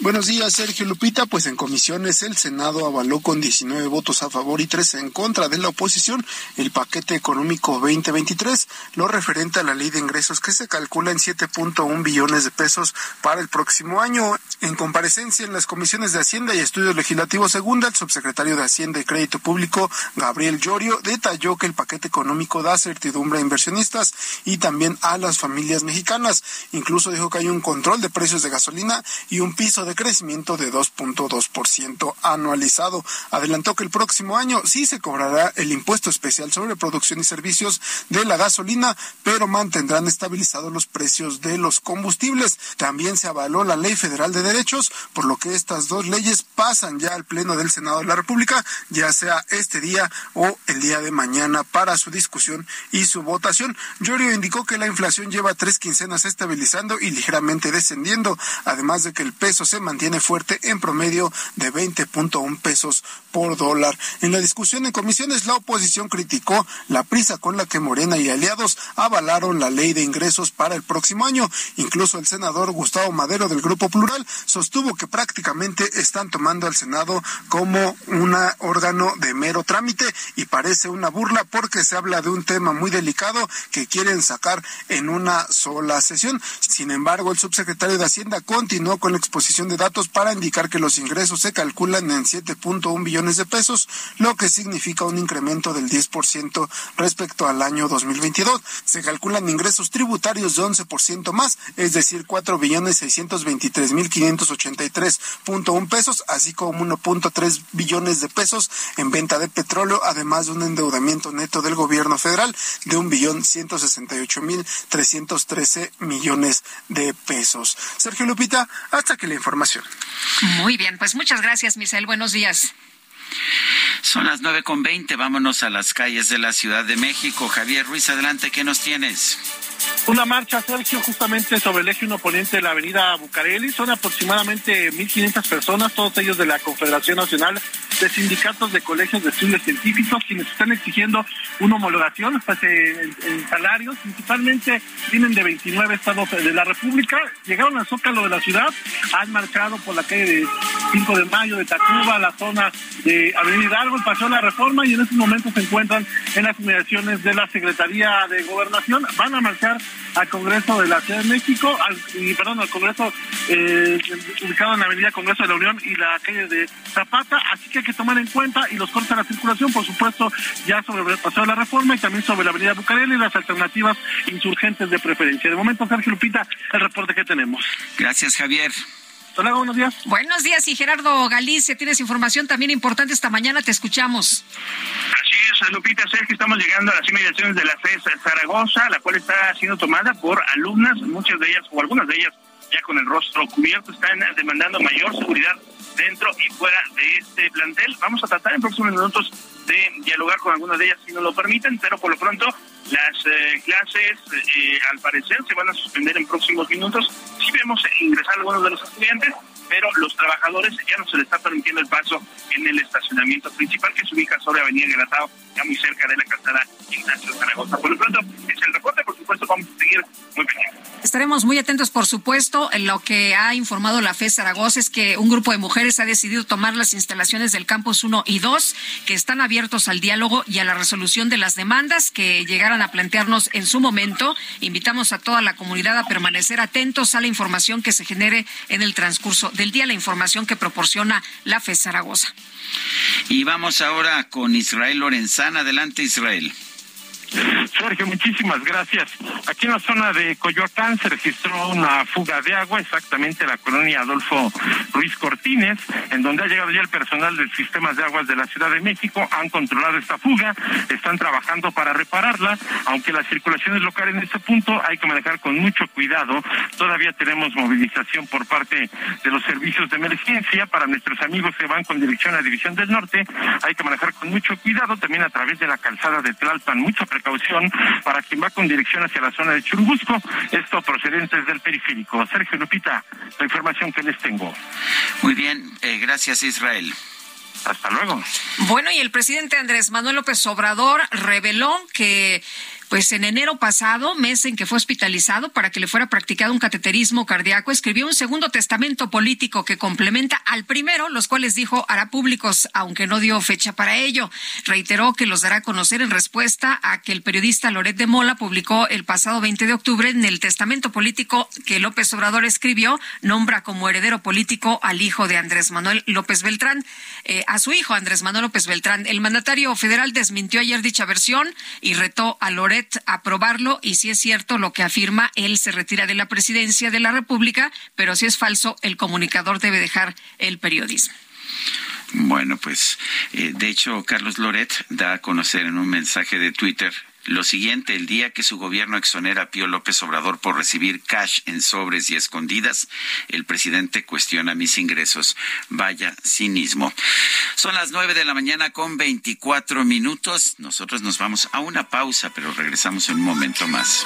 Buenos días, Sergio Lupita. Pues en comisiones el Senado avaló con 19 votos a favor y 3 en contra de la oposición el paquete económico 2023, lo referente a la ley de ingresos que se calcula en 7.1 billones de pesos para el próximo año. En comparecencia en las comisiones de Hacienda y Estudios Legislativos Segunda, el subsecretario de Hacienda y Crédito Público, Gabriel Llorio, detalló que el paquete económico da certidumbre a inversionistas y también a las familias mexicanas. Incluso dijo que hay un control de precios de gasolina y un piso de crecimiento de 2.2% anualizado. Adelantó que el próximo año sí se cobrará el impuesto especial sobre producción y servicios de la gasolina, pero mantendrán estabilizados los precios de los combustibles. También se avaló la Ley Federal de Derechos, por lo que estas dos leyes pasan ya al Pleno del Senado de la República, ya sea este día o el día de mañana para su discusión y su votación. Llorio indicó que la inflación lleva tres quincenas estabilizando y ligeramente descendiendo, además de que el peso se mantiene fuerte en promedio de 20.1 pesos por dólar. En la discusión en comisiones, la oposición criticó la prisa con la que Morena y aliados avalaron la ley de ingresos para el próximo año. Incluso el senador Gustavo Madero del Grupo Plural sostuvo que prácticamente están tomando al Senado como un órgano de mero trámite y parece una burla porque se habla de un tema muy delicado que quieren sacar en una sola sesión. Sin embargo, el subsecretario de Hacienda continuó con la exposición de datos para indicar que los ingresos se calculan en 7.1 billones de pesos, lo que significa un incremento del 10% respecto al año 2022. Se calculan ingresos tributarios de 11% más, es decir, 4 billones 623 mil 583.1 pesos, así como 1.3 billones de pesos en venta de petróleo, además de un endeudamiento neto del gobierno federal de un billón 168 mil 313 millones de pesos. Sergio Lupita, hasta que la información muy bien, pues muchas gracias, Misael. Buenos días. Son las nueve con veinte. Vámonos a las calles de la Ciudad de México. Javier Ruiz, adelante, ¿qué nos tienes? Una marcha, Sergio, justamente sobre el eje 1 poniente de la avenida Bucareli. Son aproximadamente 1.500 personas, todos ellos de la Confederación Nacional de sindicatos de colegios de estudios científicos, quienes están exigiendo una homologación pues, en, salarios, principalmente vienen de 29 estados de la República, llegaron al Zócalo de la ciudad, han marchado por la calle de 5 de Mayo, de Tacuba, la zona de Avenida Hidalgo, el Paseo de la Reforma, y en estos momentos se encuentran en las inmediaciones de la Secretaría de Gobernación. Van a marchar al Congreso de la Ciudad de México, al, perdón, al Congreso eh, ubicado en la Avenida Congreso de la Unión y la calle de Zapata, así que hay que tomar en cuenta y los cortes de la circulación, por supuesto, ya sobre el Paseo de la Reforma y también sobre la Avenida Bucareli y las alternativas insurgentes de preferencia. De momento, Sergio Lupita, el reporte que tenemos. Gracias, Javier. Hola, buenos días. Buenos días y Gerardo Galicia, tienes información también importante esta mañana, te escuchamos. Así es, Lupita Sergio, estamos llegando a las inmediaciones de la FES Zaragoza, la cual está siendo tomada por alumnas, muchas de ellas o algunas de ellas ya con el rostro cubierto, están demandando mayor seguridad dentro y fuera de este plantel. Vamos a tratar en próximos minutos de dialogar con algunas de ellas si nos lo permiten, pero por lo pronto las eh, clases eh, al parecer se van a suspender en próximos minutos. Sí vemos ingresar algunos de los estudiantes, pero los trabajadores ya no se les está permitiendo el paso en el estacionamiento principal que se ubica sobre Avenida Gratao, muy cerca de la Ignacio Zaragoza. Por lo es el por supuesto vamos a seguir muy. Estaremos muy atentos, por supuesto. Lo que ha informado la FE Zaragoza es que un grupo de mujeres ha decidido tomar las instalaciones del campus 1 y 2, que están abiertos al diálogo y a la resolución de las demandas que llegaran a plantearnos en su momento. Invitamos a toda la comunidad a permanecer atentos a la información que se genere en el transcurso del día, la información que proporciona la FE Zaragoza. Y vamos ahora con Israel Lorenzana. Adelante, Israel. Sergio, muchísimas gracias. Aquí en la zona de Coyoacán se registró una fuga de agua, exactamente la colonia Adolfo Ruiz Cortines, en donde ha llegado ya el personal del sistema de aguas de la Ciudad de México, han controlado esta fuga, están trabajando para repararla, aunque la circulación es local en este punto, hay que manejar con mucho cuidado. Todavía tenemos movilización por parte de los servicios de emergencia para nuestros amigos que van con dirección a División del Norte, hay que manejar con mucho cuidado también a través de la calzada de Tlalpan, mucha precaución para quien va con dirección hacia la zona de Churubusco, esto procedente del periférico. Sergio Lupita, la información que les tengo. Muy bien, eh, gracias Israel. Hasta luego. Bueno, y el presidente Andrés Manuel López Obrador reveló que pues en enero pasado, mes en que fue hospitalizado para que le fuera practicado un cateterismo cardíaco, escribió un segundo testamento político que complementa al primero, los cuales dijo hará públicos, aunque no dio fecha para ello. Reiteró que los dará a conocer en respuesta a que el periodista Loret de Mola publicó el pasado 20 de octubre en el testamento político que López Obrador escribió, nombra como heredero político al hijo de Andrés Manuel López Beltrán, eh, a su hijo Andrés Manuel López Beltrán. El mandatario federal desmintió ayer dicha versión y retó a Loret aprobarlo y si es cierto lo que afirma, él se retira de la presidencia de la República, pero si es falso, el comunicador debe dejar el periodismo. Bueno, pues eh, de hecho Carlos Loret da a conocer en un mensaje de Twitter lo siguiente, el día que su gobierno exonera a Pío López Obrador por recibir cash en sobres y escondidas, el presidente cuestiona mis ingresos. Vaya cinismo. Son las nueve de la mañana con veinticuatro minutos. Nosotros nos vamos a una pausa, pero regresamos en un momento más.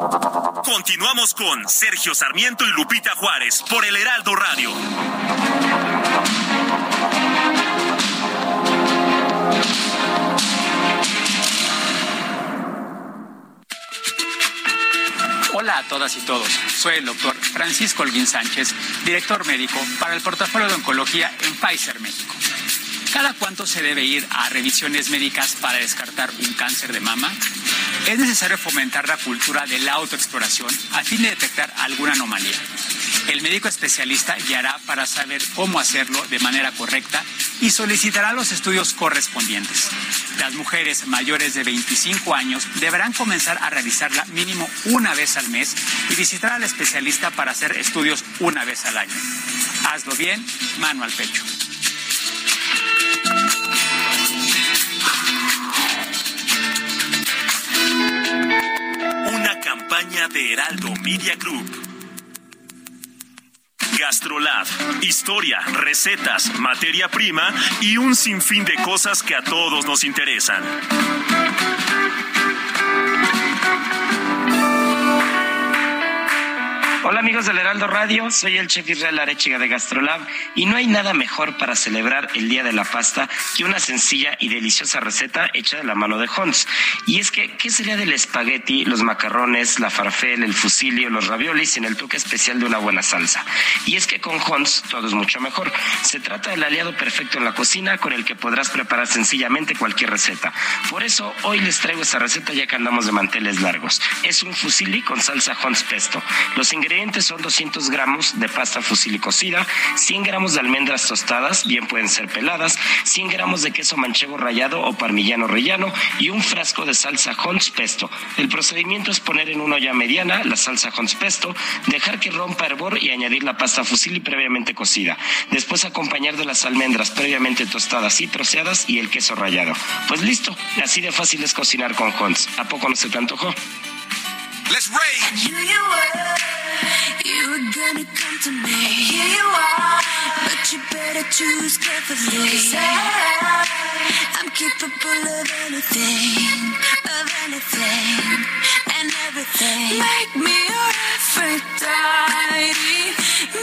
Continuamos con Sergio Sarmiento y Lupita Juárez por el Heraldo Radio. Hola a todas y todos. Soy el doctor Francisco Holguín Sánchez, director médico para el portafolio de oncología en Pfizer México. ¿Cada cuánto se debe ir a revisiones médicas para descartar un cáncer de mama? Es necesario fomentar la cultura de la autoexploración a fin de detectar alguna anomalía. El médico especialista guiará para saber cómo hacerlo de manera correcta y solicitará los estudios correspondientes. Las mujeres mayores de 25 años deberán comenzar a realizarla mínimo una vez al mes y visitar al especialista para hacer estudios una vez al año. Hazlo bien, mano al pecho. Una campaña de Heraldo Media Group. Gastrolab. Historia, recetas, materia prima y un sinfín de cosas que a todos nos interesan. Hola amigos del Heraldo Radio, soy el chef Israel Arechiga de Gastrolab y no hay nada mejor para celebrar el Día de la Pasta que una sencilla y deliciosa receta hecha de la mano de Hons. Y es que, ¿qué sería del espagueti, los macarrones, la farfel, el fusilio, los raviolis sin el toque especial de una buena salsa? Y es que con Hons todo es mucho mejor. Se trata del aliado perfecto en la cocina con el que podrás preparar sencillamente cualquier receta. Por eso hoy les traigo esta receta ya que andamos de manteles largos. Es un fusilli con salsa Hons pesto. Los ingredientes son 200 gramos de pasta fusilli cocida, 100 gramos de almendras tostadas, bien pueden ser peladas, 100 gramos de queso manchego rallado o parmillano rellano y un frasco de salsa Hons pesto. El procedimiento es poner en una olla mediana la salsa Hons pesto, dejar que rompa hervor y añadir la pasta fusilli previamente cocida. Después acompañar de las almendras previamente tostadas y troceadas y el queso rallado. Pues listo, así de fácil es cocinar con Hons. ¿A poco no se te antojó? Let's rage. You were you were gonna come to me. Here you are. But you better choose carefully. Cause I, I'm capable of anything, of anything, and everything. Make me your Aphrodite.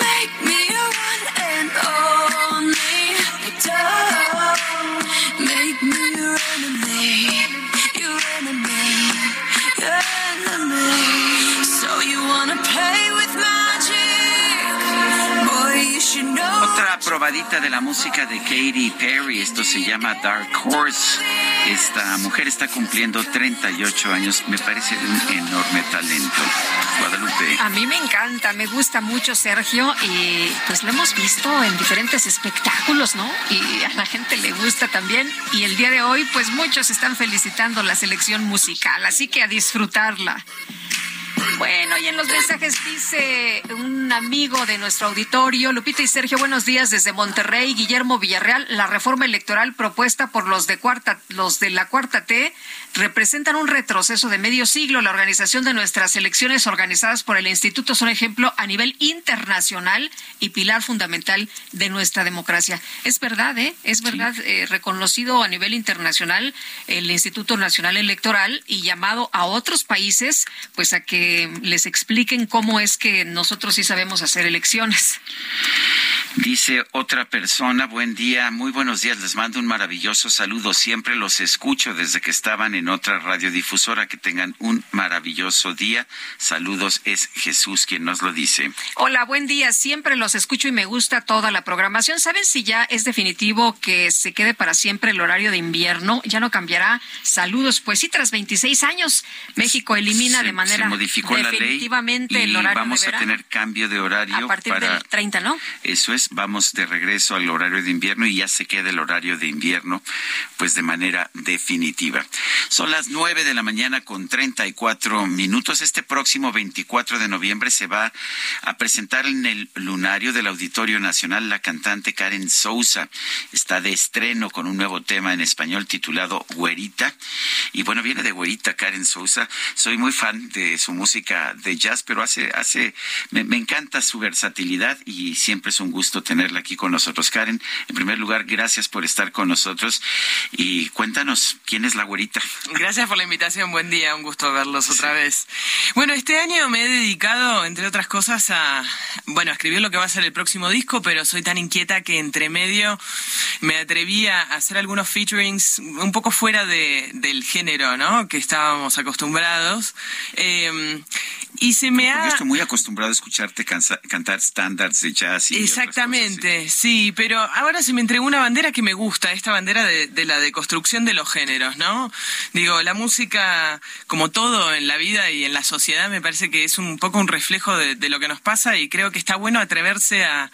Make me your one and only. Don't make me your enemy. Otra probadita de la música de Katy Perry, esto se llama Dark Horse. Esta mujer está cumpliendo 38 años, me parece de un enorme talento. Guadalupe. A mí me encanta, me gusta mucho Sergio y pues lo hemos visto en diferentes espectáculos, ¿no? Y a la gente le gusta también y el día de hoy pues muchos están felicitando la selección musical, así que a disfrutarla. Bueno, y en los mensajes dice un amigo de nuestro auditorio, Lupita y Sergio, buenos días desde Monterrey, Guillermo Villarreal, la reforma electoral propuesta por los de cuarta, los de la cuarta T representan un retroceso de medio siglo. La organización de nuestras elecciones organizadas por el instituto son ejemplo a nivel internacional y pilar fundamental de nuestra democracia. Es verdad, ¿eh? Es verdad, eh, reconocido a nivel internacional el Instituto Nacional Electoral y llamado a otros países, pues a que les expliquen cómo es que nosotros sí sabemos hacer elecciones. Dice otra persona, buen día, muy buenos días, les mando un maravilloso saludo, siempre los escucho desde que estaban en otra radiodifusora, que tengan un maravilloso día. Saludos, es Jesús quien nos lo dice. Hola, buen día. Siempre los escucho y me gusta toda la programación. ¿Saben si ya es definitivo que se quede para siempre el horario de invierno? Ya no cambiará. Saludos. Pues sí, tras 26 años, México elimina Se- de manera se modificó la ley definitivamente y el horario vamos de a tener cambio de horario a partir para del 30, ¿no? Eso es, vamos de regreso al horario de invierno y ya se queda el horario de invierno, pues de manera definitiva. Son las nueve de la mañana con 34 minutos. Este próximo 24 de noviembre se va a presentar en el lunario del Auditorio Nacional la cantante Karen Sousa. Está de estreno con un nuevo tema en español titulado Güerita. Y bueno, viene de Güerita Karen Sousa. Soy muy fan de su música de jazz, pero hace, hace, me, me encanta su versatilidad y siempre es un gusto tenerla aquí con nosotros. Karen, en primer lugar, gracias por estar con nosotros y cuéntanos quién es la güerita. Gracias por la invitación, buen día, un gusto verlos otra vez. Bueno, este año me he dedicado, entre otras cosas, a, bueno, a escribir lo que va a ser el próximo disco, pero soy tan inquieta que entre medio me atreví a hacer algunos featurings un poco fuera de, del género, ¿no? Que estábamos acostumbrados. Eh, y se me ha... estoy muy acostumbrado a escucharte cansa- cantar estándares de jazz y Exactamente, sí, pero ahora se me entregó una bandera que me gusta, esta bandera de, de la deconstrucción de los géneros, ¿no? Digo, la música, como todo en la vida y en la sociedad, me parece que es un poco un reflejo de, de lo que nos pasa y creo que está bueno atreverse a,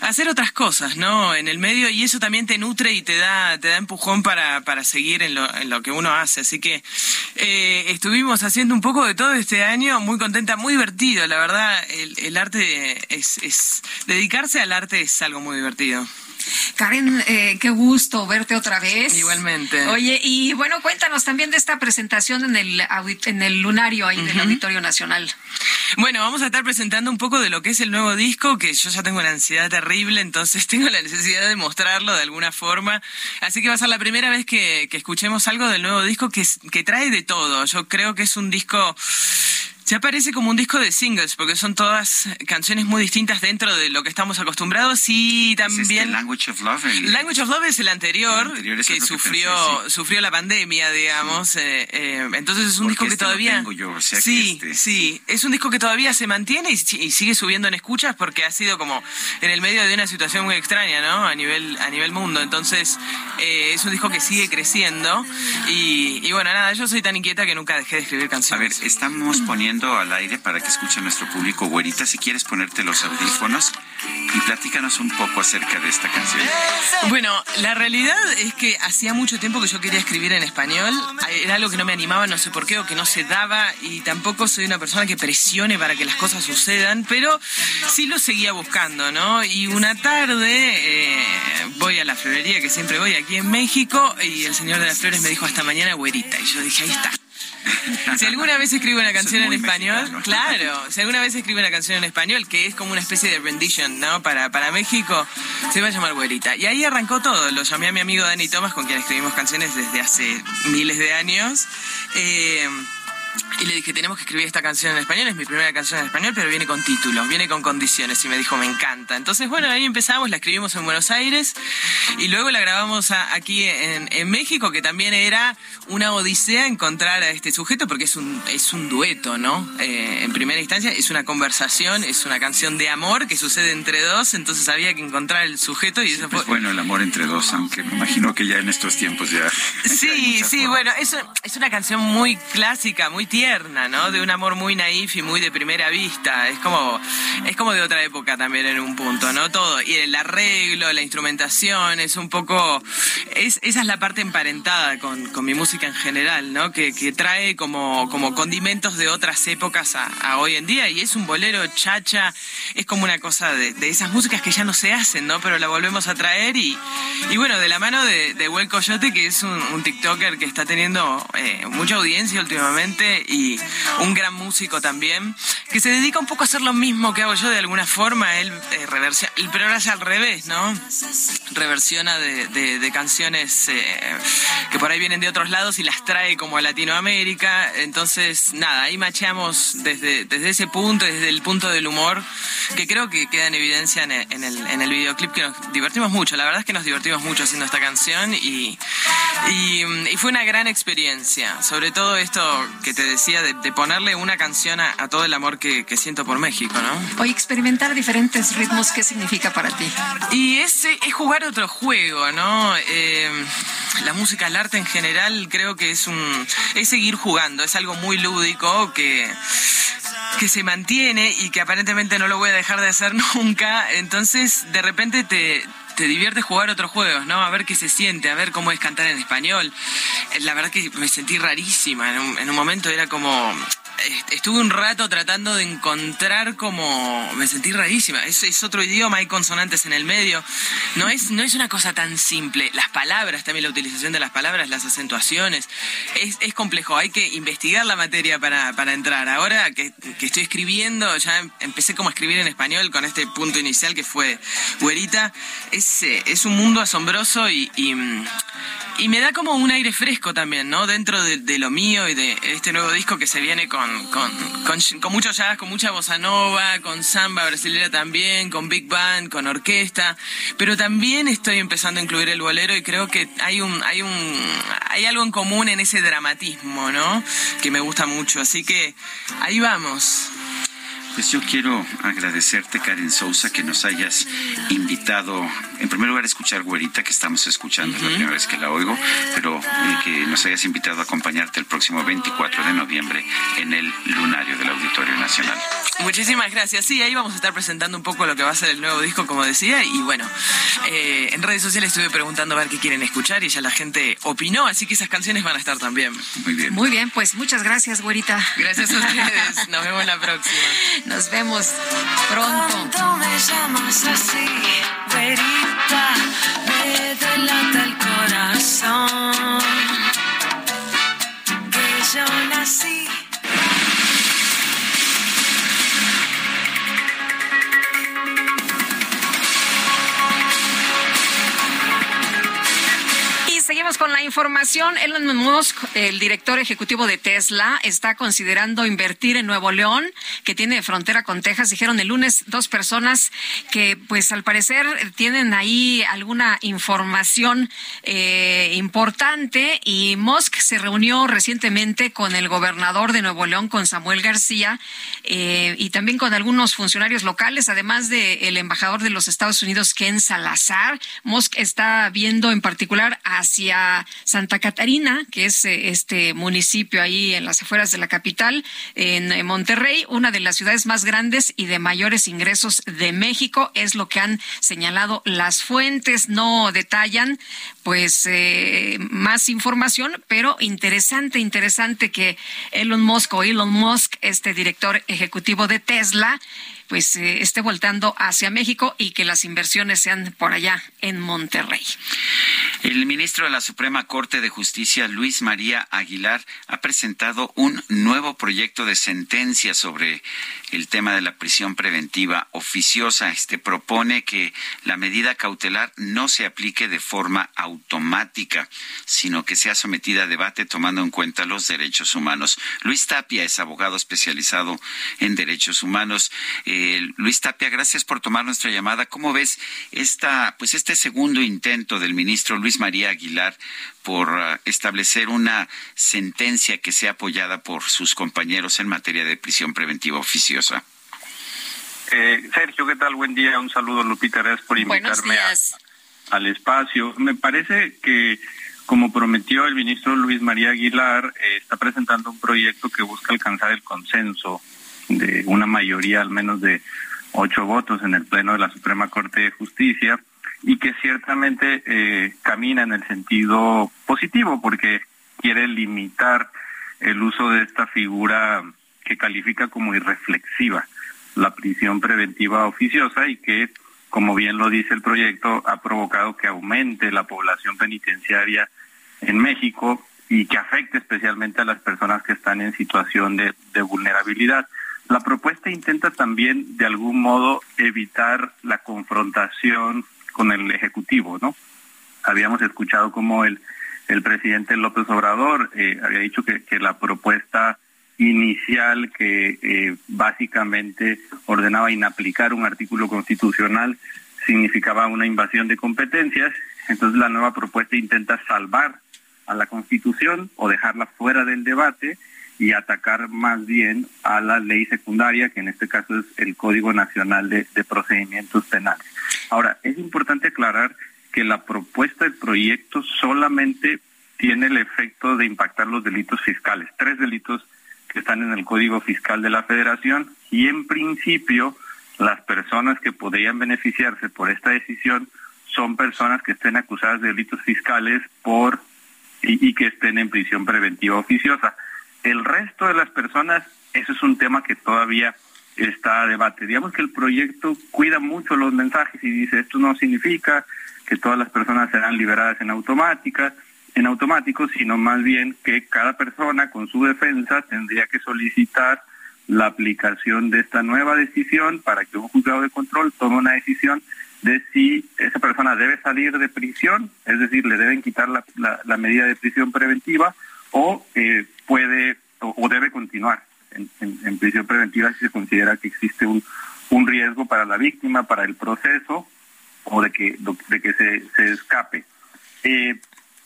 a hacer otras cosas, ¿no? En el medio y eso también te nutre y te da, te da empujón para, para seguir en lo, en lo que uno hace. Así que eh, estuvimos haciendo un poco de todo este año, muy contenta, muy divertido, la verdad, el, el arte es, es, dedicarse al arte es algo muy divertido. Karen, eh, qué gusto verte otra vez. Igualmente. Oye, y bueno, cuéntanos también de esta presentación en el, en el lunario ahí del Auditorio Nacional. Bueno, vamos a estar presentando un poco de lo que es el nuevo disco, que yo ya tengo una ansiedad terrible, entonces tengo la necesidad de mostrarlo de alguna forma. Así que va a ser la primera vez que, que escuchemos algo del nuevo disco que trae de todo. Yo creo que es un disco... Ya parece como un disco de singles, porque son todas canciones muy distintas dentro de lo que estamos acostumbrados y Es también... este Language of Love. el- Language of Love es el anterior, El anterior es que sufrió pensé, sí. sufrió la pandemia, digamos. eh, eh, entonces es un Porque disco que este lo todavía... tengo yo, o sea que sí, este- sí, es un disco que todavía se mantiene y, si- y sigue subiendo en escuchas porque ha sido como en el medio de una situación muy extraña, ¿no? A nivel, a nivel mundo. Entonces eh, es un disco que sigue creciendo y, y bueno, nada, yo soy tan inquieta que nunca dejé de escribir A ver, canciones. estamos poniendo al aire para que escuche nuestro público, güerita, si quieres ponerte los audífonos y platícanos un poco acerca de esta canción. Bueno, la realidad es que hacía mucho tiempo que yo quería escribir en español. Era algo que no me animaba, no sé por qué, o que no se daba, y tampoco soy una persona que presione para que las cosas sucedan, pero sí lo seguía buscando, ¿no? Y una tarde eh, voy a la florería que siempre voy aquí en México, y el señor de las flores me dijo hasta mañana, güerita, y yo dije, ahí está. Si alguna vez escribo una canción en español, mexicano. claro, si alguna vez escribo una canción en español, que es como una especie de rendition, ¿no? Para, para México, se va a llamar Güerita. Y ahí arrancó todo. Lo llamé a mi amigo Dani Thomas, con quien escribimos canciones desde hace miles de años. Eh, y le dije, tenemos que escribir esta canción en español, es mi primera canción en español, pero viene con títulos, viene con condiciones. Y me dijo, me encanta. Entonces, bueno, ahí empezamos, la escribimos en Buenos Aires y luego la grabamos a- aquí en, en México, que también era una odisea encontrar a este sujeto, porque es un, es un dueto, ¿no? Eh, en primera instancia, es una conversación, es una canción de amor que sucede entre dos, entonces había que encontrar el sujeto y eso fue... Pues bueno, el amor entre dos, aunque me imagino que ya en estos tiempos ya. Sí, sí, bueno, es, es una canción muy clásica, muy tierna, ¿no? De un amor muy naif y muy de primera vista. Es como, es como de otra época también en un punto, ¿no? Todo. Y el arreglo, la instrumentación, es un poco. Es, esa es la parte emparentada con, con mi música en general, ¿no? Que, que trae como, como condimentos de otras épocas a, hoy en día. Y es un bolero chacha, es como una cosa de, de esas músicas que ya no se hacen, ¿no? Pero la volvemos a traer y, y bueno, de la mano de, de Huel Coyote, que es un, un TikToker que está teniendo eh, mucha audiencia últimamente y un gran músico también, que se dedica un poco a hacer lo mismo que hago yo de alguna forma. Él eh, pero ahora es al revés, ¿no? Reversiona de, canciones eh, que por ahí vienen de otros lados y las trae como a Latinoamérica. Entonces, nada, ahí macheamos desde, desde ese punto, desde el punto del humor, que creo que queda en evidencia en el, en el, videoclip, que nos divertimos mucho. La verdad es que nos divertimos mucho haciendo esta canción y, y, y fue una gran experiencia. Sobre todo esto que te decía de, de ponerle una canción a, a todo el amor que, que siento por México, ¿no? Hoy experimentar diferentes ritmos, ¿qué significa para ti? Y es, es jugar otro juego, ¿no? Eh, la música, el arte en general, creo que es un es seguir jugando, es algo muy lúdico que que se mantiene y que aparentemente no lo voy a dejar de hacer nunca. Entonces, de repente te te divierte jugar otros juegos, ¿no? A ver qué se siente, a ver cómo es cantar en español. Eh, La verdad que me sentí rarísima. En un, en un momento era como estuve un rato tratando de encontrar como me sentí rarísima. Es, otro idioma hay consonantes en el medio. No es no es una cosa tan simple. Las palabras también la utilización de las palabras las acentuaciones es, es complejo. Hay que investigar la materia para, para entrar. Ahora que, que estoy escribiendo ya em- empecé como a escribir en español con este punto inicial que fue güerita. Es, eh, es un mundo asombroso y, y, me da como un aire fresco también, ¿no? Dentro de, de lo mío y de este nuevo disco que se viene con, con, con, con mucho jazz, con mucha bossa nova, con samba brasilera también, con big band, con orquesta. Pero también estoy empezando a incluir el bolero y creo que hay un, hay un, hay algo en común en ese dramatismo, ¿no? Que me gusta mucho. Así que ahí vamos. Pues yo quiero agradecerte, Karen Sousa, que nos hayas invitado, en primer lugar, a escuchar Güerita, que estamos escuchando, es la primera vez que la oigo, pero eh, que nos hayas invitado a acompañarte el próximo 24 de noviembre en el Lunario del Auditorio Nacional. Muchísimas gracias. Sí, ahí vamos a estar presentando un poco lo que va a ser el nuevo disco, como decía, y bueno, eh, en redes sociales estuve preguntando a ver qué quieren escuchar y ya la gente opinó, así que esas canciones van a estar también. Muy bien. Muy bien, pues muchas gracias, güerita. Gracias a ustedes. Nos vemos la próxima. Nos vemos pronto. Cuando me llamas así, güerita, me delata el corazón. Que yo nací. Seguimos con la información. Elon Musk, el director ejecutivo de Tesla, está considerando invertir en Nuevo León, que tiene frontera con Texas. Dijeron el lunes dos personas que, pues, al parecer tienen ahí alguna información eh, importante. Y Musk se reunió recientemente con el gobernador de Nuevo León, con Samuel García, eh, y también con algunos funcionarios locales, además del embajador de los Estados Unidos, Ken Salazar. Musk está viendo en particular hacia Santa Catarina, que es eh, este municipio ahí en las afueras de la capital, en eh, Monterrey, una de las ciudades más grandes y de mayores ingresos de México, es lo que han señalado las fuentes. No detallan, pues, eh, más información, pero interesante, interesante que Elon Musk o Elon Musk, este director ejecutivo de Tesla, pues eh, esté voltando hacia México y que las inversiones sean por allá en Monterrey. El ministro de la Suprema Corte de Justicia, Luis María Aguilar, ha presentado un nuevo proyecto de sentencia sobre el tema de la prisión preventiva oficiosa. Este propone que la medida cautelar no se aplique de forma automática, sino que sea sometida a debate tomando en cuenta los derechos humanos. Luis Tapia es abogado especializado en derechos humanos. Eh, Luis Tapia, gracias por tomar nuestra llamada. ¿Cómo ves esta, pues este segundo intento del ministro Luis María Aguilar por uh, establecer una sentencia que sea apoyada por sus compañeros en materia de prisión preventiva oficiosa? Eh, Sergio, ¿qué tal? Buen día. Un saludo, Lupita. Gracias por invitarme a, al espacio. Me parece que, como prometió el ministro Luis María Aguilar, eh, está presentando un proyecto que busca alcanzar el consenso de una mayoría, al menos de ocho votos en el Pleno de la Suprema Corte de Justicia, y que ciertamente eh, camina en el sentido positivo, porque quiere limitar el uso de esta figura que califica como irreflexiva la prisión preventiva oficiosa y que, como bien lo dice el proyecto, ha provocado que aumente la población penitenciaria en México y que afecte especialmente a las personas que están en situación de, de vulnerabilidad. La propuesta intenta también, de algún modo, evitar la confrontación con el Ejecutivo, ¿no? Habíamos escuchado como el, el presidente López Obrador eh, había dicho que, que la propuesta inicial que eh, básicamente ordenaba inaplicar un artículo constitucional significaba una invasión de competencias. Entonces la nueva propuesta intenta salvar a la Constitución o dejarla fuera del debate y atacar más bien a la ley secundaria, que en este caso es el Código Nacional de, Procedimientos Penales. Ahora, es importante aclarar que la propuesta del proyecto solamente tiene el efecto de impactar los delitos fiscales, tres delitos que están en el Código Fiscal de la Federación y en principio las personas que podrían beneficiarse por esta decisión son personas que estén acusadas de delitos fiscales por y, y que estén en prisión preventiva oficiosa. El resto de las personas, eso es un tema que todavía está a debate. Digamos que el proyecto cuida mucho los mensajes y dice esto no significa que todas las personas serán liberadas en automática, en automático, sino más bien que cada persona con su defensa tendría que solicitar la aplicación de esta nueva decisión para que un juzgado de control tome una decisión de si esa persona debe salir de prisión, es decir, le deben quitar la, medida de prisión preventiva o eh, puede o, o, debe continuar en, en, en, prisión preventiva si se considera que existe un, un riesgo para la víctima, para el proceso o de que, de que se, se escape. Eh,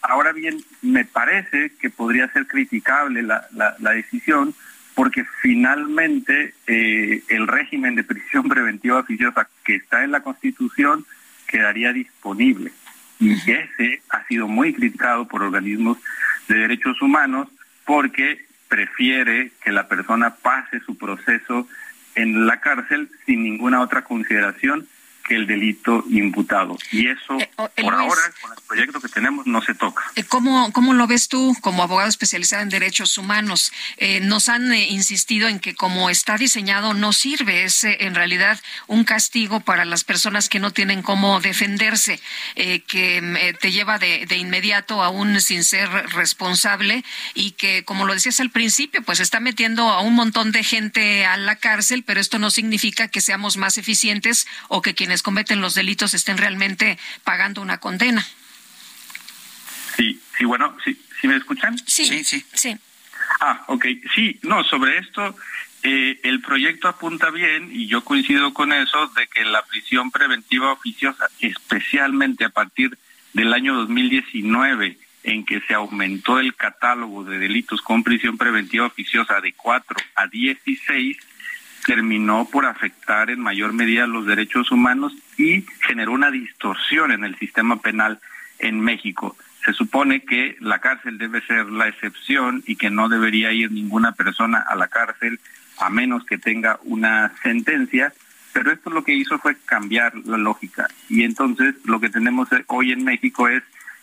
Ahora bien, me parece que podría ser criticable la, la, la decisión porque finalmente eh, el régimen de prisión preventiva oficiosa que está en la Constitución quedaría disponible. Y ese ha sido muy criticado por organismos de derechos humanos porque prefiere que la persona pase su proceso en la cárcel sin ninguna otra consideración que el delito imputado. Y eso, Eh, oh, por Luis. ahora, con el proyecto que tenemos, no se toca. Eh, ¿Cómo, ¿Cómo lo ves tú como abogado especializado en derechos humanos? Eh, nos han eh, insistido en que como está diseñado no sirve, es en realidad un castigo para las personas que no tienen cómo defenderse, que mm, te lleva de, de inmediato aún sin ser responsable y que, como lo decías al principio, pues está metiendo a un montón de gente a la cárcel, pero esto no significa que seamos más eficientes o que quienes cometen los delitos estén realmente pagando una condena. Sí, sí, bueno, sí, ¿sí me escuchan? Sí, sí, sí. Ah, ok. Sí, no, sobre esto, eh, el proyecto apunta bien y yo coincido con eso de que la prisión preventiva oficiosa, especialmente a partir del año 2019, en que se aumentó el catálogo de delitos con prisión preventiva oficiosa de 4 a 16, terminó por afectar en mayor medida los derechos humanos y generó una distorsión en el sistema penal en México. Se supone que la cárcel debe ser la excepción y que no debería ir ninguna persona a la cárcel a menos que tenga una sentencia, pero esto lo que hizo fue cambiar la lógica. Y entonces lo que tenemos hoy en México es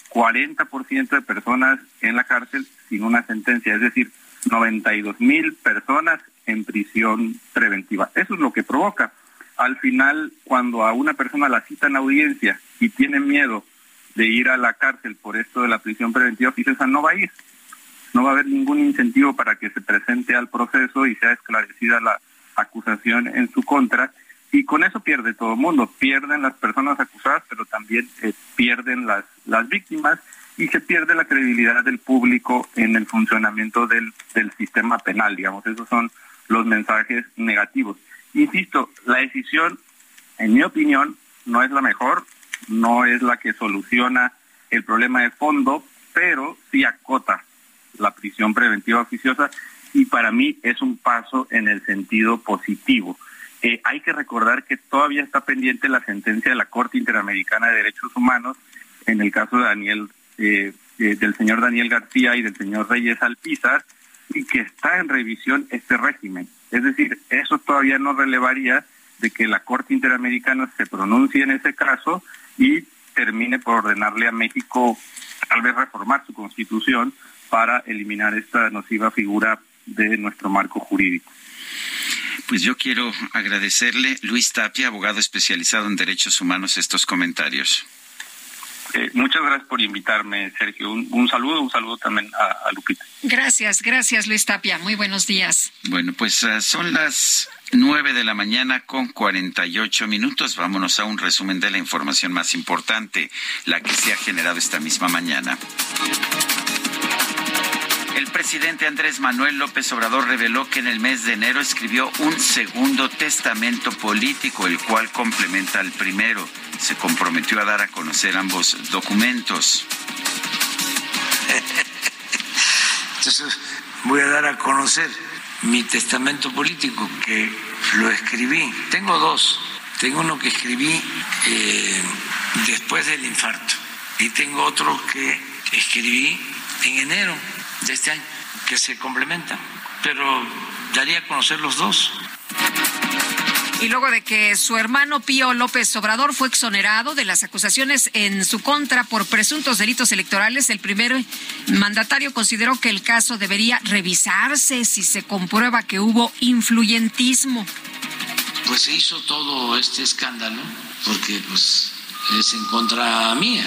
40% de personas en la cárcel sin una sentencia, es decir, 92 mil personas en prisión preventiva. Eso es lo que provoca. Al final, cuando a una persona la citan a audiencia y tiene miedo de ir a la cárcel por esto de la prisión preventiva oficiosa, no va a ir. No va a haber ningún incentivo para que se presente al proceso y sea esclarecida la acusación en su contra. Y con eso pierde todo el mundo. Pierden las personas acusadas, pero también eh, pierden las, las víctimas y se pierde la credibilidad del público en el funcionamiento del, del sistema penal, digamos. Esos son los mensajes negativos. Insisto, la decisión, en mi opinión, no es la mejor, no es la que soluciona el problema de fondo, pero sí acota la prisión preventiva oficiosa y para mí es un paso en el sentido positivo. Eh, hay que recordar que todavía está pendiente la sentencia de la Corte Interamericana de Derechos Humanos en el caso de Daniel, eh, eh, del señor Daniel García y del señor Reyes Alpizar, y que está en revisión este régimen. Es decir, eso todavía no relevaría de que la Corte Interamericana se pronuncie en ese caso y termine por ordenarle a México tal vez reformar su constitución para eliminar esta nociva figura de nuestro marco jurídico. Pues yo quiero agradecerle, Luis Tapia, abogado especializado en derechos humanos, estos comentarios. Eh, muchas gracias por invitarme, Sergio. Un, un saludo, un saludo también a, a, Lupita. Gracias, gracias, Luis Tapia. Muy buenos días. Bueno, pues uh, son las nueve de la mañana con 48 minutos. Vámonos a un resumen de la información más importante, la que se ha generado esta misma mañana. El presidente Andrés Manuel López Obrador reveló que en el mes de enero escribió un segundo testamento político, el cual complementa al primero. Se comprometió a dar a conocer ambos documentos. Entonces voy a dar a conocer mi testamento político que lo escribí. Tengo dos. Tengo uno que escribí eh, después del infarto y tengo otro que escribí en enero de este año, que se complementan. Pero daría a conocer los dos. Y luego de que su hermano Pío López Obrador fue exonerado de las acusaciones en su contra por presuntos delitos electorales, el primer mandatario consideró que el caso debería revisarse si se comprueba que hubo influyentismo. Pues se hizo todo este escándalo porque pues es en contra mía.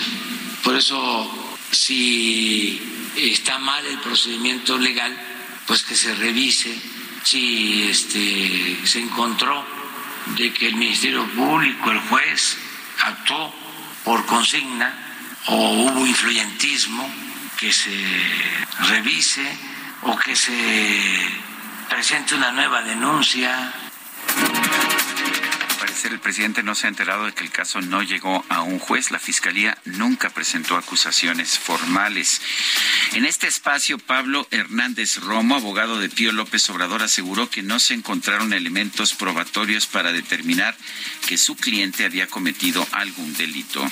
Por eso si está mal el procedimiento legal, pues que se revise si este se encontró de que el Ministerio Público, el juez, actuó por consigna o hubo influyentismo, que se revise o que se presente una nueva denuncia. Parecer el presidente no se ha enterado de que el caso no llegó a un juez. La fiscalía nunca presentó acusaciones formales. En este espacio, Pablo Hernández Romo, abogado de Pío López Obrador, aseguró que no se encontraron elementos probatorios para determinar que su cliente había cometido algún delito.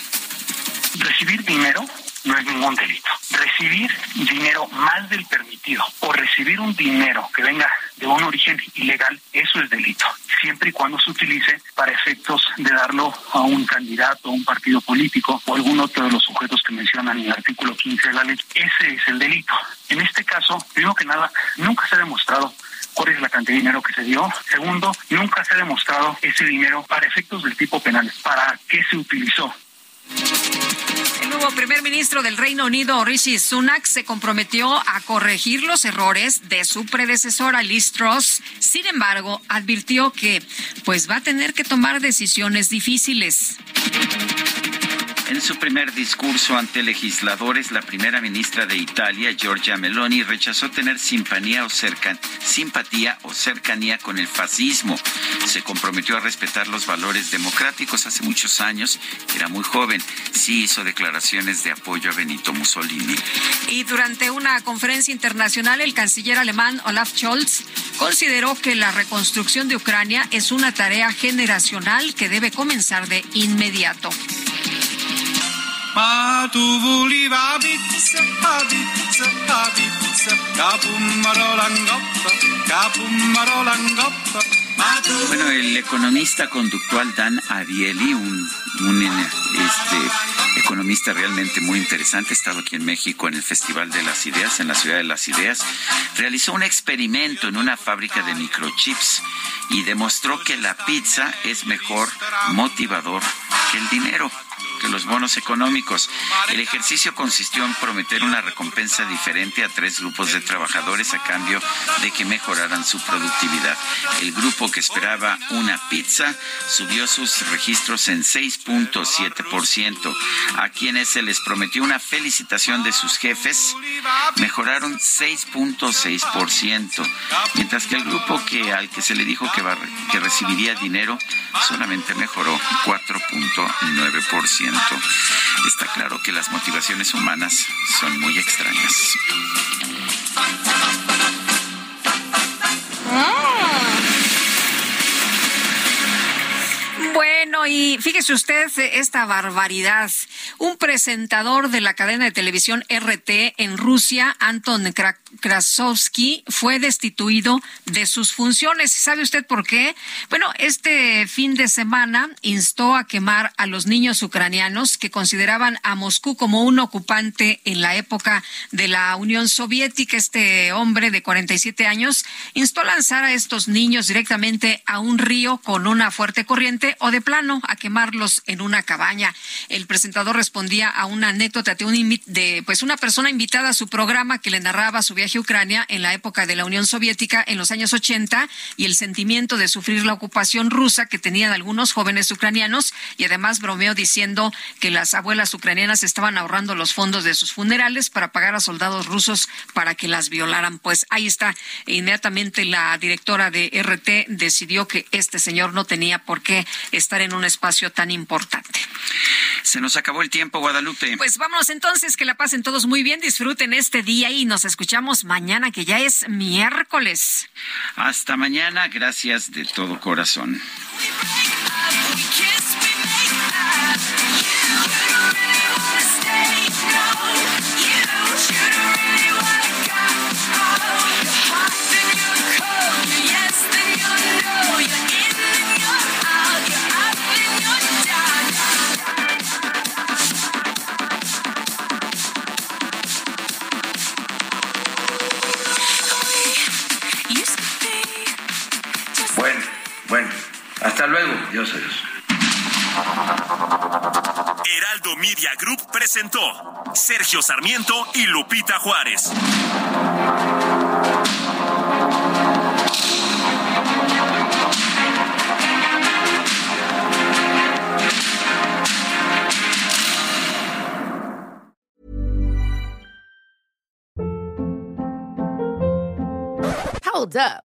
Recibir dinero no es ningún delito. Recibir dinero más del permitido o recibir un dinero que venga de un origen ilegal, eso es delito, siempre y cuando se utilice para efectos de darlo a un candidato, a un partido político o algún otro de los sujetos que mencionan en el artículo 15 de la ley. Ese es el delito. En este caso, primero que nada, nunca se ha demostrado cuál es la cantidad de dinero que se dio. Segundo, nunca se ha demostrado ese dinero para efectos del tipo penal, para qué se utilizó. El nuevo primer ministro del Reino Unido, Rishi Sunak, se comprometió a corregir los errores de su predecesora Liz Truss. Sin embargo, advirtió que pues va a tener que tomar decisiones difíciles. En su primer discurso ante legisladores, la primera ministra de Italia, Giorgia Meloni, rechazó tener simpatía o, cercanía con el fascismo. Se comprometió a respetar los valores democráticos. Hace muchos años, era muy joven, sí hizo declaraciones de apoyo a Benito Mussolini. Y durante una conferencia internacional, el canciller alemán Olaf Scholz consideró que la reconstrucción de Ucrania es una tarea generacional que debe comenzar de inmediato. Bueno, el economista conductual Dan Ariely, un, un este, economista realmente muy interesante, ha estado aquí en México en el Festival de las Ideas, en la Ciudad de las Ideas, realizó un experimento en una fábrica de microchips y demostró que la pizza es mejor motivador que el dinero los bonos económicos. El ejercicio consistió en prometer una recompensa diferente a tres grupos de trabajadores a cambio de que mejoraran su productividad. El grupo que esperaba una pizza subió sus registros en 6.7%. A quienes se les prometió una felicitación de sus jefes, mejoraron 6.6%, mientras que el grupo que al que se le dijo que, que recibiría dinero solamente mejoró 4.9%. Está claro que las motivaciones humanas son muy extrañas. Bueno, y fíjese usted esta barbaridad. Un presentador de la cadena de televisión RT en Rusia, Anton Krasovsky, fue destituido de sus funciones. ¿Sabe usted por qué? Bueno, este fin de semana instó a quemar a los niños ucranianos que consideraban a Moscú como un ocupante en la época de la Unión Soviética. Este hombre de 47 años instó a lanzar a estos niños directamente a un río con una fuerte corriente o de a quemarlos en una cabaña. El presentador respondía a una anécdota de, un, de pues una persona invitada a su programa que le narraba su viaje a Ucrania en la época de la Unión Soviética en los años 80 y el sentimiento de sufrir la ocupación rusa que tenían algunos jóvenes ucranianos y además bromeó diciendo que las abuelas ucranianas estaban ahorrando los fondos de sus funerales para pagar a soldados rusos para que las violaran. Pues ahí está. Inmediatamente la directora de RT decidió que este señor no tenía por qué estar en un espacio tan importante. Se nos acabó el tiempo, Guadalupe. Pues vámonos entonces, que la pasen todos muy bien, disfruten este día y nos escuchamos mañana, que ya es miércoles. Hasta mañana, gracias de todo corazón. Hasta luego, Dios Heraldo Media Group presentó Sergio Sarmiento y Lupita Juárez. Hold up.